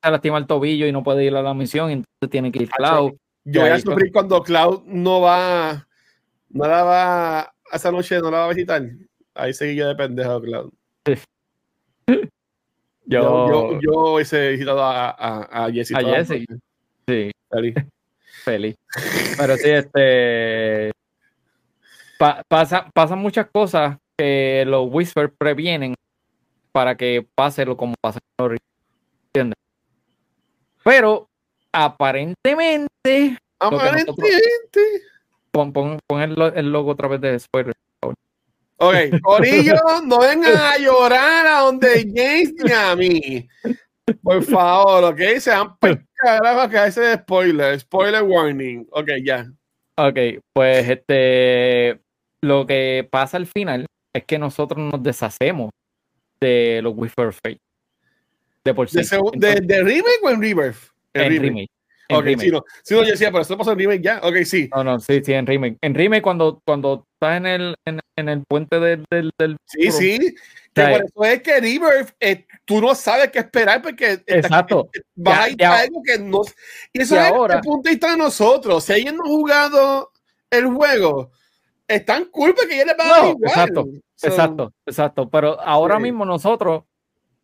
lastima el tobillo y no puede ir a la misión, entonces tiene que ir Cloud. Yo voy a sufrir cuando Cloud no va, no la va, esa noche no la va a visitar. Ahí seguí yo de pendejo, Cloud. Yo, yo, yo, hubiese visitado a, a, a Jesse. A Jesse. Sí. Feliz. Pero sí, este. pasa, pasan muchas cosas que los Whisper previenen para que pase lo como pasa en ¿Entiendes? Pero aparentemente. Aparentemente. pon, pon, pon el, logo otra vez de spoiler. Ok, Corillo, no vengan a llorar a donde James ni a mí. Por favor, ok, sean carajo que ese spoiler, spoiler warning. Ok, ya. Ok, pues este, lo que pasa al final es que nosotros nos deshacemos de los Whisper Fate. De por sí. ¿De, de, remake o en rebirth? En, remake. Ok, si no, si no, yo decía, pero esto pasa en remake ya. Ok, sí. No, no, sí, sí, en remake. En remake, cuando, cuando estás en el, en, en el puente del. del, del sí, sí. Que por eso es que Rebirth, eh, tú no sabes qué esperar porque Exacto. vas a ir algo que no. Y eso es ahora, el punto de vista de nosotros. Si ellos no han jugado el juego, están cool porque ya les va a dar igual. Exacto, exacto, exacto. Pero ahora mismo nosotros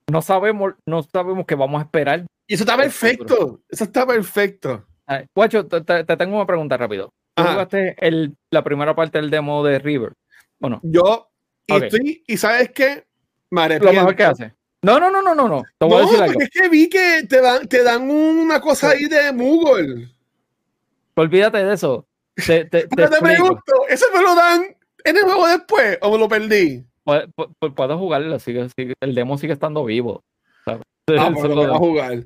no sabemos, no sabemos qué vamos a esperar y eso está perfecto. Eso está perfecto. Guacho, te, tengo una pregunta rápido. ¿Tú jugaste el, la primera parte del demo de River? ¿O no? Yo, y, y sabes qué, Lo mejor que hace. No, no, no, no, no, no. Te voy a decir algo. es que vi que te dan, te dan una cosa ahí de Moogle. Olvídate de eso. Te, te, te, te pregunto, ¿eso me lo dan en el juego después o me lo perdí? Puedo, jugarlo, sigue, el demo sigue estando vivo. Ah, lo a jugar.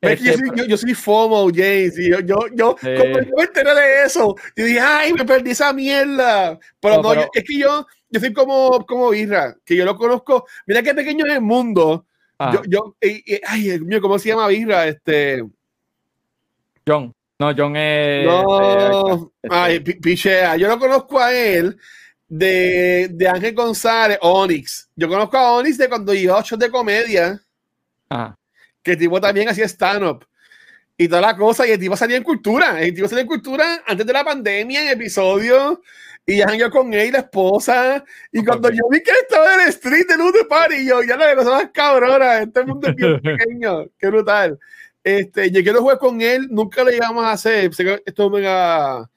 Este, yo, soy, yo, soy, FOMO, James, y yo, yo, yo, como yo me enteré de eso, yo dije, ay, me perdí esa mierda. Pero no, es que yo, yo soy como, como Isra, que yo lo conozco. Mira qué pequeño es el mundo. Yo, yo, ay, Dios mío, ¿cómo se llama Isra? Este. John. No, John es. No, eh, ay, pichea. Yo lo conozco a él de, de Ángel González, Onyx. Yo conozco a Onyx de cuando iba a ocho de comedia. Ajá. Que el tipo también hacía stand-up. Y toda la cosa, y el tipo salía en cultura, el tipo salía en cultura antes de la pandemia en episodio, y ya yo con él, la esposa, y cuando yo vi que estaba en el street de de Party, yo ya la cosa más cabrona, este mundo es bien pequeño, qué brutal. Este, yo quiero jugar con él, nunca lo íbamos a hacer, esto me mega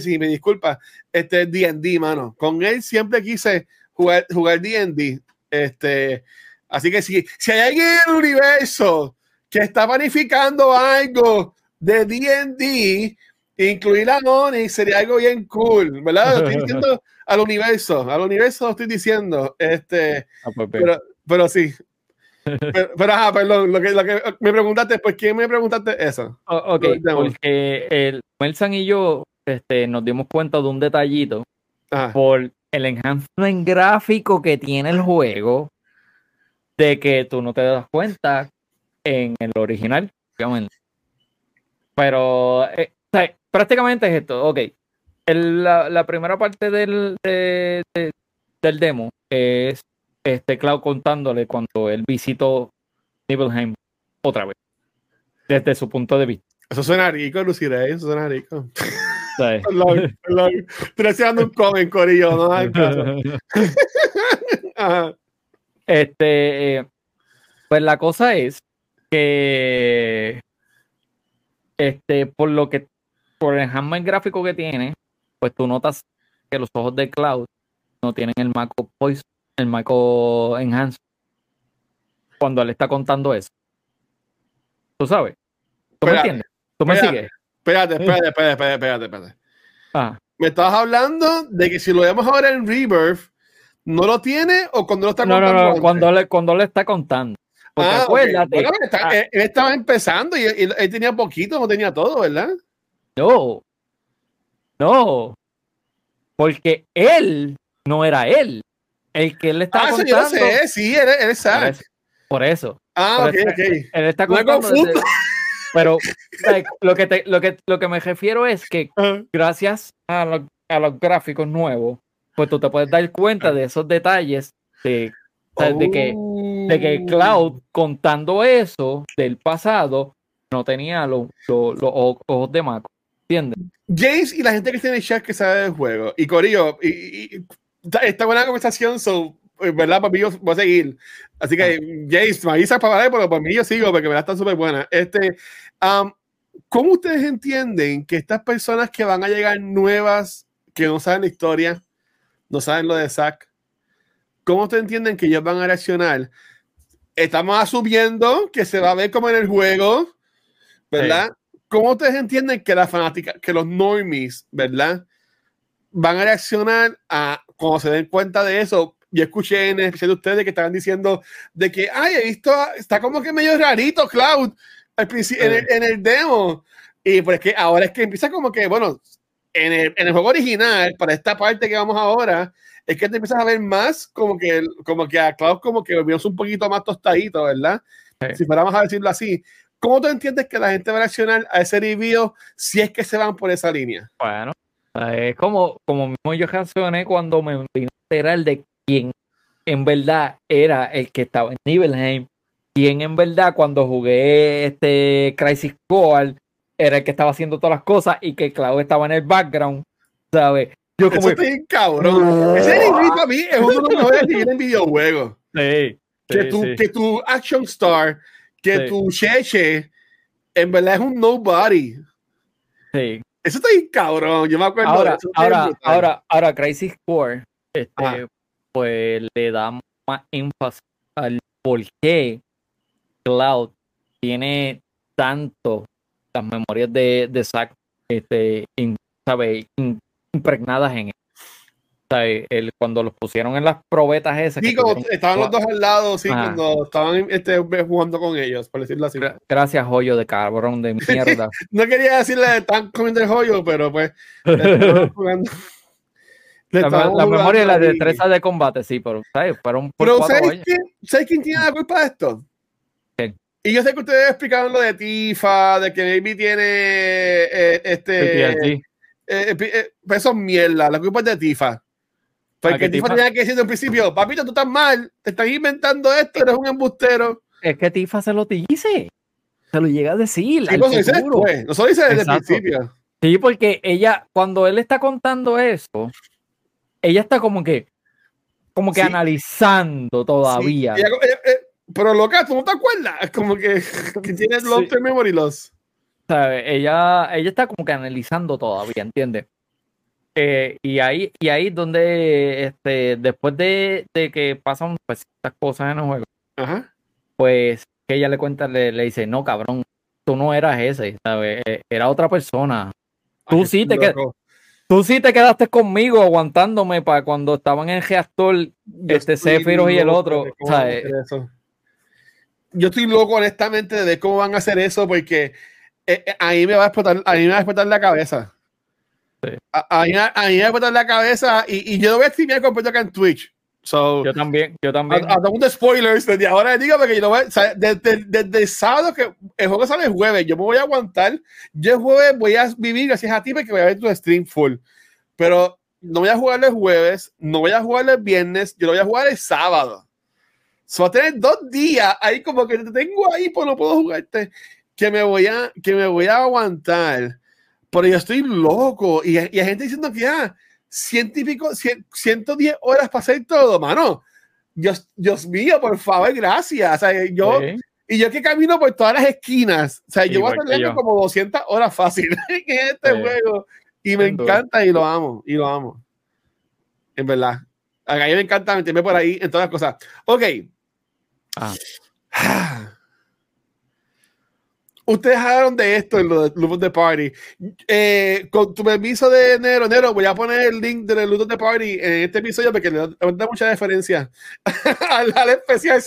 si me disculpa, este D&D, mano, con él siempre quise jugar jugar D&D, este, Así que si, si hay alguien en el universo que está planificando algo de D&D, incluir a Noni sería algo bien cool, ¿verdad? Lo estoy diciendo al universo, al universo lo estoy diciendo, este, ah, pues, pero, pero sí. Pero, pero ajá, perdón, lo que, lo que me preguntaste, pues ¿quién me preguntaste eso? ok, porque el Melsan y yo este, nos dimos cuenta de un detallito por el enhancement gráfico que tiene el juego de que tú no te das cuenta en el original, obviamente. Pero eh, prácticamente es esto, ok. la, primera parte del, del demo es este Cloud contándole cuando él visitó Nibelheim otra vez, desde su punto de vista. Eso suena rico, Lucirey, eso suena rico. Sí. Estoy haciendo un comment, Corillo, no Ajá. Este, pues la cosa es que, este, por lo que, por el enhancement gráfico que tiene, pues tú notas que los ojos de Cloud no tienen el Maco Voice, el Maco Enhance. Cuando él está contando eso. ¿Tú sabes? ¿Tú me entiendes? ¿Tú me sigues? Espérate, espérate, espérate, espérate, espérate. Ah. Me estabas hablando de que si lo vemos ahora en Rebirth, ¿No lo tiene o cuando lo está contando? No, no, cuando le, cuando le está contando. Porque ah, acuérdate. Ah. él, estaba empezando y él, tenía poquito, no tenía todo, ¿verdad? No. No. Porque él no era él. El que él estaba ah, contando. Yo sé, sí, él, él es Por eso. Ah, ok, ok. Él está contando. pero lo, que te, lo, que, lo que me refiero es que gracias a, a los gráficos nuevos, pues tú te puedes dar cuenta de esos detalles de, de, que, de que Cloud contando eso del pasado no tenía los, ojos de Mako. ¿Entiendes? James y la gente que tiene chat que sabe del juego. Y Corillo, y, está buena conversación, so, ¿verdad? Para mí yo voy a seguir. Así que, ah. James, me avisa para ver, pero para mí yo sigo porque verdad está súper buena. Este, um, ¿Cómo ustedes entienden que estas personas que van a llegar nuevas, que no saben la historia, no saben lo de Zack. ¿Cómo ustedes entienden que ellos van a reaccionar? Estamos asumiendo que se va a ver como en el juego, ¿verdad? ¿Cómo ustedes entienden que la fanática, que los normies, ¿verdad? Van a reaccionar a cuando se den cuenta de eso. Yo escuché en especial de ustedes que estaban diciendo de que, ay, he visto, está como que medio rarito Cloud al en, el, en el demo. Y pues que ahora es que empieza como que, bueno, en el, en el, juego original, para esta parte que vamos ahora, es que te empiezas a ver más como que, como que a Cloud como que vimos un poquito más tostadito, ¿verdad? Si fuéramos a decirlo así. ¿Cómo tú entiendes que la gente va a reaccionar a ese review si es que se van por esa línea? Bueno, es como, como mismo yo reaccioné cuando me vino a enterar de quién en verdad era el que estaba en Nibelheim, quién en verdad cuando jugué este Crisis Core era el que estaba haciendo todas las cosas y que Cloud estaba en el background, ¿sabes? Yo como... Eso está cabrón. Ese nivel para mí es uno de los mejores niveles en videojuegos. Sí, que, tu, que tu Action Star, que tu Cheche, en verdad es un nobody. Sí. Eso está ahí cabrón. Yo me acuerdo. Ahora, eso ahora, ahora, ahora, Crisis Core, este, pues le da más énfasis al por qué Cloud tiene tanto las memorias de, de Zack este, impregnadas en él. El, cuando los pusieron en las probetas esas. Sí, estaban los dos al lado, sí, cuando estaban este, jugando con ellos, por decirlo así. Gracias, joyo de cabrón de mierda. no quería decirle tan comiendo el joyo, pero pues. la, la memoria y la destreza de combate, sí, pero ¿sabes? Fueron por pero ¿sabes quién, ¿sabes quién tiene la culpa de esto? Y yo sé que ustedes explicaron lo de Tifa, de que Baby tiene eh, este. Eh, eh, eh, pues eso es mierda, la culpa es de Tifa. Porque Tifa, tenía que decir en principio, papito, tú estás mal, te estás inventando esto, eres un embustero. Es que Tifa se lo dice. Se lo llega a decir. Sí, pues, dice después, no se lo dice desde el principio. Sí, porque ella, cuando él está contando eso, ella está como que, como que analizando todavía. Pero loca, ¿tú no te acuerdas? Es como que, que tienes long term memory loss. Ella, ella está como que analizando todavía, ¿entiendes? Eh, y ahí, y ahí donde este, después de, de que pasan pues, estas cosas en el juego, pues que ella le cuenta, le, le, dice, no, cabrón, tú no eras ese, ¿sabes? E, era otra persona. Tú sí te Tú sí te quedaste conmigo aguantándome para cuando estaban en el reactor, este Sephiroth y el otro. ¿sabes? Yo estoy loco, honestamente, de cómo van a hacer eso, porque eh, eh, ahí me va a explotar, a mí me va a explotar la cabeza. A, mí, me va a explotar la cabeza y, y yo lo voy a streamear completo acá en Twitch. So, yo también, yo también. A, a, spoilers desde ahora digo porque yo lo voy, o sea, desde, desde, sábado que el juego sale el jueves, yo me voy a aguantar. Yo el jueves voy a vivir gracias a ti porque voy a ver tu stream full. Pero no voy a jugar el jueves, no voy a jugar el viernes, yo lo voy a jugar el sábado. So, va a tener dos días ahí como que te tengo ahí, pues no puedo jugarte, que me voy a, que me voy a aguantar. Pero yo estoy loco y, y hay gente diciendo que ya, ah, científico, 110 horas para hacer todo, mano. Dios, Dios mío, por favor, gracias. O sea, yo, Y yo que camino por todas las esquinas. O sea, yo voy a tener como 200 horas fácil en este juego. Y me encanta y lo amo. Y lo amo. En verdad. A mí me encanta meterme por ahí en todas las cosas. Ok. Ah. Ustedes hablaron de esto en los Loot de Party. Eh, con tu permiso de enero, enero, voy a poner el link de Loot de Party en este episodio porque le da mucha diferencia al, al, especial.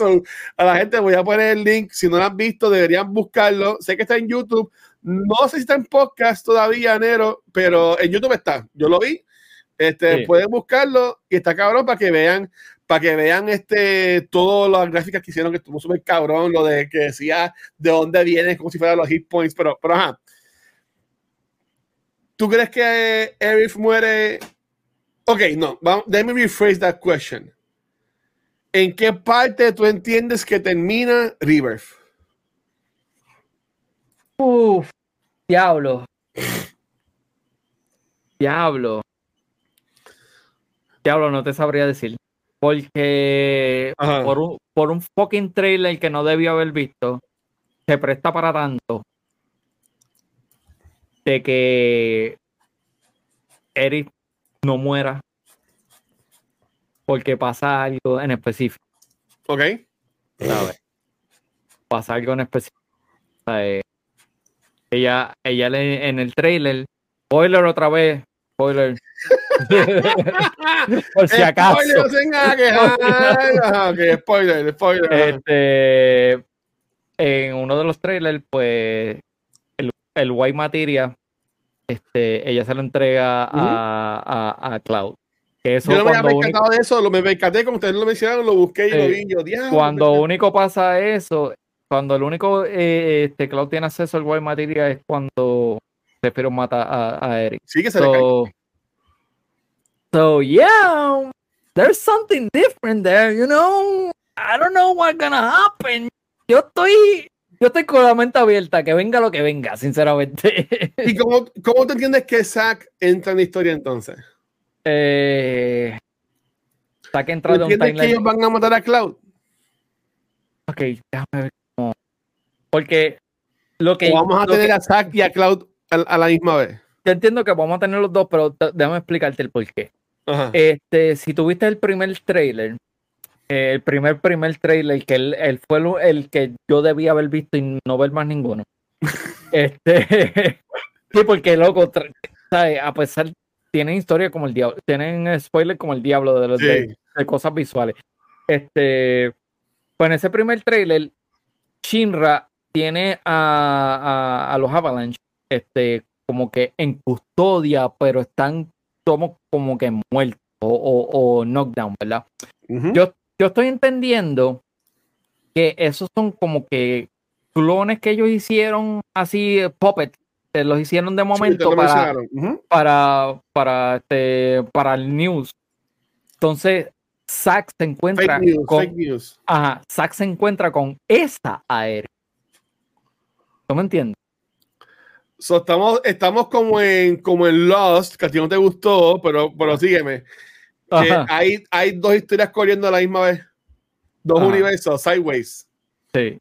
a la gente voy a poner el link. Si no lo han visto, deberían buscarlo. Sé que está en YouTube. No sé si está en podcast todavía, enero, pero en YouTube está. Yo lo vi. Este, Pueden buscarlo y está cabrón para que vean para que vean este, todas las gráficas que hicieron, que estuvo súper cabrón, lo de que decía de dónde viene, como si fueran los hit points, pero, pero ajá. ¿Tú crees que Erif muere? Ok, no, vamos, déjame rephrase that question. ¿En qué parte tú entiendes que termina Rebirth? Uf, diablo. diablo. Diablo, no te sabría decir. Porque por un, por un fucking trailer que no debió haber visto, se presta para tanto de que Eric no muera porque pasa algo en específico. Ok. ¿Sabes? Pasa algo en específico. Ella, ella en el trailer, spoiler otra vez, spoiler, Por si acaso. Spoiler, spoiler, Este, en uno de los trailers, pues, el, el White Materia, este, ella se lo entrega a, a, Cloud. yo no me había percatado de eso, lo me percaté, como ustedes lo mencionaron, lo busqué y lo vi. Yo, cuando único pasa eso, cuando el único eh, este, Cloud tiene acceso al White Materia es cuando Sephiroth mata a, a Eric. Sí, que se le cae. So yeah, there's something different there, you know. I don't know what's gonna happen. Yo estoy, yo estoy con la mente abierta, que venga lo que venga, sinceramente. ¿Y cómo, cómo te entiendes que Zack entra en la historia entonces? Eh, Zack entra de un timeline. que ellos van a matar a Cloud? Ok, déjame ver cómo. Porque lo que. O vamos a tener a Zack y a Cloud a, la misma vez. yo entiendo que vamos a tener los dos, pero déjame explicarte el porqué. Este, si tuviste el primer trailer, el primer primer trailer, que él, fue el, que yo debía haber visto y no ver más ninguno. este, sí, porque loco, a pesar, tienen historia como el diablo, tienen spoiler como el diablo de, los, de, cosas visuales. Este, pues en ese primer trailer, Shinra tiene a, a, los Avalanche este, como que en custodia, pero están como, como que muertos o, o, knockdown, ¿verdad? yo, yo estoy entendiendo que esos son como que clones que ellos hicieron así, puppet, los hicieron de momento para, para, para, este, para el news. Entonces, Zack se encuentra con. Ajá, Zack se encuentra con esa aérea. ¿No me entiendes? Estamos, estamos como en como en Lost, que a ti no te gustó, pero, pero sígueme. hay, hay dos historias corriendo a la misma vez. Dos universos, sideways. Sí.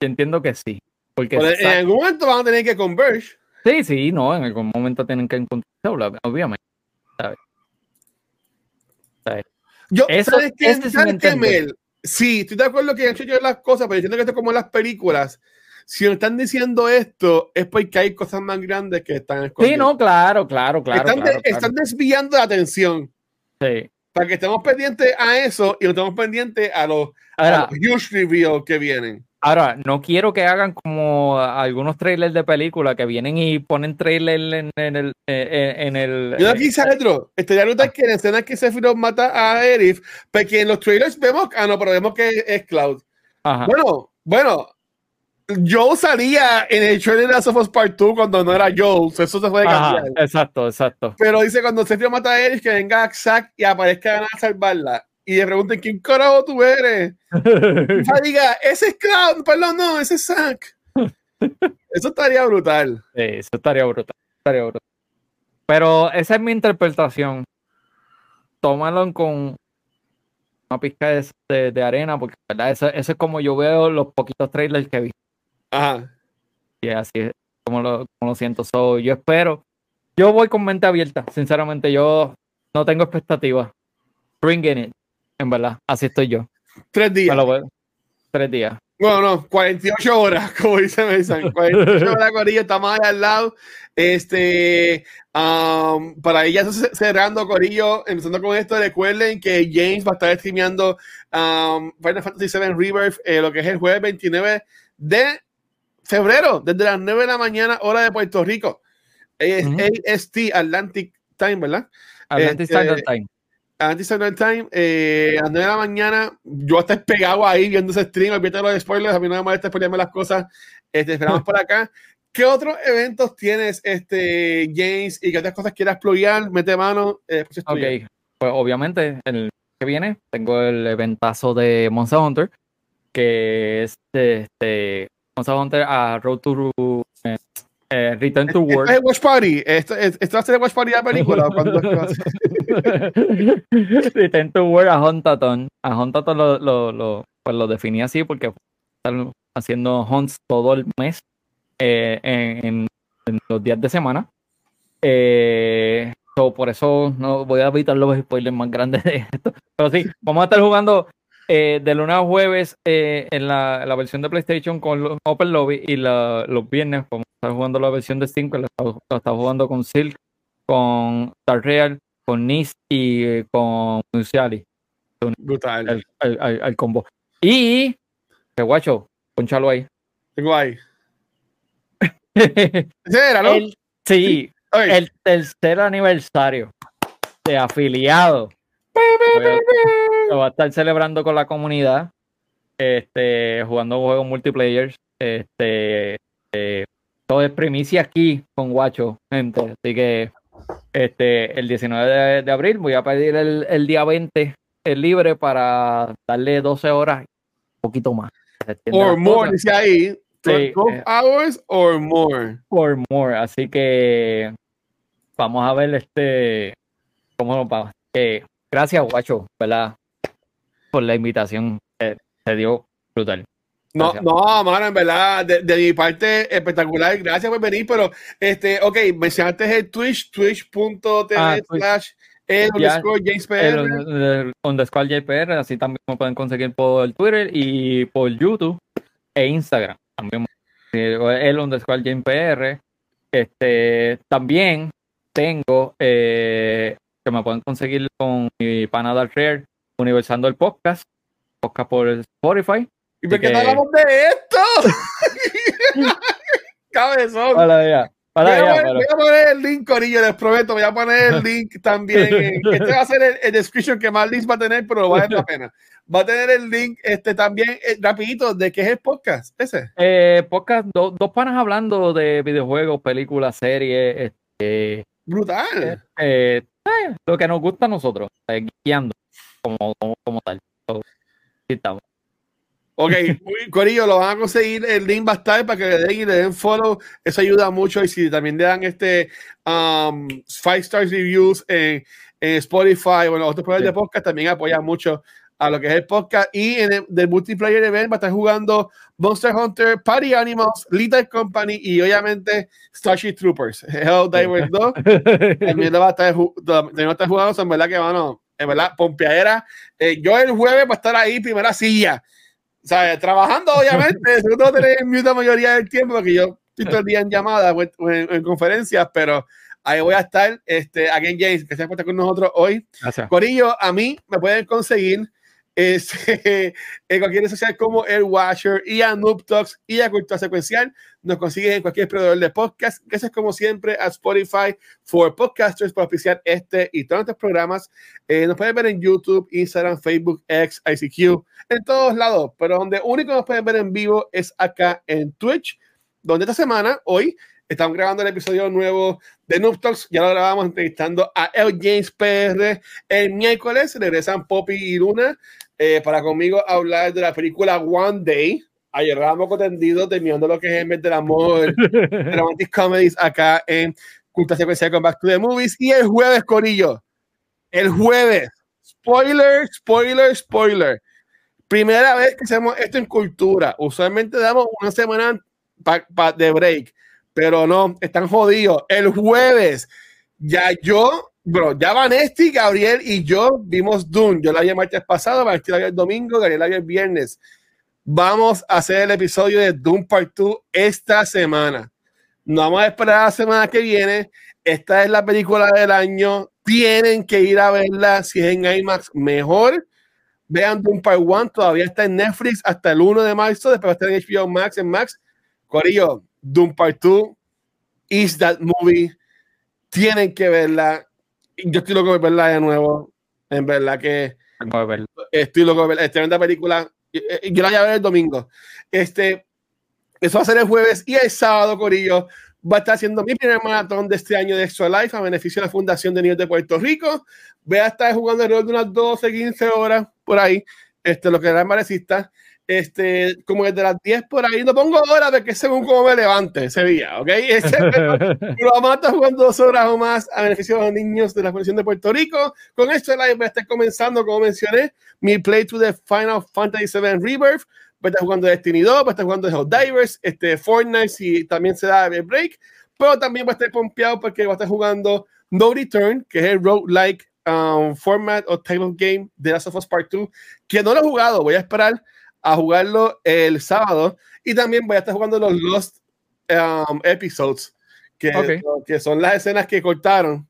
Entiendo que sí. Porque en algún momento van a tener que converge. Sí, sí, no, en algún momento tienen que encontrarse, obviamente. Yo, Eso, ¿sabes qué? Este ¿sabes Sí, estoy de acuerdo que han hecho las cosas, pero entiendo que esto es como en las películas si nos están diciendo esto, es porque hay cosas más grandes que están escondidas. Sí, no, claro, claro, claro. Están, desviando la atención. Sí. Para que estemos pendientes a eso y no estemos pendientes a los, a huge reveals que vienen. Ahora, no quiero que hagan como algunos trailers de película que vienen y ponen trailer en, el. En, el Yo aquí otro. Estaría brutal ah. que en la escena que Sephiroth mata a Erif, porque en los trailers vemos. Ah, no, pero vemos que es Cloud. Ajá. Bueno, bueno, Joe salía en el trailer de Last of Us Part 2 cuando no era Joe, eso se puede cambiar. exacto, exacto. Pero dice cuando Sergio mata a Eric que venga Zack y aparezca a salvarla. Y le pregunten quién carajo tú eres. y diga, ese es Cloud, perdón, no, ese es Zack. Eso estaría brutal. Sí, eso estaría brutal. Estaría brutal. Pero esa es mi interpretación. Tómalo con una pizca de, de, arena, porque ¿verdad? Eso, eso, es como yo veo los poquitos trailers que he visto. Ajá. Y así es como lo, como lo siento. So, yo espero. Yo voy con mente abierta, sinceramente. Yo no tengo expectativas. Bring it, en verdad. Así estoy yo. Tres días. Tres días. Bueno, no, 48 horas, como dice Mason. 48 horas, Corillo, estamos ahí al lado. Este, um, para ella cerrando, Corillo, empezando con esto, recuerden que James va a estar streameando um, Final Fantasy VII Rebirth, eh, lo que es el jueves 29 de febrero, desde las 9 de la mañana, hora de Puerto Rico. Es AST, Atlantic Time, ¿verdad? Atlantic este, Standard Time. Atlantic Standard Time, eh, a las 9 de la mañana, yo estoy pegado ahí viendo ese stream, olvídate los spoilers, a mí no me molesta spoilerme las cosas, este, esperamos por acá. ¿Qué otros eventos tienes, este, James, y qué otras cosas quieras explorar? Mete mano. Eh, pues, ok, pues obviamente, el que viene, tengo el eventazo de Monster Hunter, que es este, Monster Hunter a Road to eh, eh, Return to World. ¿Esto es Watch Party? ¿Esto, esto hace de Watch Party de la película? Return to World a Huntaton. A Huntaton lo, lo, lo, pues lo definí así porque están haciendo hunts todo el mes eh, en, en, los días de semana. Eh, por eso no voy a evitar los spoilers más grandes de esto. Pero sí, vamos a estar jugando eh, de lunes a jueves eh, en la, la, versión de PlayStation con los Open Lobby y la, los viernes, como está jugando la versión de Steam, que la está, jugando con Silk, con Star Real, con Nis y eh, con Musiali. Brutal. Al, combo. Y, que guacho, ponchalo ahí. Tengo ahí. era, ¿no? sí, el tercer aniversario de afiliado va a estar celebrando con la comunidad, este, jugando juegos multiplayer. Este, eh, todo es primicia aquí con Guacho, gente. Así que este, el 19 de, abril voy a pedir el, día 20 el libre para darle 12 horas, un poquito más. Or more, dice ahí. 12 eh, hours or more. Or more. Así que vamos a ver este cómo nos va. Eh, Gracias, guacho, ¿verdad? Por la invitación. se dio brutal. No, no, mano, en verdad, de, mi parte, espectacular. Gracias por venir, pero, este, ok, mencionaste el Twitch, twitch.tv ah, slash el underscore JPR. underscore JPR, así también me pueden conseguir por Twitter y por YouTube e Instagram. También el underscore JPR. Este, también tengo eh, que me pueden conseguir con mi pana Rare, Universando el Podcast, podcast por Spotify. ¿Y por qué no hablamos de esto? Cabezón. Hola, voy, a poner, el link, Corillo, les prometo. Voy a poner el link también. este va a ser el, description que más links va a tener, pero vale la pena. Va a tener el link este también, eh, rapidito, de qué es el podcast, ese. Eh, podcast, dos panas hablando de videojuegos, películas, series. Este, Brutal. Eh, eh, lo que nos gusta a nosotros, guiando como, como, tal. estamos. Ok, Corillo, lo van a conseguir. El link va a estar para que le den y le den follow. Eso ayuda mucho. Y si también le dan este um, five stars reviews en, Spotify o en otros programas de podcast, también apoya mucho a lo que es el podcast. Y en el multiplayer event va a estar jugando Monster Hunter, Party Animals, Little Company y obviamente Starship Troopers. Hell Divers 2. también lo va a estar, también va a estar jugando. En verdad que, bueno, en verdad, pompeadera. Eh, yo el jueves va a estar ahí, primera silla sea, Trabajando, obviamente, no tener la mayoría del tiempo, porque yo estoy todo el día en llamadas o en, conferencias, pero ahí voy a estar. Este, again, James, que se encuentra con nosotros hoy. Gracias. Corillo, a mí me pueden conseguir este, en cualquier red social como el Washer y a Noob Talks y a Cultura Secuencial. Nos consigues en cualquier proveedor de podcast. Gracias como siempre a Spotify for Podcasters para oficiar este y todos nuestros programas. Eh, nos pueden ver en YouTube, Instagram, Facebook, X, ICQ, en todos lados. Pero donde único nos pueden ver en vivo es acá en Twitch, donde esta semana, hoy, Estamos grabando el episodio nuevo de Noob Talks. Ya lo grabamos entrevistando a El James PR. El miércoles regresan Poppy y Luna eh, para conmigo hablar de la película One Day. Ayer poco tendido terminando lo que es el mes del amor, romantic comedies acá en Culta Secuencial con Back to the Movies. Y el jueves, Corillo. El jueves. Spoiler, spoiler, spoiler. Primera vez que hacemos esto en cultura. Usualmente damos una semana de break pero no, están jodidos. El jueves, ya yo, bro, ya Vanesti, Gabriel y yo vimos Doom. Yo la vi el martes pasado, Vanesti la vi el domingo, Gabriel la vi el viernes. Vamos a hacer el episodio de Doom Part 2 esta semana. No vamos a esperar la semana que viene. Esta es la película del año. Tienen que ir a verla. Si es en IMAX, mejor. Vean Doom Part 1. Todavía está en Netflix hasta el 1 de marzo. Después va a estar en HBO Max, en Max. Corillo, Doom Part 2 is that movie. Tienen que verla. Yo estoy loco de verla de nuevo. En verdad que estoy loco de verla. Es tremenda película. Yo la voy a ver el domingo. Este, eso va a ser el jueves y el sábado, Corillo. Va a estar haciendo mi primer maratón de este año de Extra Life a beneficio de la Fundación de Niños de Puerto Rico. Voy a estar jugando alrededor de unas 12, 15 horas por ahí. Este, lo que era marecista este, como desde las 10 por ahí, no pongo horas de que según cómo me levante ese día, ¿ok? Ese, lo vamos a estar jugando dos horas o más a beneficio de los niños de la Fundación de Puerto Rico. Con esto live voy a estar comenzando, como mencioné, mi play to the Final Fantasy VII Rebirth. Voy a estar jugando Destiny 2, voy a estar jugando Helldivers, este, Fortnite, si también se da el break. Pero también voy a estar pompeado porque voy a estar jugando No Return, que es el roguelike um, format o type of game de Last of Us Part 2, que no lo he jugado, voy a esperar a jugarlo el sábado y también voy a estar jugando los Lost um, Episodes, que, que son las escenas que cortaron.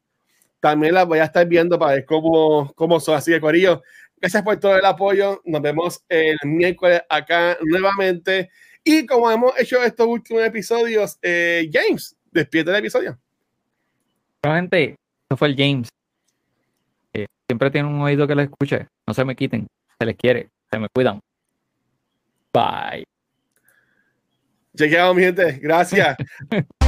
También las voy a estar viendo para ver cómo, cómo son. Así que, Corillo, gracias por todo el apoyo. Nos vemos el miércoles acá nuevamente. Y como hemos hecho estos últimos episodios, eh, James, despierta el episodio. Gente, eso fue el James. Eh, siempre tiene un oído que le escuche. No se me quiten. Se les quiere. Se me cuidan. Bye. Chequeado, mi gente. Gracias.